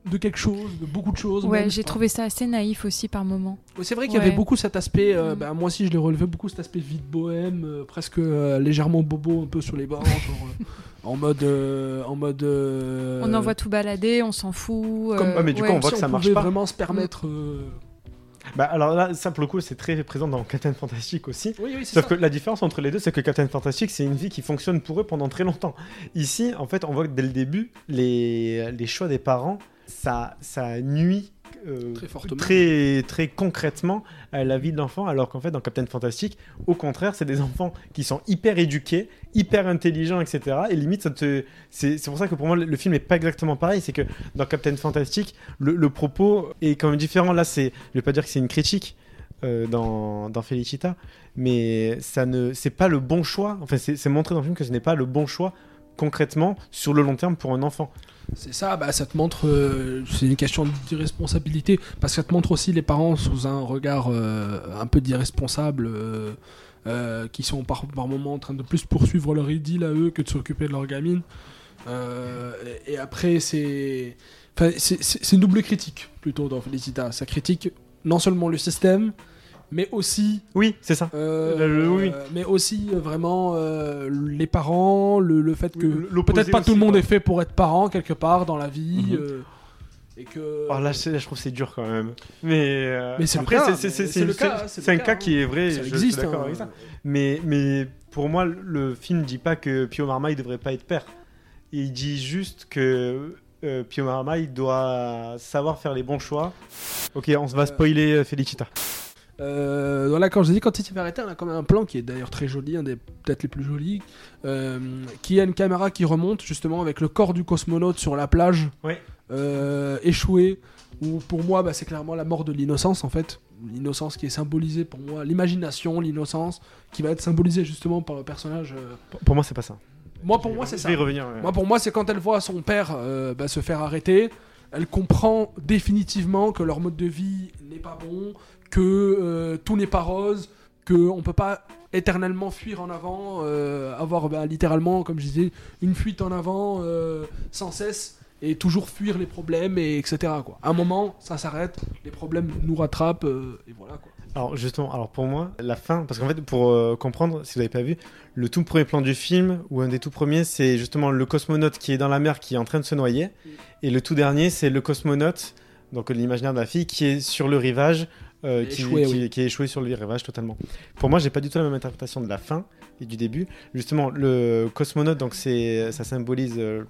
de quelque chose, de beaucoup de choses. Ouais, j'ai trouvé ça assez naïf aussi par moment. C'est vrai qu'il y avait beaucoup cet aspect, euh, Mm. bah, moi aussi je l'ai relevé, beaucoup cet aspect vide bohème, euh, presque euh, légèrement bobo un peu sur les bords, genre, euh, en mode... euh, en mode euh, On envoie tout balader, on s'en fout. comme- Ouais, mais du coup, on voit si que ça marche pas. vraiment se permettre... euh, Bah alors là, ça pour le coup, c'est très présent dans Captain Fantastic aussi. Oui, oui, Sauf ça. que la différence entre les deux, c'est que Captain Fantastic, c'est une vie qui fonctionne pour eux pendant très longtemps. Ici, en fait, on voit que dès le début, les, les choix des parents, ça, ça nuit euh, Très très, très concrètement à la vie de l'enfant, alors qu'en fait, dans Captain Fantastic, au contraire, c'est des enfants qui sont hyper éduqués, hyper intelligents, etc. Et limite, ça te... c'est c'est pour ça que pour moi, le, film n'est pas exactement pareil. C'est que dans Captain Fantastic, le, le propos est quand même différent. Là, c'est, je vais pas dire que c'est une critique, euh, dans, dans Felicita, mais ça ne, c'est pas le bon choix. Enfin, c'est montré dans le film que ce n'est pas le bon choix concrètement sur le long terme pour un enfant. C'est ça, bah, ça te montre, euh, c'est une question d'irresponsabilité, parce que ça te montre aussi les parents sous un regard euh, un peu d'irresponsable, euh, qui sont par, par moments en train de plus poursuivre leur idylle à eux que de s'occuper de leur gamine. Et, après, c'est une double critique plutôt dans Felicita. Ça critique non seulement le système, mais aussi Oui, c'est ça. euh, Le- oui. euh, mais aussi euh, vraiment euh, les parents, le, le fait que Oui, peut-être pas tout le monde quoi. est fait pour être parent quelque part dans la vie. Mhm. euh, et que. Alors là, je trouve que c'est dur quand même. Mais, euh, Mais c'est le après, cas, c'est- un cas, hein. qui est vrai. Ça je existe, suis hein. avec ça. Mais, mais pour moi, le film dit pas que Pio Marmaille devrait pas être père. Il dit juste que euh, Pio Marmaille doit savoir faire les bons choix. Ok, on se va spoiler Felicita. Euh, voilà, quand je dis quand il s'est arrêté, on a quand même un plan qui est d'ailleurs très joli, un des peut-être les plus jolis, euh, qui a une caméra qui remonte justement avec le corps du cosmonaute sur la plage, euh, échoué. Où pour moi, bah, c'est clairement la mort de l'innocence en fait, l'innocence qui est symbolisée pour moi, l'imagination, l'innocence, qui va être symbolisée justement par le personnage. euh, Pour- moi, c'est pas ça. Moi, pour moi, c'est ça. revenir, ouais. Moi, pour moi, c'est quand elle voit son père bah, se faire arrêter, elle comprend définitivement que leur mode de vie n'est pas bon, que euh, tout n'est pas rose, que on peut pas éternellement fuir en avant, euh, avoir bah, littéralement, comme je disais, une fuite en avant euh, sans cesse et toujours fuir les problèmes et etc. Quoi. À un moment, ça s'arrête, les problèmes nous rattrapent et voilà quoi. Alors justement, alors pour moi, la fin, parce qu'en fait, pour euh, comprendre, si vous n'avez pas vu, le tout premier plan du film, ou un des tout premiers, c'est justement le cosmonaute qui est dans la mer, qui est en train de se noyer, et le tout dernier, c'est le cosmonaute, donc l'imaginaire de la fille, qui est sur le rivage, euh, qui, Échoué, qui- oui. qui est échoué sur le rivage totalement. Pour moi, j'ai pas du tout la même interprétation de la fin et du début. Justement, le cosmonaute, donc c'est, ça symbolise euh,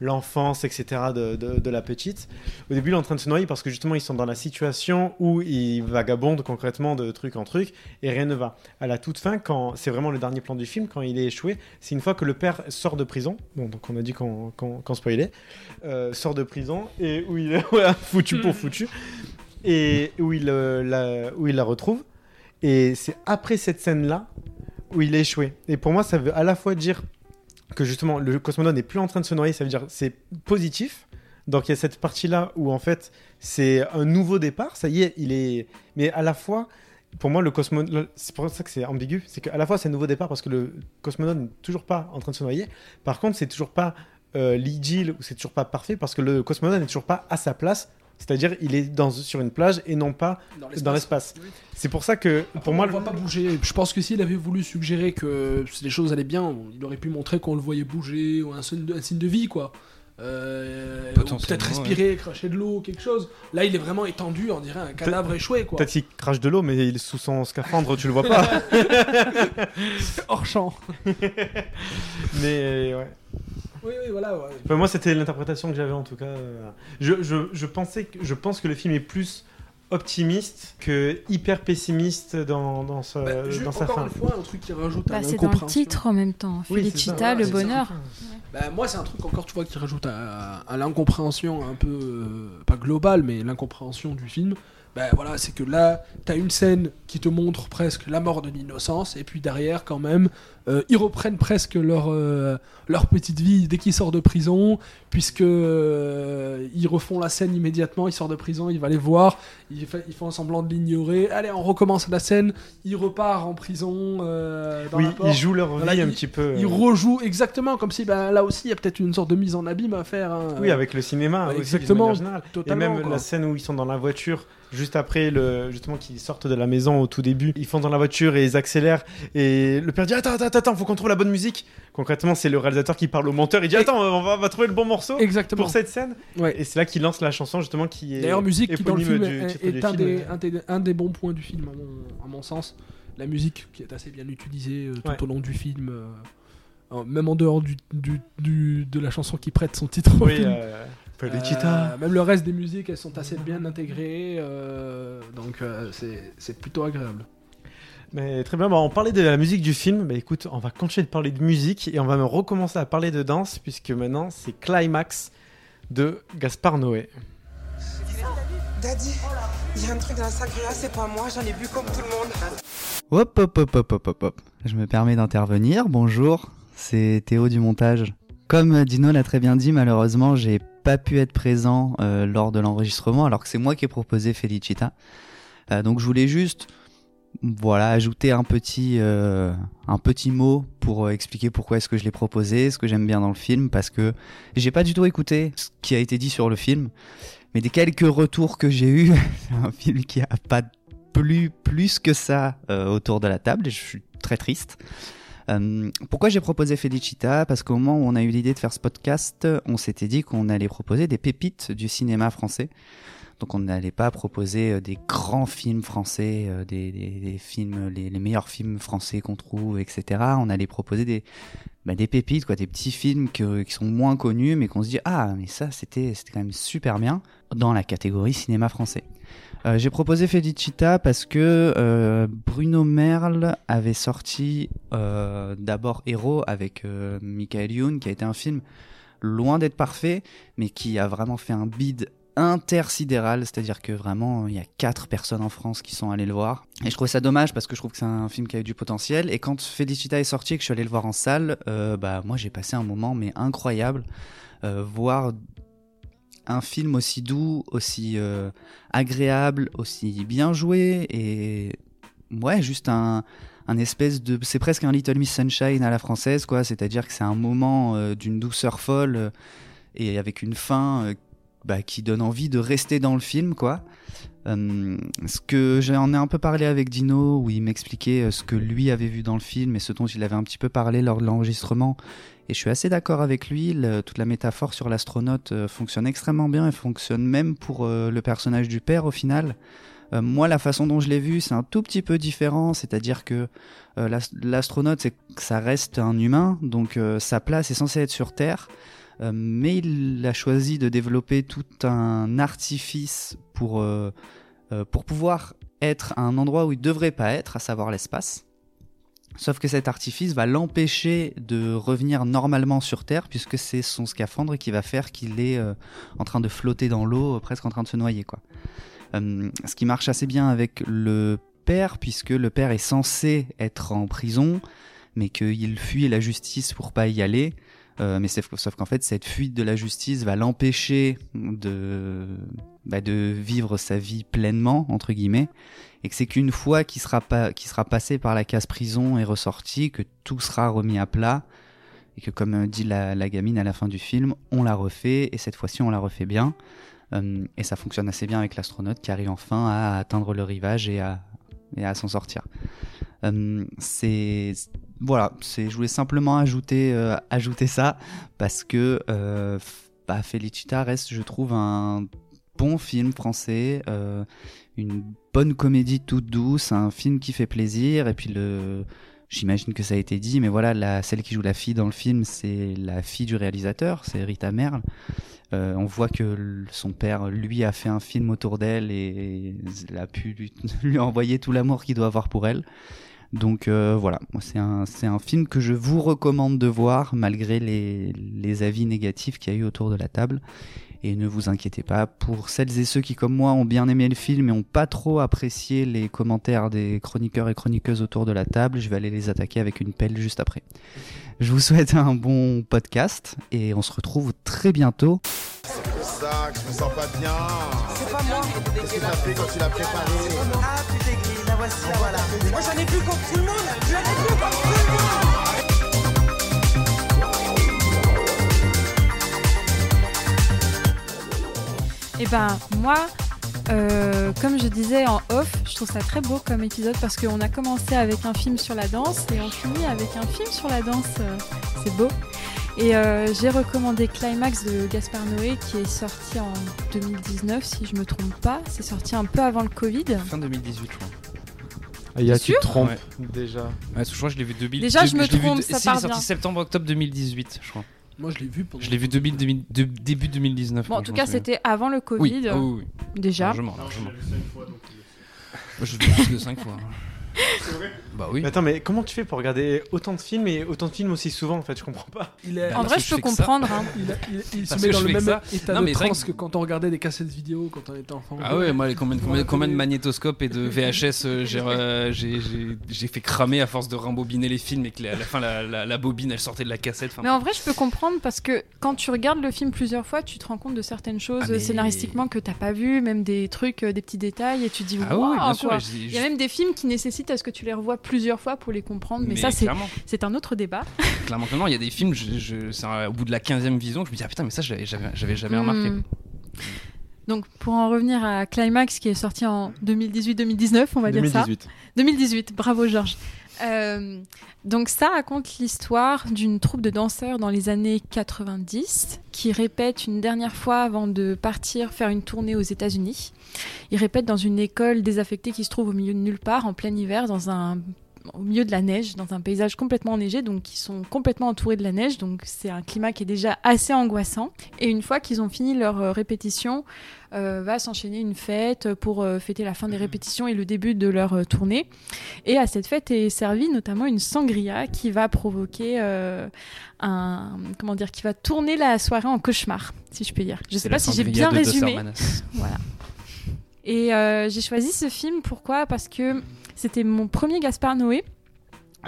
l'enfance, etc. De, de- de la petite. Au début, il est en train de se noyer parce que justement, ils sont dans la situation où ils vagabondent concrètement de truc en truc et rien ne va. À la toute fin, quand c'est vraiment le dernier plan du film, quand il est échoué, c'est une fois que le père sort de prison. Bon, donc on a dit qu'on spoilait. euh, sort de prison et où il est *laughs* ouais, foutu pour foutu et où il, euh, la, où il la retrouve. Et c'est après cette scène-là où il a échoué. Et pour moi, ça veut à la fois dire que justement le cosmonaute n'est plus en train de se noyer, ça veut dire c'est positif. Donc il y a cette partie-là où en fait c'est un nouveau départ, ça y est, il est. Mais à la fois, pour moi, le cosmonaute, c'est pour ça que c'est ambigu, c'est qu'à la fois c'est un nouveau départ parce que le cosmonaute n'est toujours pas en train de se noyer. Par contre, c'est toujours pas euh, ou c'est toujours pas parfait parce que le cosmonaute n'est toujours pas à sa place. C'est-à-dire, il est dans, sur une plage et non pas dans l'espace. C'est pour ça que, pour moi, on ne va pas bouger. Je pense que s'il avait voulu suggérer que les choses allaient bien, il aurait pu montrer qu'on le voyait bouger ou un signe de, un signe de vie, quoi. Euh, peut-être respirer, cracher de l'eau, quelque chose. Là, il est vraiment étendu, on dirait un cadavre échoué, quoi. Peut-être qu'il crache de l'eau, mais il est sous son scaphandre, tu le vois pas. *laughs* Hors champ. *laughs* mais ouais. Oui, oui, voilà. ouais. Enfin, moi, c'était l'interprétation que j'avais en tout cas. euh. Je, je, je, pensais que, je pense que le film est plus optimiste que hyper pessimiste dans, dans, sa, Bah, dans sa encore fin. une fois, un truc qui rajoute à Bah, c'est dans le titre en même temps. Oui, Felicita, ça. le Ouais, bonheur. Bah, moi, c'est un truc encore, tu vois, qui rajoute à, à l'incompréhension un peu, euh, pas globale, mais l'incompréhension du film. Bah voilà, c'est que là, t'as une scène qui te montre presque la mort de l'innocence, et puis derrière, quand même, euh, ils reprennent presque leur, euh, leur petite vie dès qu'ils sortent de prison, puisque euh, ils refont la scène immédiatement, ils sortent de prison, il va les voir, ils, fa- ils font semblant de l'ignorer, allez, on recommence la scène, il repart en prison dans Oui, ils jouent leur vie un ils- petit peu. Ils rejouent exactement comme si ben, là aussi il y a peut-être une sorte de mise en abîme à faire. hein. Oui, avec le cinéma aussi, exactement, totalement, Et même quoi. la scène où ils sont dans la voiture, juste après le, justement qu'ils sortent de la maison au tout début, ils font dans la voiture et ils accélèrent. Et le père dit Attends, attends, attends, faut qu'on trouve la bonne musique. Concrètement, c'est le réalisateur qui parle au monteur. Il dit Attends, on va, on va trouver le bon morceau Exactement. pour cette scène. Ouais. Et c'est là qu'il lance la chanson, justement, qui est. D'ailleurs, musique qui dans le film du est, un, film. des, un, des, un des bons points du film, à mon, à mon sens. La musique qui est assez bien utilisée euh, tout Ouais. au long du film, euh, même en dehors du, du, du- de la chanson qui prête son titre Oui, euh. Euh, même le reste des musiques, elles sont assez bien intégrées, euh, donc euh, c'est plutôt agréable. Mais très bien, bah, on parlait de la musique du film. Bah écoute, on va continuer de parler de musique et on va même recommencer à parler de danse puisque maintenant c'est Climax de Gaspard Noé. Daddy, il y a un truc dans la sangria, c'est pas moi, j'en ai bu comme tout le monde. Hop, hop, hop, hop, hop, hop, hop. Je me permets d'intervenir. Bonjour, c'est Théo du montage. Comme Dino l'a très bien dit, malheureusement, j'ai pas pu être présent euh, lors de l'enregistrement, alors que c'est moi qui ai proposé Felicita. Euh, donc je voulais juste, voilà, ajouter un petit, euh, un petit mot pour euh, expliquer pourquoi est-ce que je l'ai proposé, ce que j'aime bien dans le film, parce que j'ai pas du tout écouté ce qui a été dit sur le film, mais des quelques retours que j'ai eus, *laughs* c'est un film qui a pas plu plus que ça euh, autour de la table et je suis très triste. Euh, pourquoi j'ai proposé Felicita? Parce qu'au moment où on a eu l'idée de faire ce podcast, on s'était dit qu'on allait proposer des pépites du cinéma français. Donc on n'allait pas proposer euh, des grands films français, euh, des, films, les, meilleurs films français qu'on trouve, etc. On allait proposer des, bah, des pépites, quoi, des petits films qui sont moins connus, mais qu'on se dit ah mais ça c'était c'était quand même super bien dans la catégorie cinéma français. Euh, J'ai proposé Felicita parce que Bruno Merle avait sorti d'abord Héros avec Michael Youn, qui a été un film loin d'être parfait, mais qui a vraiment fait un bid intersidéral, c'est-à-dire que vraiment il y a quatre personnes en France qui sont allées le voir. Et je trouvais ça dommage parce que je trouve que c'est un film qui a eu du potentiel. Et quand Felicita est sorti et que je suis allé le voir en salle, euh, bah moi j'ai passé un moment mais incroyable, euh, voir un film aussi doux, aussi euh, agréable, aussi bien joué et ouais, juste un, un espèce de. C'est presque un Little Miss Sunshine à la française, quoi. C'est-à-dire que c'est un moment d'une douceur folle et avec une fin bah, qui donne envie de rester dans le film, quoi. Euh, ce que j'en ai un peu parlé avec Dino, où il m'expliquait euh, ce que lui avait vu dans le film et ce dont il avait un petit peu parlé lors de l'enregistrement. Et je suis assez d'accord avec lui, toute la métaphore sur l'astronaute euh, fonctionne extrêmement bien et fonctionne même pour le personnage du père au final. Moi, la façon dont je l'ai vu, c'est un tout petit peu différent, c'est-à-dire que l'as- l'astronaute, ça reste un humain, donc sa place est censée être sur Terre, euh, mais il a choisi de développer tout un artifice pour, euh, euh, pour pouvoir être à un endroit où il devrait pas être, à savoir l'espace. Sauf que cet artifice va l'empêcher de revenir normalement sur Terre, puisque c'est son scaphandre qui va faire qu'il est en train de flotter dans l'eau, presque en train de se noyer. Quoi. Ce qui marche assez bien avec le père, puisque le père est censé être en prison, mais qu'il fuit la justice pour pas y aller. Euh, mais sauf, qu'en fait, cette fuite de la justice va l'empêcher de, bah, de vivre sa vie pleinement, entre guillemets. Et que c'est qu'une fois qu'il sera, pas, qu'il sera passé par la case prison et ressorti, que tout sera remis à plat. Et que, comme dit la, la gamine à la fin du film, on l'a refait, et cette fois-ci, on l'a refait bien. Euh, et ça fonctionne assez bien avec l'astronaute qui arrive enfin à atteindre le rivage et à, et à s'en sortir. Euh, c'est voilà, c'est je voulais simplement ajouter euh, ajouter ça parce que euh, bah, Felicita reste, je trouve, un bon film français, euh, une bonne comédie toute douce, un film qui fait plaisir et puis le J'imagine que ça a été dit, mais voilà, la, celle qui joue la fille dans le film, c'est la fille du réalisateur, c'est Rita Merle. Euh, on voit que son père, lui, a fait un film autour d'elle et elle *laughs* a pu lui envoyer tout l'amour qu'il doit avoir pour elle. Donc euh, voilà, c'est un, c'est un film que je vous recommande de voir malgré les, les avis négatifs qu'il y a eu autour de la table. Et ne vous inquiétez pas, pour celles et ceux qui, comme moi, ont bien aimé le film et ont pas trop apprécié les commentaires des chroniqueurs et chroniqueuses autour de la table, je vais aller les attaquer avec une pelle juste après. Je vous souhaite un bon podcast et on se retrouve très bientôt. C'est pour ça que je me sens pas bien. C'est pas moi. Qu'est-ce que t'as fait quand tu l'as préparé? La voici, la voilà. Moi j'en ai plus contre tout le monde. J'en ai plus contre tout le monde. Et ben moi, euh, comme je disais en off, je trouve ça très beau comme épisode parce qu'on a commencé avec un film sur la danse et on finit avec un film sur la danse. euh, c'est beau. Et euh, j'ai recommandé Climax de Gaspard Noé qui est sorti en 2019 si je me trompe pas. C'est sorti un peu avant le Covid. Fin 2018, je crois. Ah, il y a, T'es tu te trompes Ouais. déjà. Ouais, je crois que je l'ai vu 2000. Déjà, je me vu trompe, de- ça si, part il est sorti bien. septembre-octobre 2018, je crois. Moi, je l'ai vu pendant. Je l'ai vu 2000, 2000 de- début 2019. Bon, en tout cas, c'était avant le Covid. Oui, ah oui, oui. Déjà. Largement, largement. Moi, je l'ai vu plus de 5 fois. C'est vrai Bah oui. Mais attends, mais comment tu fais pour regarder autant de films et autant de films aussi souvent en fait? Je comprends pas. Il est- En vrai, je peux comprendre. hein. *laughs* Il, a- il- il se met dans le même ça. état Non, de mais c'est vrai transe que- que quand on regardait des cassettes vidéo quand on était enfant. Ah ouais, moi, les combien, de- combien, de- combien de magnétoscopes et de *laughs* VHS euh, j'ai, euh, j'ai, j'ai, j'ai fait cramer à force de rembobiner les films et que la- à la fin, la, la, la bobine, elle sortait de la cassette. Mais en vrai, je peux comprendre parce que quand tu regardes le film plusieurs fois, tu te rends compte de certaines choses Ah, mais- scénaristiquement que t'as pas vu, même des trucs, euh, des petits détails, et tu te dis Ah oui, waouh bien sûr, quoi. Il y a même des films qui nécessitent à ce que tu les revoies plusieurs fois pour les comprendre, mais, Mais ça c'est un autre débat. *laughs* Clairement, clairement, il y a des films, je, je- c'est un- au bout de la 15e vision, que je me dis, ah putain, mais ça, j'avais, jamais remarqué. Hmm. Donc pour en revenir à Climax qui est sorti en 2018-2019, on va dire ça. 2018. 2018, bravo Georges. Euh, donc ça raconte l'histoire d'une troupe de danseurs dans les années 90 qui répètent une dernière fois avant de partir faire une tournée aux États-Unis. Ils répètent dans une école désaffectée qui se trouve au milieu de nulle part en plein hiver dans un au milieu de la neige, dans un paysage complètement enneigé, donc ils sont complètement entourés de la neige, donc c'est un climat qui est déjà assez angoissant. Et une fois qu'ils ont fini leur euh, répétition, euh, va s'enchaîner une fête pour euh, fêter la fin des répétitions et le début de leur euh, tournée. Et à cette fête est servie notamment une sangria qui va provoquer un comment dire, qui va tourner la soirée en cauchemar, si je peux dire. Je sais C'est pas si j'ai bien de résumé. *laughs* Voilà. Et j'ai choisi ce film pourquoi? Parce que c'était mon premier Gaspard Noé.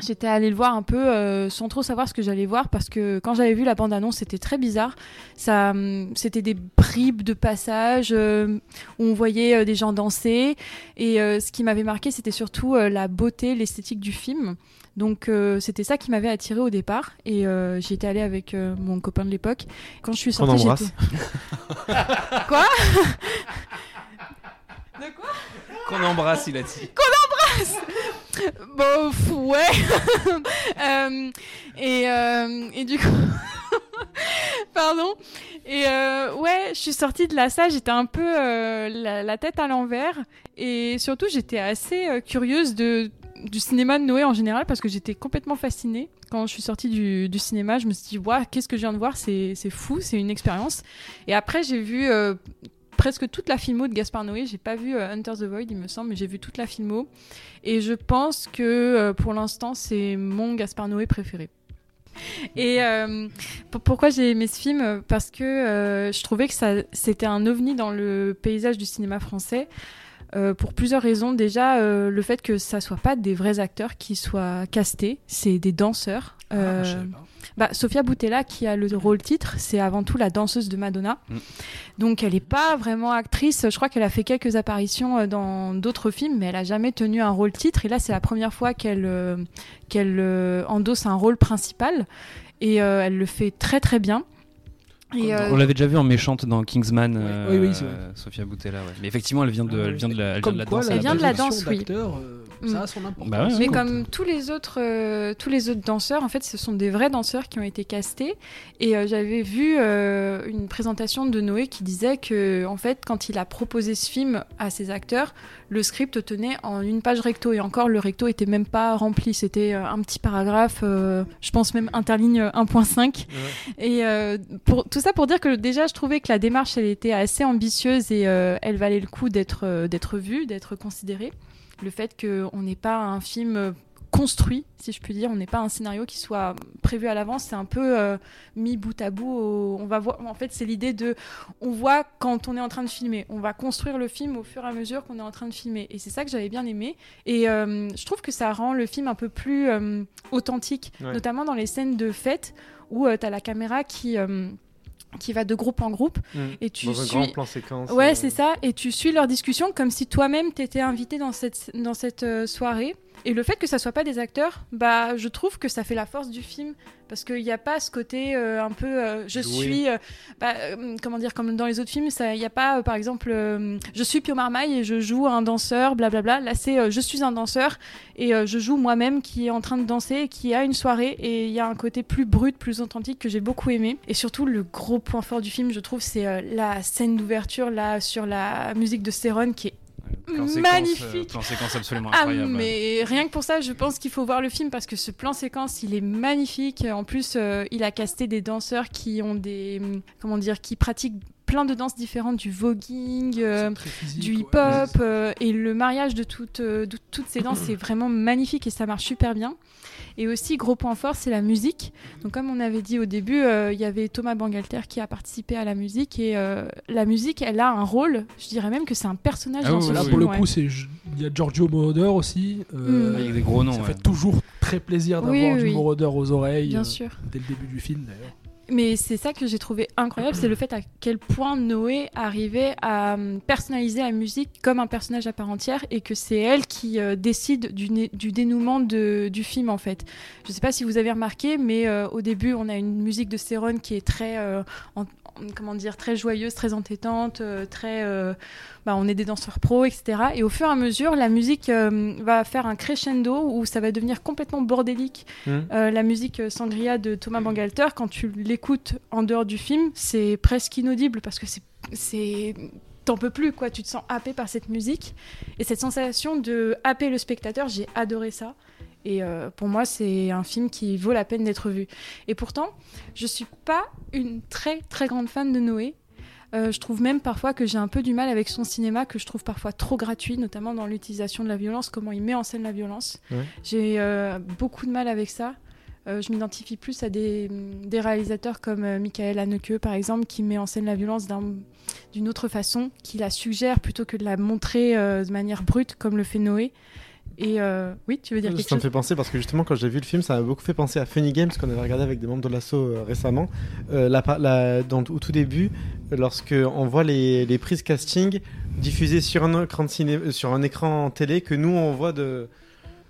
J'étais allée le voir un peu euh, sans trop savoir ce que j'allais voir parce que quand j'avais vu la bande-annonce, c'était très bizarre. Ça, hum, c'était des bribes de passages euh, où on voyait euh, des gens danser et euh, ce qui m'avait marqué, c'était surtout euh, la beauté, l'esthétique du film. Donc euh, c'était ça qui m'avait attiré au départ et euh, j'y étais allée avec euh, mon copain de l'époque. Quand je suis sortie, embrasse. j'étais- *laughs* Quoi? *laughs* De quoi? Qu'on embrasse, il a dit. qu'on embrasse Bon, ouais. *laughs* Euh, et, euh, et du coup, *laughs* pardon. Et euh, ouais, je suis sortie de la salle, j'étais un peu la, tête à l'envers. Et surtout, j'étais assez curieuse de, du cinéma de Noé en général parce que j'étais complètement fascinée. Quand je suis sortie du, du cinéma, je me suis dit, waouh, qu'est-ce que je viens de voir? C'est fou, c'est une expérience. Et après, j'ai vu presque toute la filmo de Gaspard Noé. J'ai pas vu euh, Hunter the Void, il me semble, mais j'ai vu toute la filmo. Et je pense que euh, pour l'instant, c'est mon Gaspard Noé préféré. Et euh, pour- pourquoi j'ai aimé ce film? Parce que euh, je trouvais que ça, c'était un ovni dans le paysage du cinéma français. euh, pour plusieurs raisons. Déjà, euh, le fait que ça soit pas des vrais acteurs qui soient castés, c'est des danseurs. Euh, savais pas. Bah, Sofia Boutella, qui a le rôle titre, c'est avant tout la danseuse de Madonna. Mm. Donc, elle n'est pas vraiment actrice. Je crois qu'elle a fait quelques apparitions euh, dans d'autres films, mais elle a jamais tenu un rôle titre. Et là, c'est la première fois qu'elle euh, qu'elle euh, endosse un rôle principal. Et euh, elle le fait très très bien. Et, euh, On l'avait déjà vu en méchante dans Kingsman, euh, Oui, oui, c'est vrai. Sofia Boutella. ouais. Mais effectivement, elle vient de, elle vient de la, elle vient Comme de la quoi, danse. Elle vient de la danse, oui. Euh, ça a son importance. Bah ouais, Mais ouais. comme tous les autres, euh, tous les autres danseurs, en fait, ce sont des vrais danseurs qui ont été castés. Et euh, j'avais vu euh, une présentation de Noé qui disait que, en fait, quand il a proposé ce film à ses acteurs, le script tenait en une page recto et encore le recto était même pas rempli. C'était euh, un petit paragraphe, euh, je pense même interligne 1.5. Et euh, pour tout ça pour dire que déjà, je trouvais que la démarche, elle était assez ambitieuse et euh, elle valait le coup d'être euh, d'être vue, d'être considérée. Le fait qu'on n'ait pas un film euh, construit, si je puis dire, on n'est pas un scénario qui soit prévu à l'avance, c'est un peu euh, mis bout à bout. au- on va voir. En fait, c'est l'idée de, on voit quand on est en train de filmer, on va construire le film au fur et à mesure qu'on est en train de filmer, et c'est ça que j'avais bien aimé. Et euh, je trouve que ça rend le film un peu plus euh, authentique, Ouais. notamment dans les scènes de fête où tu as la caméra qui qui va de groupe en groupe Mm. et tu Dans un suis grand plan séquence, ouais euh. c'est ça et tu suis leur discussion comme si toi-même t'étais invité dans cette dans cette euh, soirée et le fait que ça soit pas des acteurs bah je trouve que ça fait la force du film. Parce qu'il n'y a pas ce côté euh, un peu euh, je Joué. suis euh, bah, comment dire comme dans les autres films ça il n'y a pas par exemple je suis Pio Marmaille et je joue un danseur blablabla. Là c'est je suis un danseur et je joue moi-même qui est en train de danser et qui a une soirée. Et il y a un côté plus brut plus authentique que j'ai beaucoup aimé. Et surtout le gros point fort du film je trouve c'est la scène d'ouverture là sur la musique de Céron qui est Séquence, euh, magnifique plan séquence absolument ah, incroyable. mais rien que pour ça, je pense qu'il faut voir le film parce que ce plan séquence, il est magnifique. En plus, euh, il a casté des danseurs qui ont des, hum, comment dire, qui pratiquent plein de danses différentes, du voguing, euh, du hip-hop, euh, et le mariage de toutes, euh, de toutes ces danses, c'est vraiment magnifique et ça marche super bien. Et aussi, gros point fort, c'est la musique. Donc, comme on avait dit au début, euh, il y avait Thomas Bangalter qui a participé à la musique. Et euh, la musique, elle a un rôle. Je dirais même que c'est un personnage Ah dans oui, ce Là, film. pour le ouais. coup, c'est il y a Giorgio Moroder aussi. euh, Mm. Avec des gros noms, Ça ouais. fait toujours très plaisir d'avoir Oui, oui, du. Moroder aux oreilles. Bien euh, sûr. Dès le début du film, d'ailleurs. Mais c'est ça que j'ai trouvé incroyable, c'est le fait à quel point Noé arrivait à hum, personnaliser la musique comme un personnage à part entière et que c'est elle qui euh, décide du, dénouement du film en fait. Je sais pas si vous avez remarqué, mais euh, au début on a une musique de Céron qui est très, euh, comment dire, très joyeuse, très entêtante, euh, très, euh, bah, on est des danseurs pros, etc. Et au fur et à mesure, la musique euh, va faire un crescendo où ça va devenir complètement bordélique. Euh, la musique Sangria de Thomas Bangalter, quand tu l'écoutes en dehors du film, c'est presque inaudible parce que c'est, c'est, t'en peux plus quoi. Tu te sens happé par cette musique et cette sensation de happer le spectateur, j'ai adoré ça. Et euh, pour moi, c'est un film qui vaut la peine d'être vu. Et pourtant, je suis pas une très très grande fan de Noé. Euh, je trouve même parfois que j'ai un peu du mal avec son cinéma, que je trouve parfois trop gratuit, notamment dans l'utilisation de la violence, comment il met en scène la violence. Ouais. J'ai euh, beaucoup de mal avec ça. Euh, je m'identifie plus à des, des réalisateurs comme euh, Michael Haneke, par exemple, qui met en scène la violence d'un- d'une autre façon, qui la suggère plutôt que de la montrer euh, de manière brute, comme le fait Noé. Et euh, oui, tu veux dire quelque Ça me chose fait penser parce que justement quand j'ai vu le film ça m'a beaucoup fait penser à Funny Games qu'on avait regardé avec des membres de l'assaut euh, récemment. Euh, la par- la- dans, au tout début, lorsque on voit les, les prises casting diffusées sur un écran de ciné, euh, sur un écran télé que nous on voit de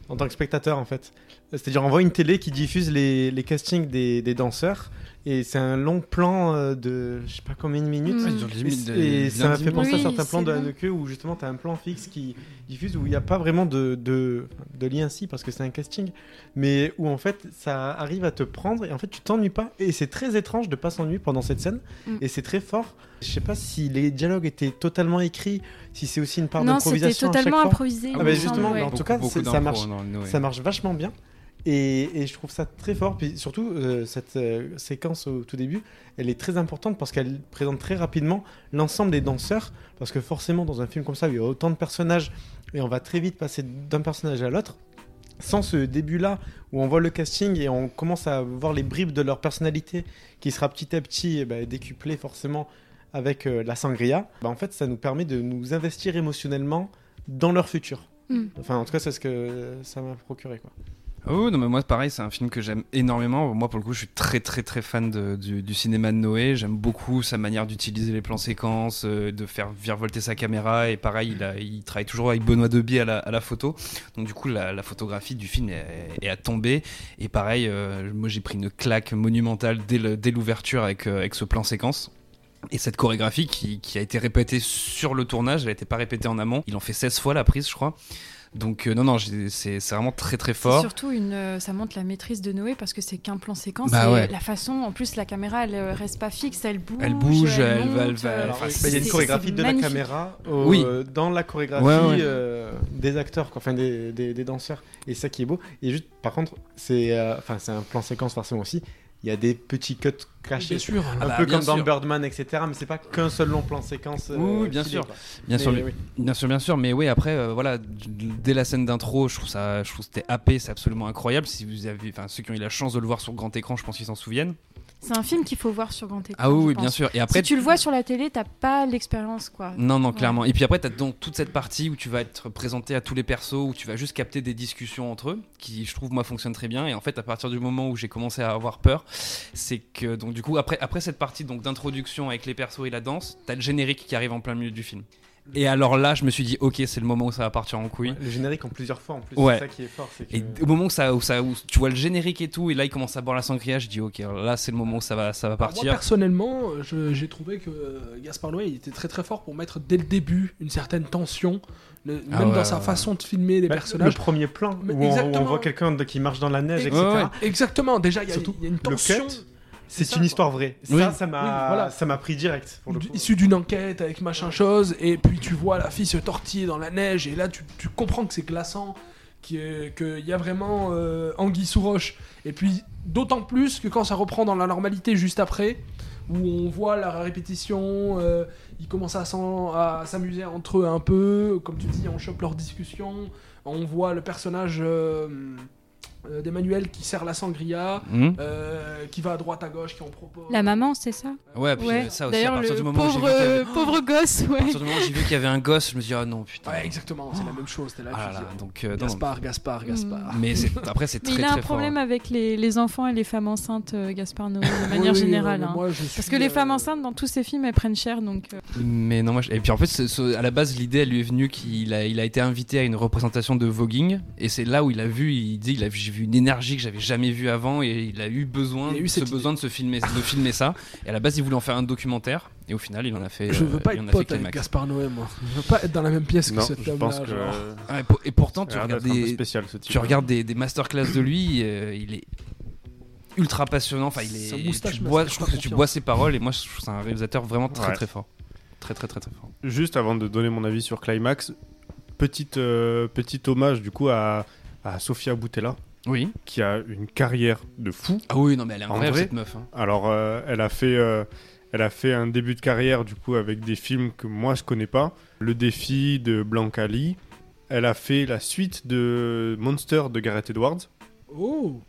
en tant que spectateur en fait. C'est-à-dire on voit une télé qui diffuse les, les castings des, des danseurs et c'est un long plan euh, de je sais pas combien de minutes. Mm. Les Et, ça m'a fait penser à certains plans de. Haneke où justement tu as un plan fixe qui diffuse où il n'y a pas vraiment de, de, de lien si parce que c'est un casting mais où en fait ça arrive à te prendre et en fait tu t'ennuies pas et c'est très étrange de pas s'ennuyer pendant cette scène Mm. et c'est très fort je sais pas si les dialogues étaient totalement écrits si c'est aussi une part Non, c'était d'improvisation à chaque totalement improvisé, ah bah me justement ouais. en tout cas beaucoup ça marche ça marche vachement bien et, et je trouve ça très fort. Puis surtout, euh, cette euh, séquence au tout début, elle est très importante parce qu'elle présente très rapidement l'ensemble des danseurs. Parce que forcément, dans un film comme ça, où il y a autant de personnages et on va très vite passer d'un personnage à l'autre. Sans ce début-là, où on voit le casting et on commence à voir les bribes de leur personnalité qui sera petit à petit eh ben, décuplée forcément avec euh, la sangria, bah, en fait, ça nous permet de nous investir émotionnellement dans leur futur. Mm. Enfin, en tout cas, c'est ce que ça m'a procuré. Quoi. Oh non mais moi pareil c'est un film que j'aime énormément. Moi pour le coup je suis très très très fan de- du, du cinéma de Noé. J'aime beaucoup sa manière d'utiliser les plans séquences euh, de faire virevolter sa caméra. Et pareil il, a- il travaille toujours avec Benoît Deby à la, à la photo. Donc du coup la, la photographie du film est, est à tomber. Et pareil euh, moi j'ai pris une claque monumentale dès l'ouverture avec, euh, avec ce plan séquence. Et cette chorégraphie qui, qui a été répétée sur le tournage, elle n'a été pas répétée en amont. Il en fait 16 fois la prise, je crois. Donc, euh, non, non, c'est vraiment très très C'est fort. surtout une, euh, ça montre la maîtrise de Noé parce que c'est qu'un plan séquence. Bah et ouais. La façon, en plus, la caméra, elle euh, reste pas fixe, elle bouge. Elle bouge, elle va- elle monte, va- enfin, Il y a une chorégraphie de la caméra au- Oui. dans la chorégraphie Ouais, ouais. euh, des acteurs, quoi, enfin des, des, des danseurs. Et ça qui est beau. Et juste, par contre, c'est euh, enfin c'est un plan séquence forcément aussi. Il y a des petits cuts cachés, Bien sûr. un Ah bah, peu bien comme dans sûr. Birdman, etc. Mais c'est pas qu'un seul long plan séquence. euh, Oui, oui, bien filé, sûr. Bien Mais sûr, oui. bien sûr, bien sûr. Mais oui, après, euh, voilà, dès la scène d'intro, je trouve ça, je trouve que c'était happé, c'est absolument incroyable. Si vous avez, enfin, ceux qui ont eu la chance de le voir sur grand écran, je pense qu'ils s'en souviennent. C'est un film qu'il faut voir sur grand écran. Ah oui, bien sûr. Et après, si tu le vois sur la télé, t'as pas l'expérience, quoi. Non, non, Ouais. clairement. Et puis après, tu as donc toute cette partie où tu vas être présenté à tous les persos, où tu vas juste capter des discussions entre eux, qui je trouve, moi, fonctionne très bien. Et en fait, à partir du moment où j'ai commencé à avoir peur, c'est que, donc, du coup, après, après cette partie donc d'introduction avec les persos et la danse, tu as le générique qui arrive en plein milieu du film. Et alors là, je me suis dit, ok, c'est le moment où ça va partir en couille. Le générique en plusieurs fois en plus. Ouais. C'est ça qui est fort. que- Et au moment où, ça, où, ça, où tu vois le générique et tout, et là il commence à boire la sangria, je dis ok, là c'est le moment où ça va, ça va partir. Moi personnellement, j'ai trouvé que euh, Gaspard Noé il était très très fort pour mettre dès le début une certaine tension, le- Ah même ouais, dans sa ouais. façon de filmer les Bah, personnages. Le premier plan Mais où on, où on exactement. voit quelqu'un qui marche dans la neige, Et- etc. Ouais, ouais. Exactement, déjà il y, a- y une le tension. cut, C'est une histoire vraie. Oui. Ça, ça m'a, Oui, voilà. ça m'a pris direct. Pour le coup. Issu d'une enquête avec machin chose, et puis tu vois la fille se tortiller dans la neige, et là tu, tu comprends que c'est glaçant, qu'il y a vraiment euh, anguille sous roche. Et puis d'autant plus que quand ça reprend dans la normalité juste après, où on voit la répétition, euh, ils commencent à s'amuser entre eux un peu, comme tu dis, on chope leur discussion, on voit le personnage euh, euh, d'Emmanuel qui sert la sangria, Mhm. euh, qui va à droite à gauche, qui en propose. La maman, c'est ça Ouais, puis Ouais. euh, ça aussi, à D'ailleurs, partir le du moment où j'ai pauvre, vu avait- euh, pauvre gosse, À ouais. partir du moment où j'ai vu qu'il y avait un gosse, je me suis dit ah non putain. Ouais, exactement, c'est la même chose, c'était la Ah là là, donc euh. Gaspard, Gaspard, Gaspard. Mais c'est- *laughs* après c'est Mais très il a très un problème fort. avec les, les enfants et les femmes enceintes, euh, Gaspard Noé, de manière oui, générale. euh, hein. moi, je Parce que les euh, femmes enceintes, dans tous ces films, elles prennent cher, donc... euh, Mais non, moi, je- et puis en fait, à la base, l'idée, elle lui est venue qu'il a, il a été invité à une représentation de voguing, et c'est là où il a vu, il dit, il a, j'ai vu une énergie que j'avais jamais vue avant, et il a eu besoin, Il a eu ce besoin de se filmer, de filmer ça. Et à la base, il voulait en faire un documentaire, et au final, il en a fait. Je euh, veux pas il en être pote avec Climax. Gaspard Noé, moi. Je veux pas être dans la même pièce que cet homme-là. que. Ah, et, pour- et pourtant, tu regardes, des, spécial, ce type. tu regardes des, des masterclass de lui, euh, il est ultra passionnant. Enfin, il est. Sa moustache tu me bois, fait je pas trouve que tu bois ses paroles, et moi, je trouve que c'est un réalisateur vraiment très Ouais. très fort, très très très très fort. Juste avant de donner mon avis sur Climax, petite, euh, petit hommage du coup à, à Sofia Boutella, Oui. qui a une carrière de fou. Ah oui, non, mais elle est En incroyable cette meuf. hein. Alors, euh, elle a fait, euh, elle a fait un début de carrière du coup avec des films que moi je connais pas. Le défi de Blanca Lee. Elle a fait la suite de Monster de Gareth Edwards. Oh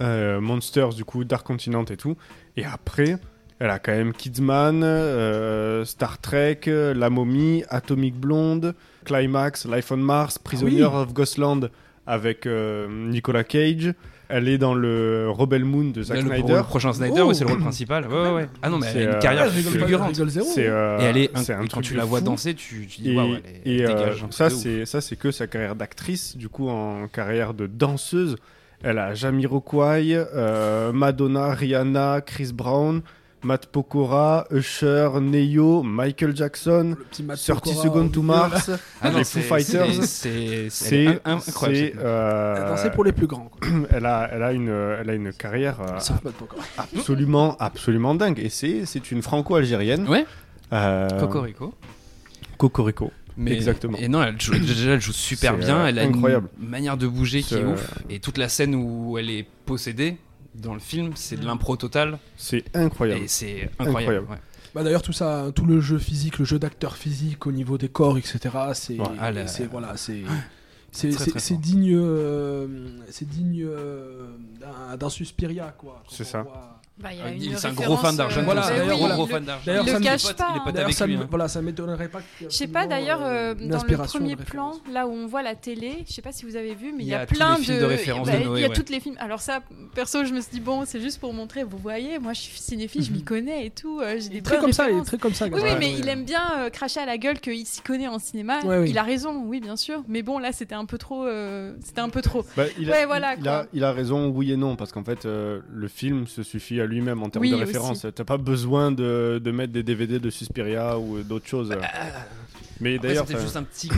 Euh, Monsters du coup, Dark Continent et tout. Et après, elle a quand même Kidsman, euh, Star Trek, La Momie, Atomic Blonde, Climax, Life on Mars, Prisoner Ah oui. of Ghostland avec euh, Nicolas Cage. Elle est dans le Rebel Moon de Zack Snyder. le prochain Snyder, Oh. c'est le rôle principal. Ouais, ouais, ouais. Ah non, mais elle C'est, a euh, une carrière rigole pas, je fulgurante. euh, Et elle est, c'est un, un et quand truc tu la vois fou. danser, tu, tu dis Et, waouh, elle, est- et, elle euh, dégage c'est ça, c'est que sa carrière d'actrice. Du coup, en carrière de danseuse, elle a Jamiroquai, euh, Madonna, Rihanna, Chris Brown, Matt Pokora, Usher, Neyo, Michael Jackson, Le petit Matt 30 Pokora Seconds to. Mars, Ah *laughs* non, les c'est- Foo Fighters. c'est- incroyable. c'est, euh, pour les plus grands. quoi. *clears throat* elle a elle a une elle a une carrière euh, absolument absolument dingue et c'est c'est une franco-algérienne. Ouais. Euh, Cocorico. Cocorico. Mais, Exactement. Et non, elle joue, déjà, elle joue *clears throat* super bien. euh, elle a incroyable. une manière de bouger qui est euh, ouf. Et toute la scène où elle est possédée dans le film, c'est de l'impro total. C'est incroyable. Et c'est incroyable. Incroyable. ouais. Bah d'ailleurs tout ça, tout le jeu physique, le jeu d'acteur physique au niveau des corps, etc. C'est, Ouais. Ah, c'est voilà, c'est, c'est, Très, c'est- très c'est fort. digne, euh, c'est digne euh, d'un, d'un Suspiria quoi. C'est ça. voit- Bah, Ah, c'est un gros fan euh, Voilà, c'est un d'ailleurs, gros, voilà. gros fan le cache pas. il est hein. Avec ça, lui, me- hein. voilà, ça m'étonnerait pas. Je sais pas d'ailleurs euh, euh, dans le premier plan, là où on voit la télé, je sais pas si vous avez vu, mais il y a, plein de, de référence bah, de il y a ouais. toutes les films. Alors ça, perso, je me suis dit bon, c'est juste pour montrer. Vous voyez, moi je suis cinéphile, je m'y connais et tout. euh, J'ai des Mhm. Très bonnes comme ça, il est références. très comme ça. Oui, oui, mais il aime bien euh, cracher à la gueule qu'il s'y connaît en cinéma. Oui. Il a raison, oui, bien sûr. Mais bon, là, c'était un peu trop. euh, c'était un peu trop. Bah, il, a, Ouais, voilà, il, quoi. a, il a raison, oui et non, parce qu'en fait, euh, le film se suffit à lui-même en termes Oui, de référence. T'as pas besoin de, de mettre des DVD de Suspiria ou d'autres choses. Mais Après, d'ailleurs, c'était juste un petit,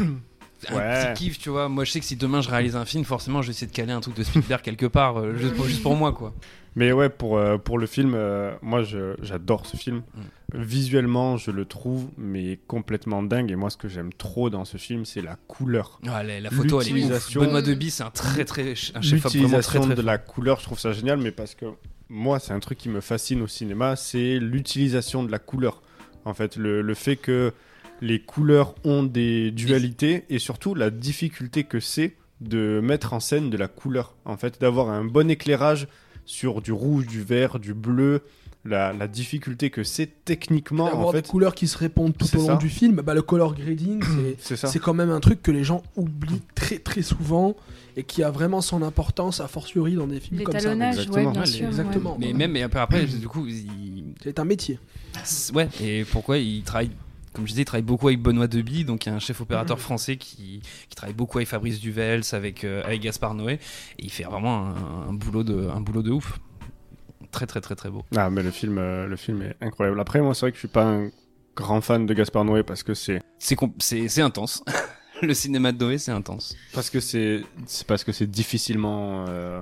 un Ouais. petit kiff, tu vois. Moi, je sais que si demain je réalise un film, forcément, je vais essayer de caler un truc de Spielberg quelque part, euh, juste, pour, juste pour moi, quoi. Mais ouais, pour, euh, pour le film, euh, moi j'adore ce film. Mm. Visuellement, je le trouve mais complètement dingue. Et moi, ce que j'aime trop dans ce film, c'est la couleur. Ah, la, la photo, elle est ouf. L'utilisation- Benoît Deby, c'est un très très un très L'utilisation très de la couleur, je trouve ça génial, mais parce que moi, c'est un truc qui me fascine au cinéma, c'est l'utilisation de la couleur. En fait, le, le fait que les couleurs ont des dualités et surtout la difficulté que c'est de mettre en scène de la couleur. En fait, d'avoir un bon éclairage sur du rouge, du vert, du bleu. La, la difficulté que c'est techniquement, D'avoir en fait, des couleurs qui se répondent tout au long ça. du film, bah, le color grading, *clears throat* C'est quand même un truc que les gens oublient très très souvent et qui a vraiment son importance, a fortiori dans des films comme ça. L'étalonnage, ouais, Exactement. bien sûr. Exactement. Mais même, et après, après, du coup, il- C'est un métier. Ouais, et pourquoi il travaille comme je disais, il travaille beaucoup avec Benoît Deby, donc un chef opérateur français qui, qui travaille beaucoup avec Fabrice Duvels, avec, euh, avec Gaspard Noé, et il fait vraiment un, un boulot, de, un boulot de ouf. Très très très très beau. Ah, mais le film, euh, le film est incroyable. Après, moi, c'est vrai que je suis pas un grand fan de Gaspard Noé parce que c'est C'est c'est c'est intense. *laughs* le cinéma de Noé, c'est intense. parce que c'est c'est parce que c'est difficilement. euh,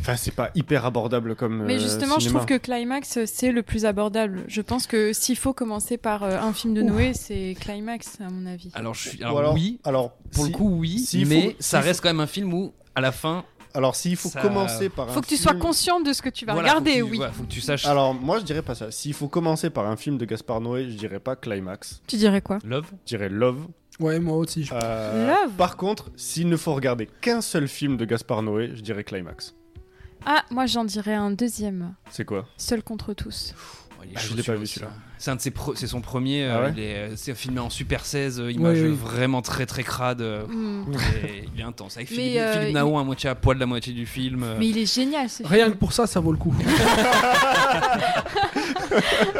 Enfin, c'est pas hyper abordable comme. Mais euh, justement, je trouve que Climax, c'est le plus abordable. Je pense que s'il faut commencer par euh, un film de Noé, c'est Climax, à mon avis. Alors, je suis, alors, alors- oui, alors, pour si- le coup, oui, mais faut- ça reste faut- quand même un film où, à la fin, Alors, s'il faut ça- commencer par un Faut que tu film- sois conscient de ce que tu vas Voilà, faut regarder, que tu- oui. voilà, faut que tu saches. Alors, moi, je dirais pas ça. S'il faut commencer par un film de Gaspard Noé, je dirais pas Climax. Tu dirais quoi? Love? Je dirais Love. Ouais, moi aussi. je- Euh, Love? Par contre, s'il ne faut regarder qu'un seul film de Gaspard Noé, je dirais Climax. Ah, moi j'en dirais un deuxième. C'est quoi? Seul contre tous. Oh, il est Ah, je l'ai pas vu, celui-là. Hein. C'est un de ses pro- c'est son premier. Ah euh, ouais il est, euh, c'est filmé en Super 16, euh, image Oui, oui. vraiment très très crade. euh, Mm. et il est intense. Avec Philippe, euh, Philippe il- à moitié à poil la moitié du film. euh. Mais il est génial ce film. Rien que pour ça, ça vaut le coup. *laughs*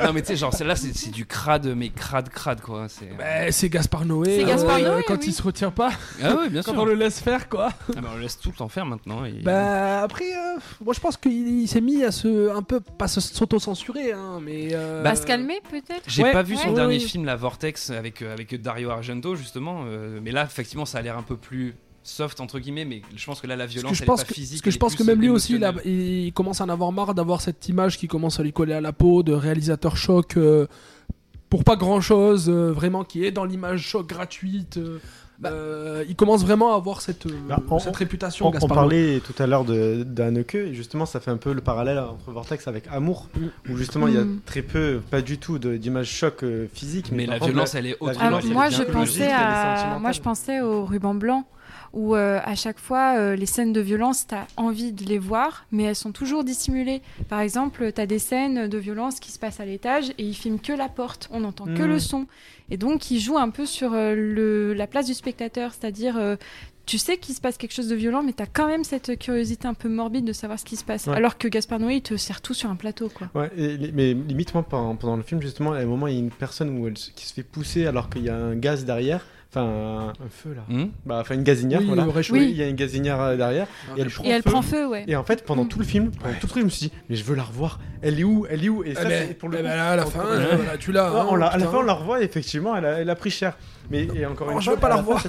non mais tu sais genre celle-là c'est c'est du crade mais crade crade quoi. C'est. Bah, c'est Gaspard Noé. C'est Gaspard euh, Noé, Quand oui. il se retient pas, Ah ouais bien *laughs* quand sûr. on le laisse faire, quoi. Ah, bah, on le laisse tout le temps faire maintenant. et- Bah après, euh, moi je pense qu'il il s'est mis à se un peu pas se- s'auto-censurer, hein, mais euh, Bah, se calmer peut-être J'ai Ouais, pas vu ouais, son ouais, dernier film, La Vortex, avec, euh, avec Dario Argento, justement. euh, mais là, effectivement, ça a l'air un peu plus soft, entre guillemets. Mais je pense que là, la violence, que je elle pense est pas que, physique. parce que je pense que même lui aussi, il, a- émotionnelle. il commence à en avoir marre d'avoir cette image qui commence à lui coller à la peau de réalisateur choc euh, pour pas grand chose, vraiment qui est dans l'image choc gratuite. euh, euh, il commence vraiment à avoir cette, euh, Bah, on- cette réputation. On, parlait tout à l'heure d'Anneke, et justement, ça fait un peu le parallèle entre Vortex avec Amour, où justement il y a Mm. très peu, pas du tout d'images choc euh, physiques. Mais la contre, violence, elle est autre. Moi, je pensais à, moi, je pensais au ruban blanc, où euh, à chaque fois, euh, les scènes de violence, t'as envie de les voir, mais elles sont toujours dissimulées. Par exemple, t'as des scènes de violence qui se passent à l'étage et ils filment que la porte, on n'entend que le son, et donc ils jouent un peu sur euh, le, la place du spectateur, c'est-à-dire. tu sais qu'il se passe quelque chose de violent, mais t'as quand même cette curiosité un peu morbide de savoir ce qui se passe. Ouais. Alors que Gaspard Noé, il te sert tout sur un plateau, quoi. Ouais, et mais limite, moi, pendant, le film, justement, à un moment, il y a une personne où elle, se- qui se fait pousser alors qu'il y a un gaz derrière. Enfin, un, feu là. Hmm Bah, enfin, une gazinière, Oui, voilà. Oui, il y a une gazinière euh, derrière. et elle prend Et elle feu. prend feu, ouais. Et en fait, pendant Mm. tout le film, pendant tout le film, je me suis dit, mais je veux la revoir. Elle est où? Elle est où? Et Eh ça, ben, c'est pour le eh coup, ben là, à la fin, tu l'as. Ouais, hein, on l'a- à la fin, on la revoit, et effectivement, elle a, elle a pris cher. Mais et encore Oh, une je fois, veux pas la fin, revoir.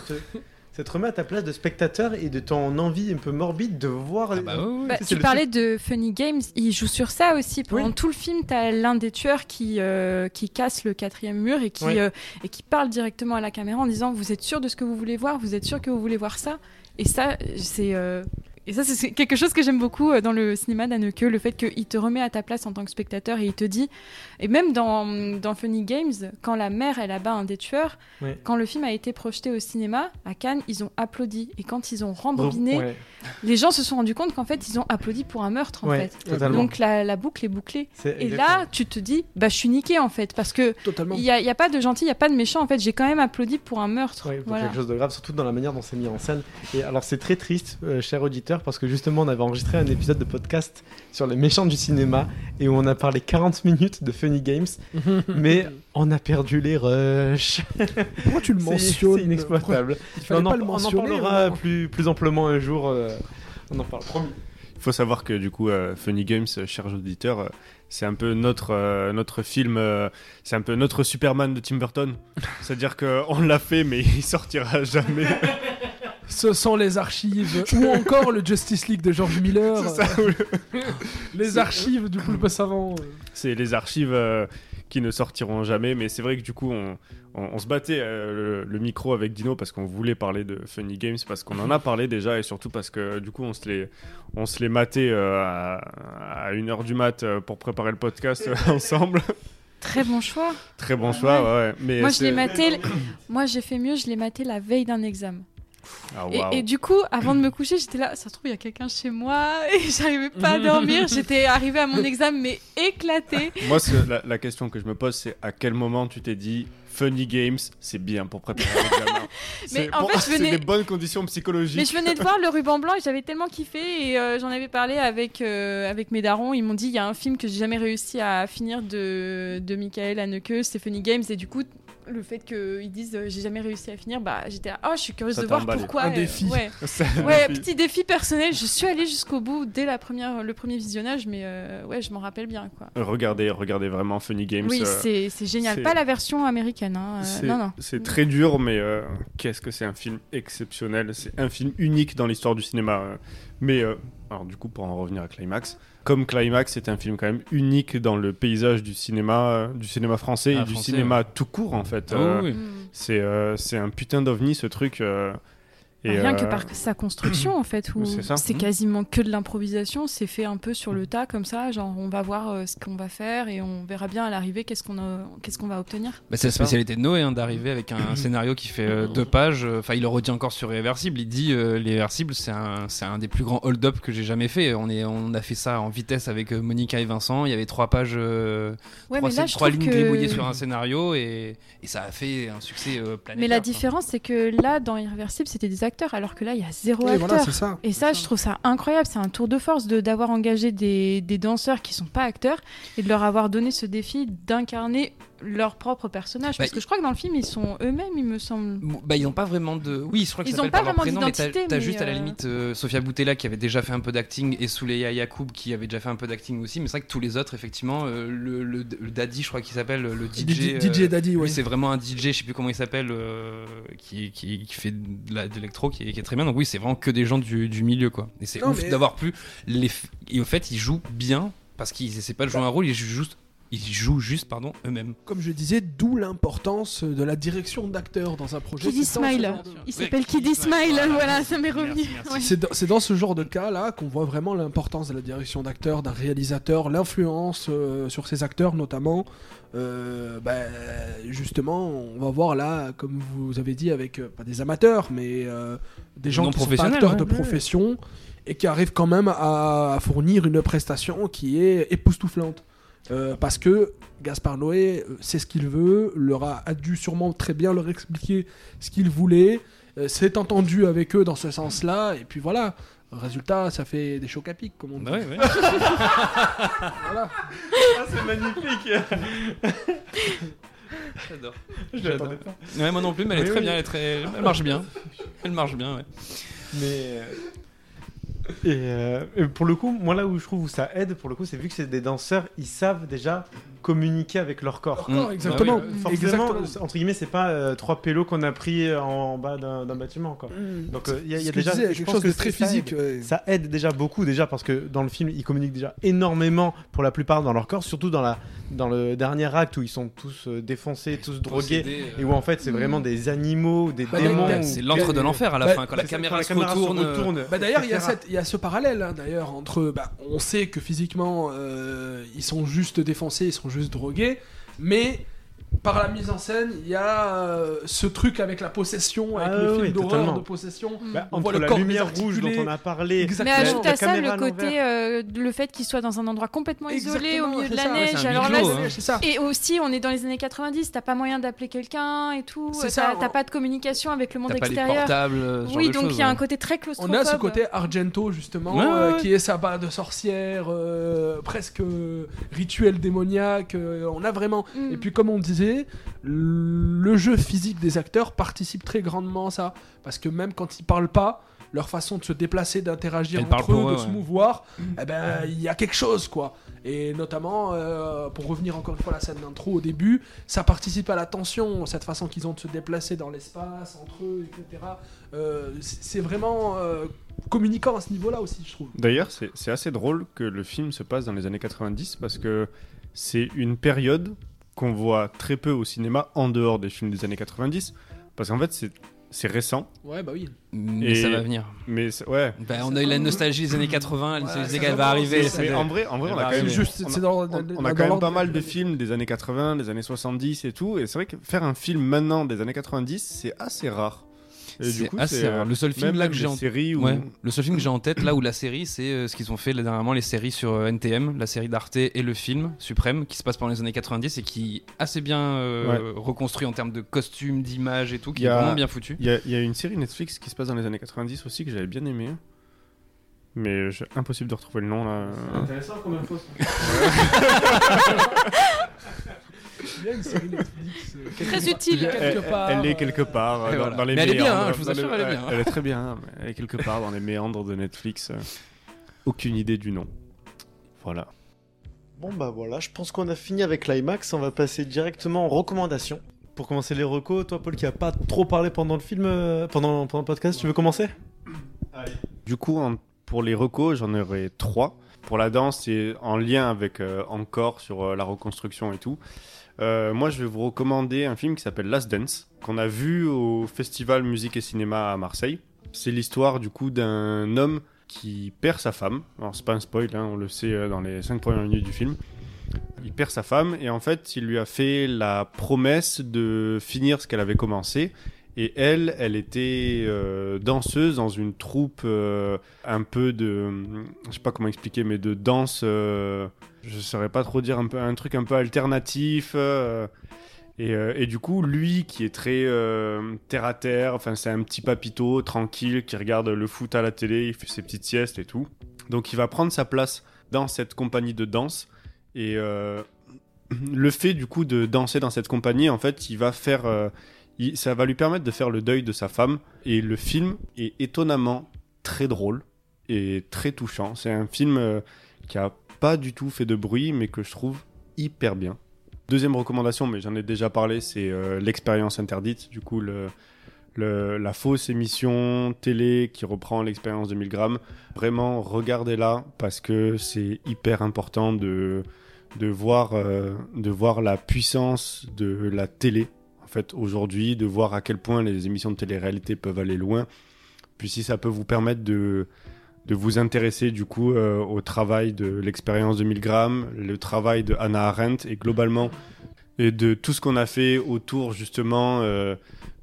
Ça te, remet à ta place de spectateur et de ton envie un peu morbide de voir. Ah bah. Bah, tu parlais de Funny Games, il joue sur ça aussi. Pendant tout le film, t'as l'un des tueurs qui, euh, qui casse le quatrième mur et qui, Oui. euh, et qui parle directement à la caméra en disant Vous êtes sûr de ce que vous voulez voir Vous êtes sûr que vous voulez voir ça? Et ça, c'est. euh, Et ça, c'est quelque chose que j'aime beaucoup euh, dans le cinéma d'Anneke, le fait qu'il te remet à ta place en tant que spectateur et il te dit, et même dans, dans Funny Games, quand la mère elle abat un des tueurs, Ouais. quand le film a été projeté au cinéma à Cannes, ils ont applaudi et quand ils ont rembobiné, Ouais. les gens se sont rendus compte qu'en fait ils ont applaudi pour un meurtre en Ouais, fait. totalement. Donc la, la boucle est bouclée. Et exactement. là, tu te dis, bah je suis niqué en fait parce que il y a, y a pas de gentil, il y a pas de méchant en fait. J'ai quand même applaudi pour un meurtre. Ouais, pour Voilà. quelque chose de grave, surtout dans la manière dont c'est mis en scène. Et alors c'est très triste, euh, cher auditeur, parce que justement on avait enregistré un épisode de podcast sur les méchants du cinéma et où on a parlé 40 minutes de Funny Games, *laughs* mais on a perdu les rushs. Pourquoi tu le *laughs* mentionnes C'est inexploitable. Il on, pas en, le on en mentionner, parlera plus, plus amplement un jour. euh, on en parle, promis. Il faut savoir que du coup, euh, Funny Games, euh, chers auditeurs, euh, c'est un peu notre, euh, notre film, euh, c'est un peu notre Superman de Tim Burton. *laughs* C'est-à-dire qu'on l'a fait, mais il sortira jamais. Ce sont les archives, ou encore le Justice League de George Miller. C'est ça, *laughs* les archives du poulpe savant. C'est les archives euh, qui ne sortiront jamais, mais c'est vrai que du coup, on, on- on se battait euh, le, le micro avec Dino parce qu'on voulait parler de Funny Games, parce qu'on en a parlé déjà, et surtout parce que du coup, on se les, on se les matait euh, à, à 1h du mat pour préparer le podcast euh, *laughs* ensemble. Très bon choix. Très bon choix, ouais. ouais. Mais Moi, je l'ai maté. *coughs* Moi, j'ai fait mieux. Je l'ai maté la veille d'un examen. Ah, Et- du coup, avant de me coucher, j'étais là. Ça se trouve, il y a quelqu'un chez moi et *laughs* j'arrivais pas à dormir. *laughs* J'étais arrivée à mon examen mais éclatée. *laughs* Moi, la, la question que je me pose, c'est à quel moment tu t'es dit Funny Games, c'est bien pour préparer l'examen Mais en bon, fait, je venais- des bonnes conditions psychologiques. Mais je venais de voir le ruban blanc et j'avais tellement kiffé et euh, j'en avais parlé avec, euh, avec mes darons. Ils m'ont dit il y a un film que j'ai jamais réussi à finir de, de Michael Haneke, c'est Funny Games. Et du coup, le fait qu'ils disent euh, j'ai jamais réussi à finir, bah j'étais là, oh, je suis curieuse Ça de voir emballé. pourquoi. Un euh, défi. Ouais, *laughs* C'est un ouais défi. petit défi personnel. Je suis allée jusqu'au bout dès la première, le premier visionnage, mais euh, ouais, je m'en rappelle bien. quoi. Regardez, regardez vraiment Funny Games. Oui, euh, c'est c'est génial. Pas la version américaine. hein, euh, C'est non, non. c'est très dur, mais euh, qu'est-ce que c'est un film exceptionnel. C'est un film unique dans l'histoire du cinéma. euh. Mais, euh, alors du coup, pour en revenir à Climax, comme Climax, c'est un film quand même unique dans le paysage du cinéma, euh, du cinéma français Ah, et du cinéma ouais. tout court, en fait. Ah Euh, oui, euh, c'est un putain d'ovni, ce truc. Et, Rien que euh, par sa construction en fait, où c'est Mhm. quasiment que de l'improvisation, c'est fait un peu sur le tas comme ça, genre on va voir euh, ce qu'on va faire et on verra bien à l'arrivée qu'est-ce qu'on a- qu'est-ce qu'on va obtenir. Bah, c'est la spécialité de Noé hein, d'arriver avec un *clears throat* scénario qui fait euh, deux pages. Enfin, il le redit encore sur Irréversible. Il dit euh, l'Irréversible, c'est un, c'est un des plus grands hold-up que j'ai jamais fait. On, est, on a fait ça en vitesse avec Monica et Vincent. Il y avait trois pages, euh, Ouais, trois, là, trois lignes que- sur un scénario et, et ça a fait un succès euh, planétaire. Mais la différence c'est que là dans Irréversible c'était des acteurs alors que là il y a zéro Oui, acteur. voilà, c'est ça. Et ça je trouve ça incroyable, c'est un tour de force de d'avoir engagé des, des danseurs qui sont pas acteurs et de leur avoir donné ce défi d'incarner leur propre personnage. Parce Bah, que je crois que dans le film ils sont eux-mêmes il me semble. Bah, ils n'ont pas vraiment de. Oui, je crois qu'ils Ils ont s'appellent pas vraiment prénom, mais t'as d'identité, t'as juste à la euh, limite euh, Sofia Boutella qui avait déjà fait un peu d'acting et Souleya Yacoub qui avait déjà fait un peu d'acting aussi. Mais c'est vrai que tous les autres, effectivement, euh, le, le- le Daddy, je crois qu'il s'appelle, le DJ. DJ euh, Daddy, ouais. c'est vraiment un DJ, je sais plus comment il s'appelle, euh, qui, qui, qui fait de l'électro, qui, est- qui est très bien. Donc oui, c'est vraiment que des gens du, du milieu, quoi. Et c'est ouf mais- d'avoir pu. Les... Et au fait, ils jouent bien parce qu'ils essaient pas de jouer un rôle, ils jouent juste, ils jouent juste pardon, eux-mêmes. Comme je disais, d'où l'importance de la direction d'acteur dans un projet. Kiddy Smile. Il s'appelle Kiddy Smile, voilà, ça m'est revenu. Ouais. C'est dans, ce genre de cas-là qu'on voit vraiment l'importance de la direction d'acteur, d'un réalisateur, l'influence euh, sur ces acteurs notamment. Euh, ben, justement, on va voir là, comme vous avez dit, avec euh, pas des amateurs, mais euh, des gens Non qui sont pas acteurs de ouais. profession et qui arrivent quand même à, à fournir une prestation qui est époustouflante. Euh, parce que Gaspard Noé euh, sait ce qu'il veut, leur a, a dû sûrement très bien leur expliquer ce qu'il voulait, euh, s'est entendu avec eux dans ce sens-là, et puis voilà. Résultat, ça fait des chocs à pic, comme on dit. Ouais, ouais. voilà. Ah, c'est magnifique. J'adore. Je l'attendais pas. Ouais, moi non plus, mais elle est Oui, très oui. bien, elle, est très... elle marche bien. Elle marche bien, ouais. Mais euh, et, euh, et pour le coup, moi là où je trouve où ça aide, pour le coup, c'est vu que c'est des danseurs, ils savent déjà communiquer avec leur corps. Leur corps, exactement. Euh, forcément, Exactement. entre guillemets, c'est pas euh, trois pélos qu'on a pris en bas d'un bâtiment. Quoi. Mm. Donc euh, il y a, y déjà disais, je quelque pense chose que de très ça physique, aide. ouais. Ça aide déjà beaucoup déjà parce que dans le film, ils communiquent déjà énormément pour la plupart dans leur corps, surtout dans la dans le dernier acte où ils sont tous euh, défoncés, tous drogués, et où en fait c'est Mm. vraiment des animaux, des Bah, démons. C'est l'antre de l'enfer à la Bah, fin, quand la bah, caméra se retourne. euh, retourne, Bah d'ailleurs, il y, a ce parallèle hein, d'ailleurs entre. Bah, on sait que physiquement, euh, ils sont juste défoncés, ils sont juste drogués, mais par la mise en scène, il y a euh, ce truc avec la possession, avec Ah le oui, film d'horreur de possession. Bah, on entre voit le la corps lumière rouge dont on a parlé, Mais Exactement. ajoute la à ça le côté, euh, le fait qu'il soit dans un endroit complètement isolé au milieu de la ça. Neige. Alors là, hein. Et aussi, on est dans les années 90, t'as pas moyen d'appeler quelqu'un et tout. C'est T'as ça, t'as on- pas de communication avec le monde T'as pas les extérieur. portables, oui, donc il y a un côté très On claustrophobe. a ce côté Argento justement, euh, qui est sabbat de sorcière, presque rituel démoniaque. on a vraiment. Mm. Et puis comme on disait, le jeu physique des acteurs participe très grandement à ça, parce que même quand ils parlent pas, leur façon de se déplacer, d'interagir entre eux, de se mouvoir, eh ben il y a quelque chose quoi. Et notamment, euh, pour revenir encore une fois à la scène d'intro au début, ça participe à la tension, cette façon qu'ils ont de se déplacer dans l'espace, entre eux, etc. Euh, c'est vraiment euh, communicant à ce niveau-là aussi, je trouve. D'ailleurs, c'est assez drôle que le film se passe dans les années 90 parce que c'est une période qu'on voit très peu au cinéma en dehors des films des années 90. Parce qu'en fait, c'est- c'est récent. Ouais, bah oui. Mais Et- ça va venir. Mais ouais. Bah, on a eu la nostalgie des années 80, elle Ouais, va qu'elle va arriver. Ça mais en vrai, en vrai, elle on a quand même, juste- on a- c'est dans- on- dans- on a dans quand même pas mal de films des années 80, des années 70 et tout. Et c'est vrai que faire un film maintenant des années 90, c'est assez rare. Et du C'est coup, assez c'est, rare. euh, Le seul film même là que j'ai en séries où- Ouais. Le seul film que j'ai en tête là où la série c'est euh, ce qu'ils ont fait là, dernièrement les séries sur euh, NTM, la série d'Arte et le film Suprême qui se passe pendant les années 90 et qui est assez bien euh, reconstruit en termes de costumes, d'images et tout, qui est vraiment bien foutu. Il y, a- il y a une série Netflix qui se passe dans les années 90 aussi que j'avais bien aimé. Mais j'ai impossible de retrouver le nom là. intéressant comme info. *laughs* Il y a une série Netflix. euh, quelque Très part- utile. quelque Elle, part, elle est quelque part euh, dans, voilà. dans les Mais elle est bien, méandres, hein, je vous dans assure, les- elle est bien. Elle est très bien, elle est quelque part dans les méandres de Netflix. euh, Aucune idée du nom. Voilà. Bon bah voilà, je pense qu'on a fini avec l'IMAX, on va passer directement aux recommandations. Pour commencer les recos, toi Paul qui a pas trop parlé pendant le film, euh, pendant, pendant le podcast, tu veux commencer? Du coup, en- pour les recos, j'en aurai trois. Pour la danse, c'est en lien avec euh, encore sur euh, la reconstruction et tout. Euh, moi, je vais vous recommander un film qui s'appelle Last Dance, qu'on a vu au Festival Musique et Cinéma à Marseille. C'est l'histoire du coup d'un homme qui perd sa femme. Alors, c'est pas un spoil, hein, on le sait euh, dans les cinq premières minutes du film. Il perd sa femme et en fait, il lui a fait la promesse de finir ce qu'elle avait commencé. Et elle, elle était euh, danseuse dans une troupe euh, un peu de, je sais pas comment expliquer, mais de danse. euh, je saurais pas trop dire un peu un truc un peu alternatif. euh, et, et du coup, lui qui est très terre à terre, enfin c'est un petit papito tranquille qui regarde le foot à la télé, il fait ses petites siestes et tout. Donc il va prendre sa place dans cette compagnie de danse. Et le fait du coup de danser dans cette compagnie, en fait, il va faire, ça va lui permettre de faire le deuil de sa femme. Et le film est étonnamment très drôle et très touchant. C'est un film euh, qui a pas du tout fait de bruit, mais que je trouve hyper bien. Deuxième recommandation, mais j'en ai déjà parlé, c'est euh, l'expérience interdite. Du coup, la fausse émission télé qui reprend l'expérience de 1000 grammes. Vraiment, regardez-la parce que c'est hyper important de, euh, voir la puissance de la télé, aujourd'hui, de voir à quel point les émissions de télé-réalité peuvent aller loin. Puis si ça peut vous permettre de, de vous intéresser du coup euh, au travail de l'expérience de 1000 grammes, le travail de Hannah Arendt et globalement et de tout ce qu'on a fait autour justement euh,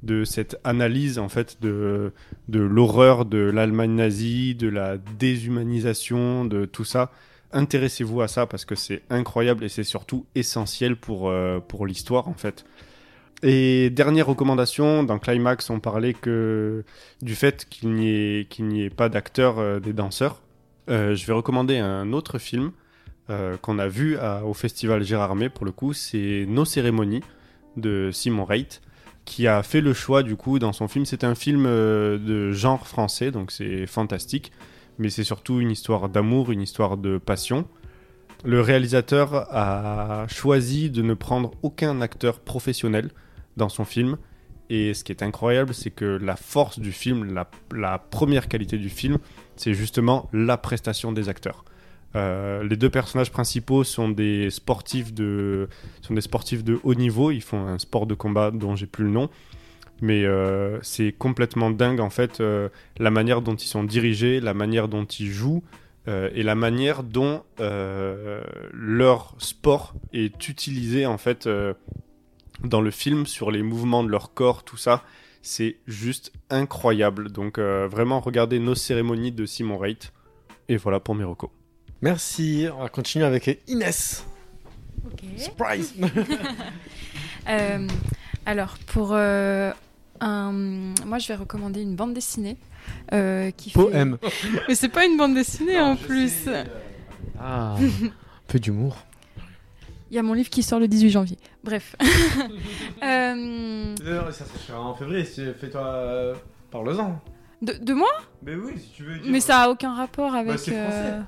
de cette analyse en fait de, de l'horreur de l'Allemagne nazie, de la déshumanisation, de tout ça. Intéressez-vous à ça parce que c'est incroyable et c'est surtout essentiel pour, euh, pour l'histoire en fait. Et dernière recommandation, dans Climax, on parlait que du fait qu'il n'y ait, pas d'acteurs euh, des danseurs. Euh, je vais recommander un autre film euh, qu'on a vu au festival Gérardmer pour le coup, c'est Nos cérémonies de Simon Reit qui a fait le choix du coup dans son film. C'est un film euh, de genre français, donc c'est fantastique, mais c'est surtout une histoire d'amour, une histoire de passion le réalisateur a choisi de ne prendre aucun acteur professionnel dans son film. Et ce qui est incroyable, c'est que la force du film, la, première qualité du film, c'est justement la prestation des acteurs. Euh, les deux personnages principaux sont des sportifs de sont des sportifs de haut niveau. Ils font un sport de combat dont j'ai plus le nom, mais euh, c'est complètement dingue en fait euh, la manière dont ils sont dirigés, la manière dont ils jouent et la manière dont leur sport est utilisé en fait dans le film sur les mouvements de leur corps, tout ça. C'est juste incroyable. Donc euh, vraiment regardez nos cérémonies de Simon Reit. Et voilà pour mes recos. Merci. On va continuer avec Inès. Surprise. *laughs* *laughs* Euh, alors, pour euh, un. Moi, je vais recommander une bande dessinée. euh, qui fait- Poème. *laughs* Mais c'est pas une bande dessinée en plus. Ah, un peu d'humour. Il y a mon livre qui sort le 18 janvier. Bref. *laughs* Euh, Euh, Ça se fera en février. Fais-toi. euh, Parle-en. de, de moi? Mais oui, si tu veux. Mais ça a aucun rapport avec. c'est euh,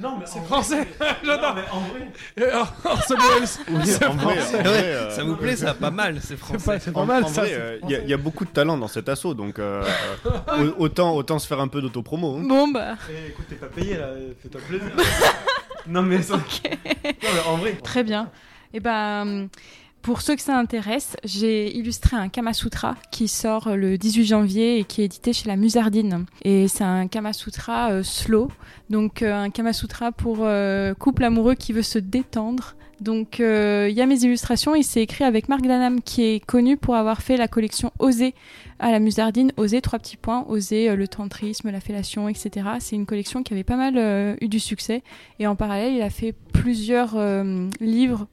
Non, mais C'est français. *laughs* J'adore. mais en vrai. *laughs* Orson Welles. Oui, C'est en vrai, français. en vrai, euh, ça vous plaît, ça? Pas mal, c'est français. pas- c'est pas En, mal, en ça, vrai, c'est euh, il y, a- français. il y a beaucoup de talent dans cet assaut, donc euh, euh, au- autant, autant se faire un peu d'autopromo. hein. Bon, bah. Eh, écoute, t'es pas payé là. Fais-toi plaisir. Non, mais ça. *laughs* Non, mais en vrai. *laughs* Très bien. Et ben, pour ceux que ça intéresse, j'ai illustré un Kama Sutra qui sort le 18 janvier et qui est édité chez la Musardine. Et c'est un Kama Sutra euh, slow, donc euh, un Kama Sutra pour euh, couple amoureux qui veut se détendre. Donc euh, il y a mes illustrations et c'est écrit avec Marc Danam qui est connu pour avoir fait la collection Oser à la Musardine. Oser, trois petits points, Oser, euh, le tantrisme, la fellation, etc. C'est une collection qui avait pas mal euh, eu du succès. Et en parallèle, il a fait plusieurs livres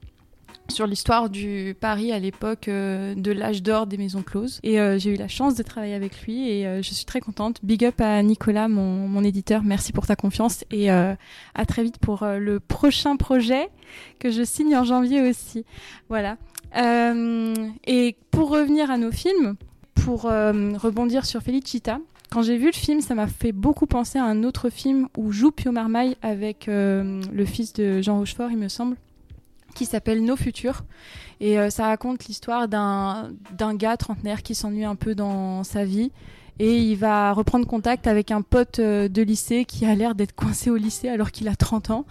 sur l'histoire du Paris à l'époque euh, de l'âge d'or des maisons closes. Et euh, j'ai eu la chance de travailler avec lui et euh, je suis très contente. Big up à Nicolas, mon, mon éditeur. Merci pour ta confiance et à très vite pour le prochain projet que je signe en janvier aussi. Voilà. Et pour revenir à nos films, pour rebondir sur Felicita, quand j'ai vu le film, ça m'a fait beaucoup penser à un autre film où joue Pio Marmaille avec le fils de Jean Rochefort, il me semble, qui s'appelle Nos Futurs. Et euh, ça raconte l'histoire d'un d'un gars trentenaire qui s'ennuie un peu dans sa vie. Et il va reprendre contact avec un pote euh, de lycée qui a l'air d'être coincé au lycée alors qu'il a 30 ans.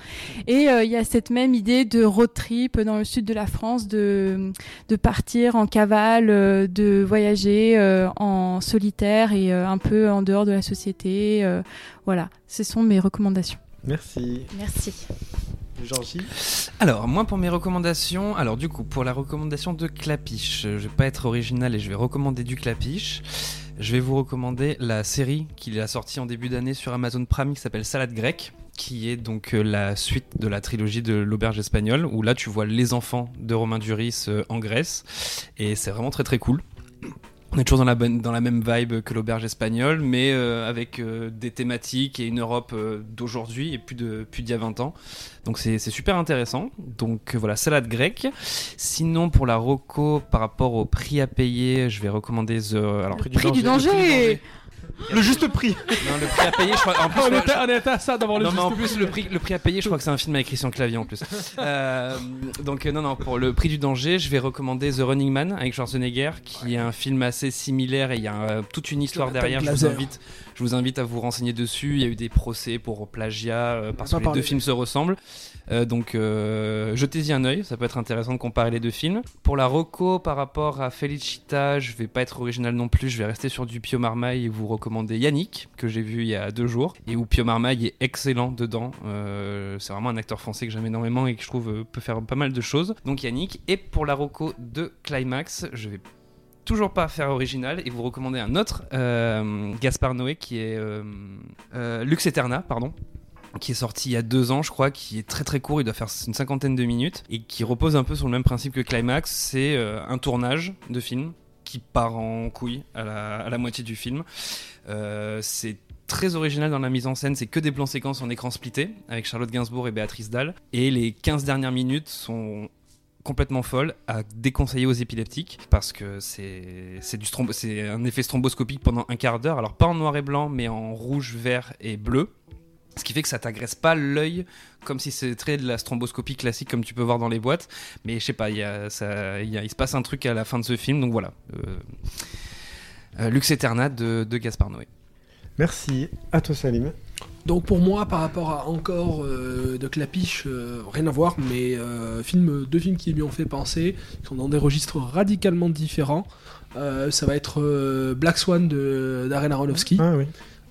Et euh, il y a cette même idée de road trip dans le sud de la France, de, de partir en cavale, de voyager euh, en solitaire et euh, un peu en dehors de la société. euh, voilà, ce sont mes recommandations. Merci. Merci. Alors, moi pour mes recommandations, alors du coup, pour la recommandation de Clapiche, je vais pas être original et je vais recommander du Clapiche. Je vais vous recommander la série qu'il a sortie en début d'année sur Amazon Prime qui s'appelle Salade grecque, qui est donc euh, la suite de la trilogie de l'auberge espagnole, où là tu vois les enfants de Romain Duris euh, en Grèce, et c'est vraiment très très cool. On est toujours dans la, bonne, dans la même vibe que l'auberge espagnole, mais euh, avec euh, des thématiques et une Europe euh, d'aujourd'hui et plus de plus d'il y a 20 ans. Donc c'est super intéressant. Donc euh, voilà, salade grecque. Sinon pour la Rocco, par rapport au prix à payer, je vais recommander The... Alors, prix du danger. Le juste prix. Non, le prix à payer, je crois. En plus, on, était, on était à ça d'avoir le non, mais en juste plus, le prix, le prix à payer, je crois que c'est un film avec Christian Clavier en plus. *laughs* Euh, donc, euh, non, non, pour le prix du danger, je vais recommander The Running Man avec Schwarzenegger, qui est un film assez similaire et il y a euh, toute une histoire derrière. Je vous, invite, je vous invite à vous renseigner dessus. Il y a eu des procès pour plagiat euh, parce pas que les deux films se ressemblent. Euh, donc, euh, jetez-y un œil, ça peut être intéressant de comparer les deux films. Pour la Rocco, par rapport à Felicita, je vais pas être original non plus, je vais rester sur du Pio Marmaille et vous recommander Yannick, que j'ai vu il y a deux jours, et où Pio Marmaille est excellent dedans. Euh, c'est vraiment un acteur français que j'aime énormément et que je trouve peut faire pas mal de choses. Donc Yannick, et pour la Rocco de Climax, je vais toujours pas faire original et vous recommander un autre Gaspard Noé qui est Lux Eterna, pardon qui est sorti il y a deux ans, je crois, qui est très très court, il doit faire une cinquantaine de minutes, et qui repose un peu sur le même principe que Climax, c'est euh, un tournage de film qui part en couille à la, moitié du film. Euh, c'est très original dans la mise en scène, c'est que des plans séquences en écran splitté, avec Charlotte Gainsbourg et Béatrice Dalle, et les 15 dernières minutes sont complètement folles à déconseiller aux épileptiques parce que c'est c'est un effet stromboscopique pendant un quart d'heure alors pas en noir et blanc mais en rouge vert et bleu Ce qui fait que ça t'agresse pas l'œil comme si c'était de la stromboscopie classique comme tu peux voir dans les boîtes. Mais je sais pas, il, y a, ça, il, y a- il se passe un truc à la fin de ce film, donc voilà. Euh, euh, Lux Eterna de, de Gaspard Noé. Merci. À toi, Salim. Donc pour moi, par rapport à encore euh, de Clapiche, euh, rien à voir, mais euh, film, deux films qui lui ont fait penser, qui sont dans des registres radicalement différents. Euh, ça va être euh, Black Swan de Darren Aronofsky. Ah oui.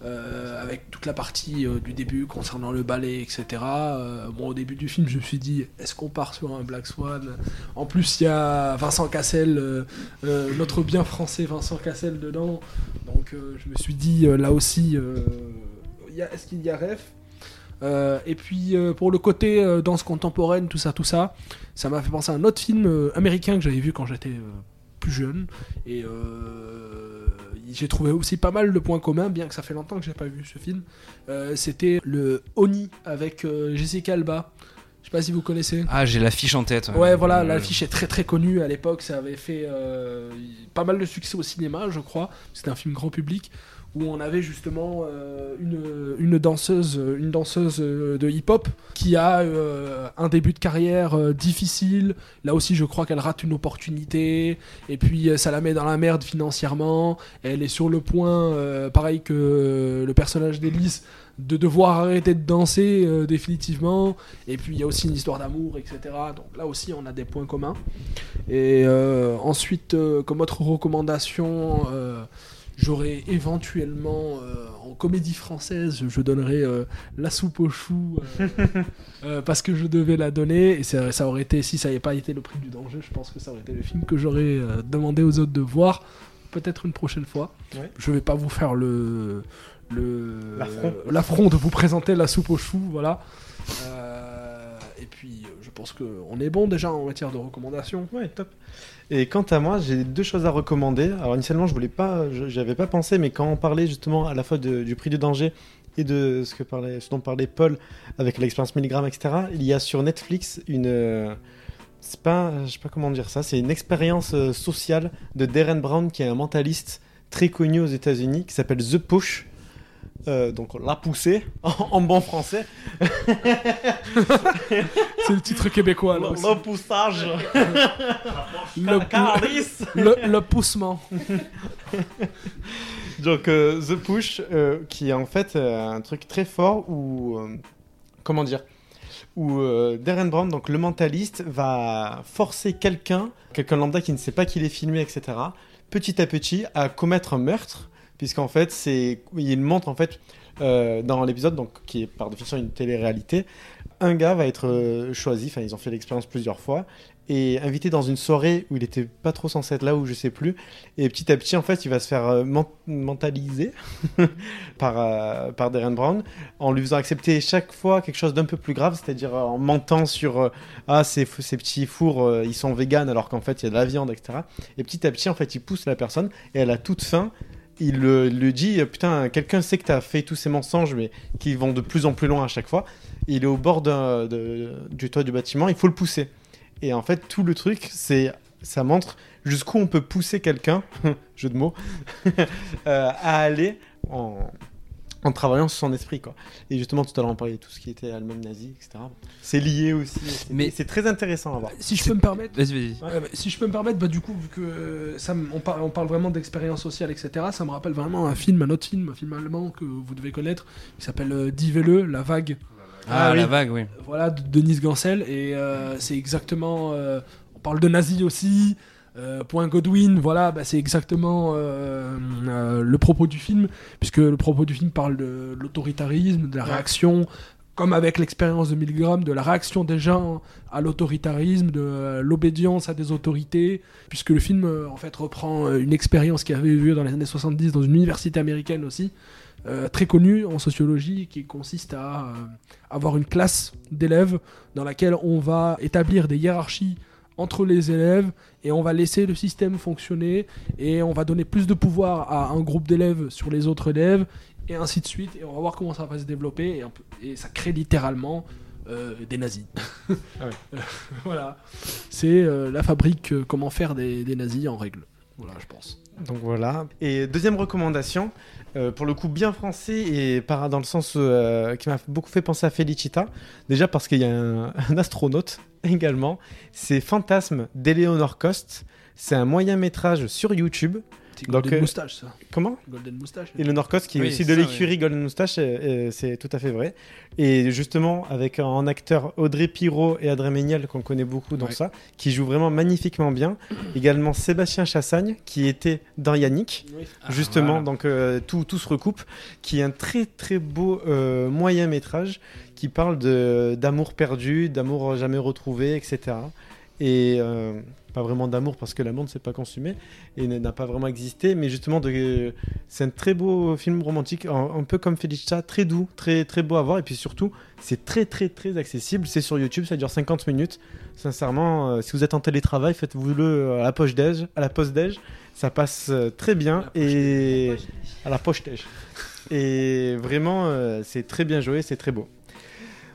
Euh, avec toute la partie euh, du début concernant le ballet, etc. Euh, au début du film, je me suis dit, est-ce qu'on part sur un Black Swan? En plus, il y a Vincent Cassel, notre bien français Vincent Cassel dedans. Donc, je me suis dit, là aussi, est-ce qu'il y a ref? Et puis pour le côté danse contemporaine, tout ça, tout ça, ça m'a fait penser à un autre film américain que j'avais vu quand j'étais plus jeune. Et j'ai trouvé aussi pas mal de points communs, bien que ça fait longtemps que j'ai pas vu ce film. Euh, C'était le Oni avec euh, Jessica Alba. Je sais pas si vous connaissez. Ah, j'ai l'affiche en tête. Ouais, voilà, Euh, l'affiche est très très connue à l'époque. Ça avait fait pas mal de succès au cinéma, je crois. C'était un film grand public où on avait justement euh, une, danseuse, euh, de hip-hop qui a euh, un début de carrière difficile. Là aussi, je crois qu'elle rate une opportunité et puis ça la met dans la merde financièrement. Elle est sur le point, pareil que le personnage d'Elise, de devoir arrêter de danser définitivement. Et puis il y a aussi une histoire d'amour, etc. Donc là aussi on a des points communs. Et ensuite, comme autre recommandation, j'aurais éventuellement euh, en comédie française, je donnerais euh, La soupe aux choux euh, *laughs* parce que je devais la donner. Et ça, ça aurait été, si ça n'avait pas été le prix du danger, je pense que ça aurait été le film que j'aurais demandé aux autres de voir. Peut-être une prochaine fois. Ouais. Je vais pas vous faire le le L'affront. de vous présenter la soupe aux choux, voilà. Et puis, je pense qu'on est bon déjà en matière de recommandations. Ouais, top. Et quant à moi, j'ai deux choses à recommander. Alors initialement, je voulais pas, j'avais pas pensé, mais quand on parlait justement à la fois du prix du danger et de ce dont parlait Paul avec l'expérience Milligram, etc. Il y a sur Netflix une, euh, c'est pas, je sais pas comment dire ça, c'est une expérience euh, sociale de Darren Brown qui est un mentaliste très connu aux États-Unis qui s'appelle The Push. Euh, donc la poussée *laughs* en, en bon français. *laughs* C'est le titre québécois là. Le- aussi. le poussage. Le, le, le poussement. *laughs* Donc euh, The Push, euh, qui est en fait un truc très fort où, comment dire, où Darren Brown, donc le mentaliste, va forcer quelqu'un, quelqu'un lambda qui ne sait pas qu'il est filmé, etc., petit à petit à commettre un meurtre, puisqu'en fait c'est, il montre en fait euh, dans l'épisode, donc qui est par définition une télé-réalité, un gars va être euh, choisi, enfin ils ont fait l'expérience plusieurs fois, et invité dans une soirée où il était pas trop censé être là, ou je sais plus, et petit à petit en fait il va se faire euh, men- mentaliser *laughs* par, Darren Brown, en lui faisant accepter chaque fois quelque chose d'un peu plus grave, c'est-à-dire en mentant sur ah ces, ces petits fours ils sont véganes alors qu'en fait il y a de la viande, etc. Et petit à petit en fait il pousse la personne, et elle a toute faim, il le, dit, putain, quelqu'un sait que t'as fait tous ces mensonges, mais qui vont de plus en plus loin à chaque fois. Il est au bord du toit du bâtiment, il faut le pousser. Et en fait, tout le truc, c'est, ça montre jusqu'où on peut pousser quelqu'un, *laughs* jeu de mots, *laughs* euh, à aller en, en travaillant sur son esprit, quoi. Et justement, tout à l'heure, on parlait de tout ce qui était Allemagne nazie, etc. C'est lié aussi. Mais- c'est très intéressant à voir. Si je peux me permettre. Vas-y, vas-y. Ouais, bah, si je peux me permettre, bah, du coup, vu que euh, ça, on, parle, on parle vraiment d'expérience sociale, etc., ça me rappelle vraiment un film, un autre film, un film allemand que vous devez connaître, qui s'appelle euh, Die Welle, La Vague. Ah, la vague, oui. Voilà, de Denise Gancel, et euh, c'est exactement. euh, on parle de nazis aussi. Euh, point Godwin, voilà, bah, c'est exactement euh, euh, le propos du film, puisque le propos du film parle de l'autoritarisme, de la réaction, comme avec l'expérience de Milgram, de la réaction des gens à l'autoritarisme, de l'obédience à des autorités, puisque le film en fait reprend une expérience qui avait eu lieu dans les années 70 dans une université américaine aussi, euh, très connue en sociologie, qui consiste à euh, avoir une classe d'élèves dans laquelle on va établir des hiérarchies entre les élèves et on va laisser le système fonctionner et on va donner plus de pouvoir à un groupe d'élèves sur les autres élèves et ainsi de suite et on va voir comment ça va se développer et, un peu- et ça crée littéralement euh, des nazis. *laughs* Ah voilà, c'est euh, la fabrique euh, comment faire des, des nazis en règle. Voilà, je pense. Donc voilà. Et deuxième recommandation, euh, pour le coup bien français et par, dans le sens euh, qui m'a beaucoup fait penser à Felicita. Déjà parce qu'il y a un, *laughs* astronaute également. C'est Fantasme d'Eleonore Cost. C'est un moyen métrage sur YouTube. C'est Golden Moustache, ça. Comment Golden Moustache. Et le Norcos qui est aussi c'est de ça, l'écurie Golden Moustache, euh, euh, c'est tout à fait vrai. Et justement, avec en acteur Audrey Pirot et Adrien Méniel, qu'on connaît beaucoup dans Ouais. ça, qui jouent vraiment magnifiquement bien. Également Sébastien Chassagne, qui était dans Yannick, justement, Ah, voilà. donc euh, tout, tout se recoupe, qui est un très très beau euh, moyen métrage qui parle de- d'amour perdu, d'amour jamais retrouvé, etc. Et euh, pas vraiment d'amour parce que l'amour ne s'est pas consumé et n'a pas vraiment existé, mais justement, de, c'est un très beau film romantique, un, un peu comme Felicita, très doux, très, très beau à voir, et puis surtout, c'est très très très accessible. C'est sur YouTube, ça dure 50 minutes. Sincèrement, euh, si vous êtes en télétravail, faites-vous-le à la poche déj, à la poste déj, ça passe euh, très bien et à la poche déj. Et vraiment, euh, c'est très bien joué, c'est très beau.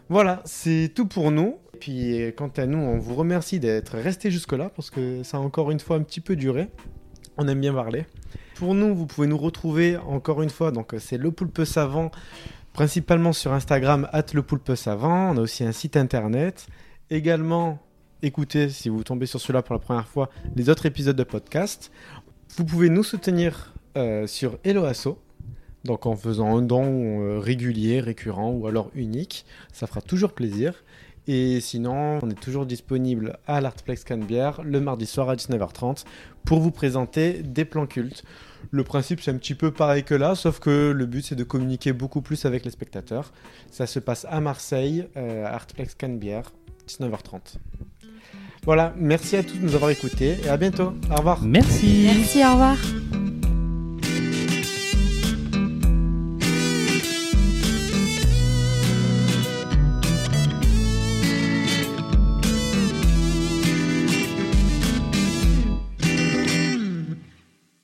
Voilà, c'est tout pour nous. Puis, euh, quant à nous, on vous remercie d'être resté jusque-là parce que ça a encore une fois un petit peu duré. On aime bien parler. Pour nous, vous pouvez nous retrouver encore une fois. Donc, euh, c'est le poulpe savant, principalement sur Instagram, at le poulpe savant. On a aussi un site internet. Également, écoutez, si vous tombez sur celui-là pour la première fois, les autres épisodes de podcast. Vous pouvez nous soutenir euh, sur Helloasso. Donc en faisant un don euh, régulier, récurrent ou alors unique, ça fera toujours plaisir. Et sinon, on est toujours disponible à l'Artplex Canebière le mardi soir à 19h30 pour vous présenter des plans cultes. Le principe c'est un petit peu pareil que là, sauf que le but c'est de communiquer beaucoup plus avec les spectateurs. Ça se passe à Marseille, euh, à Artplex Canebière, 19h30. Voilà, merci à tous de nous avoir écoutés et à bientôt. Au revoir. Merci. Merci, au revoir.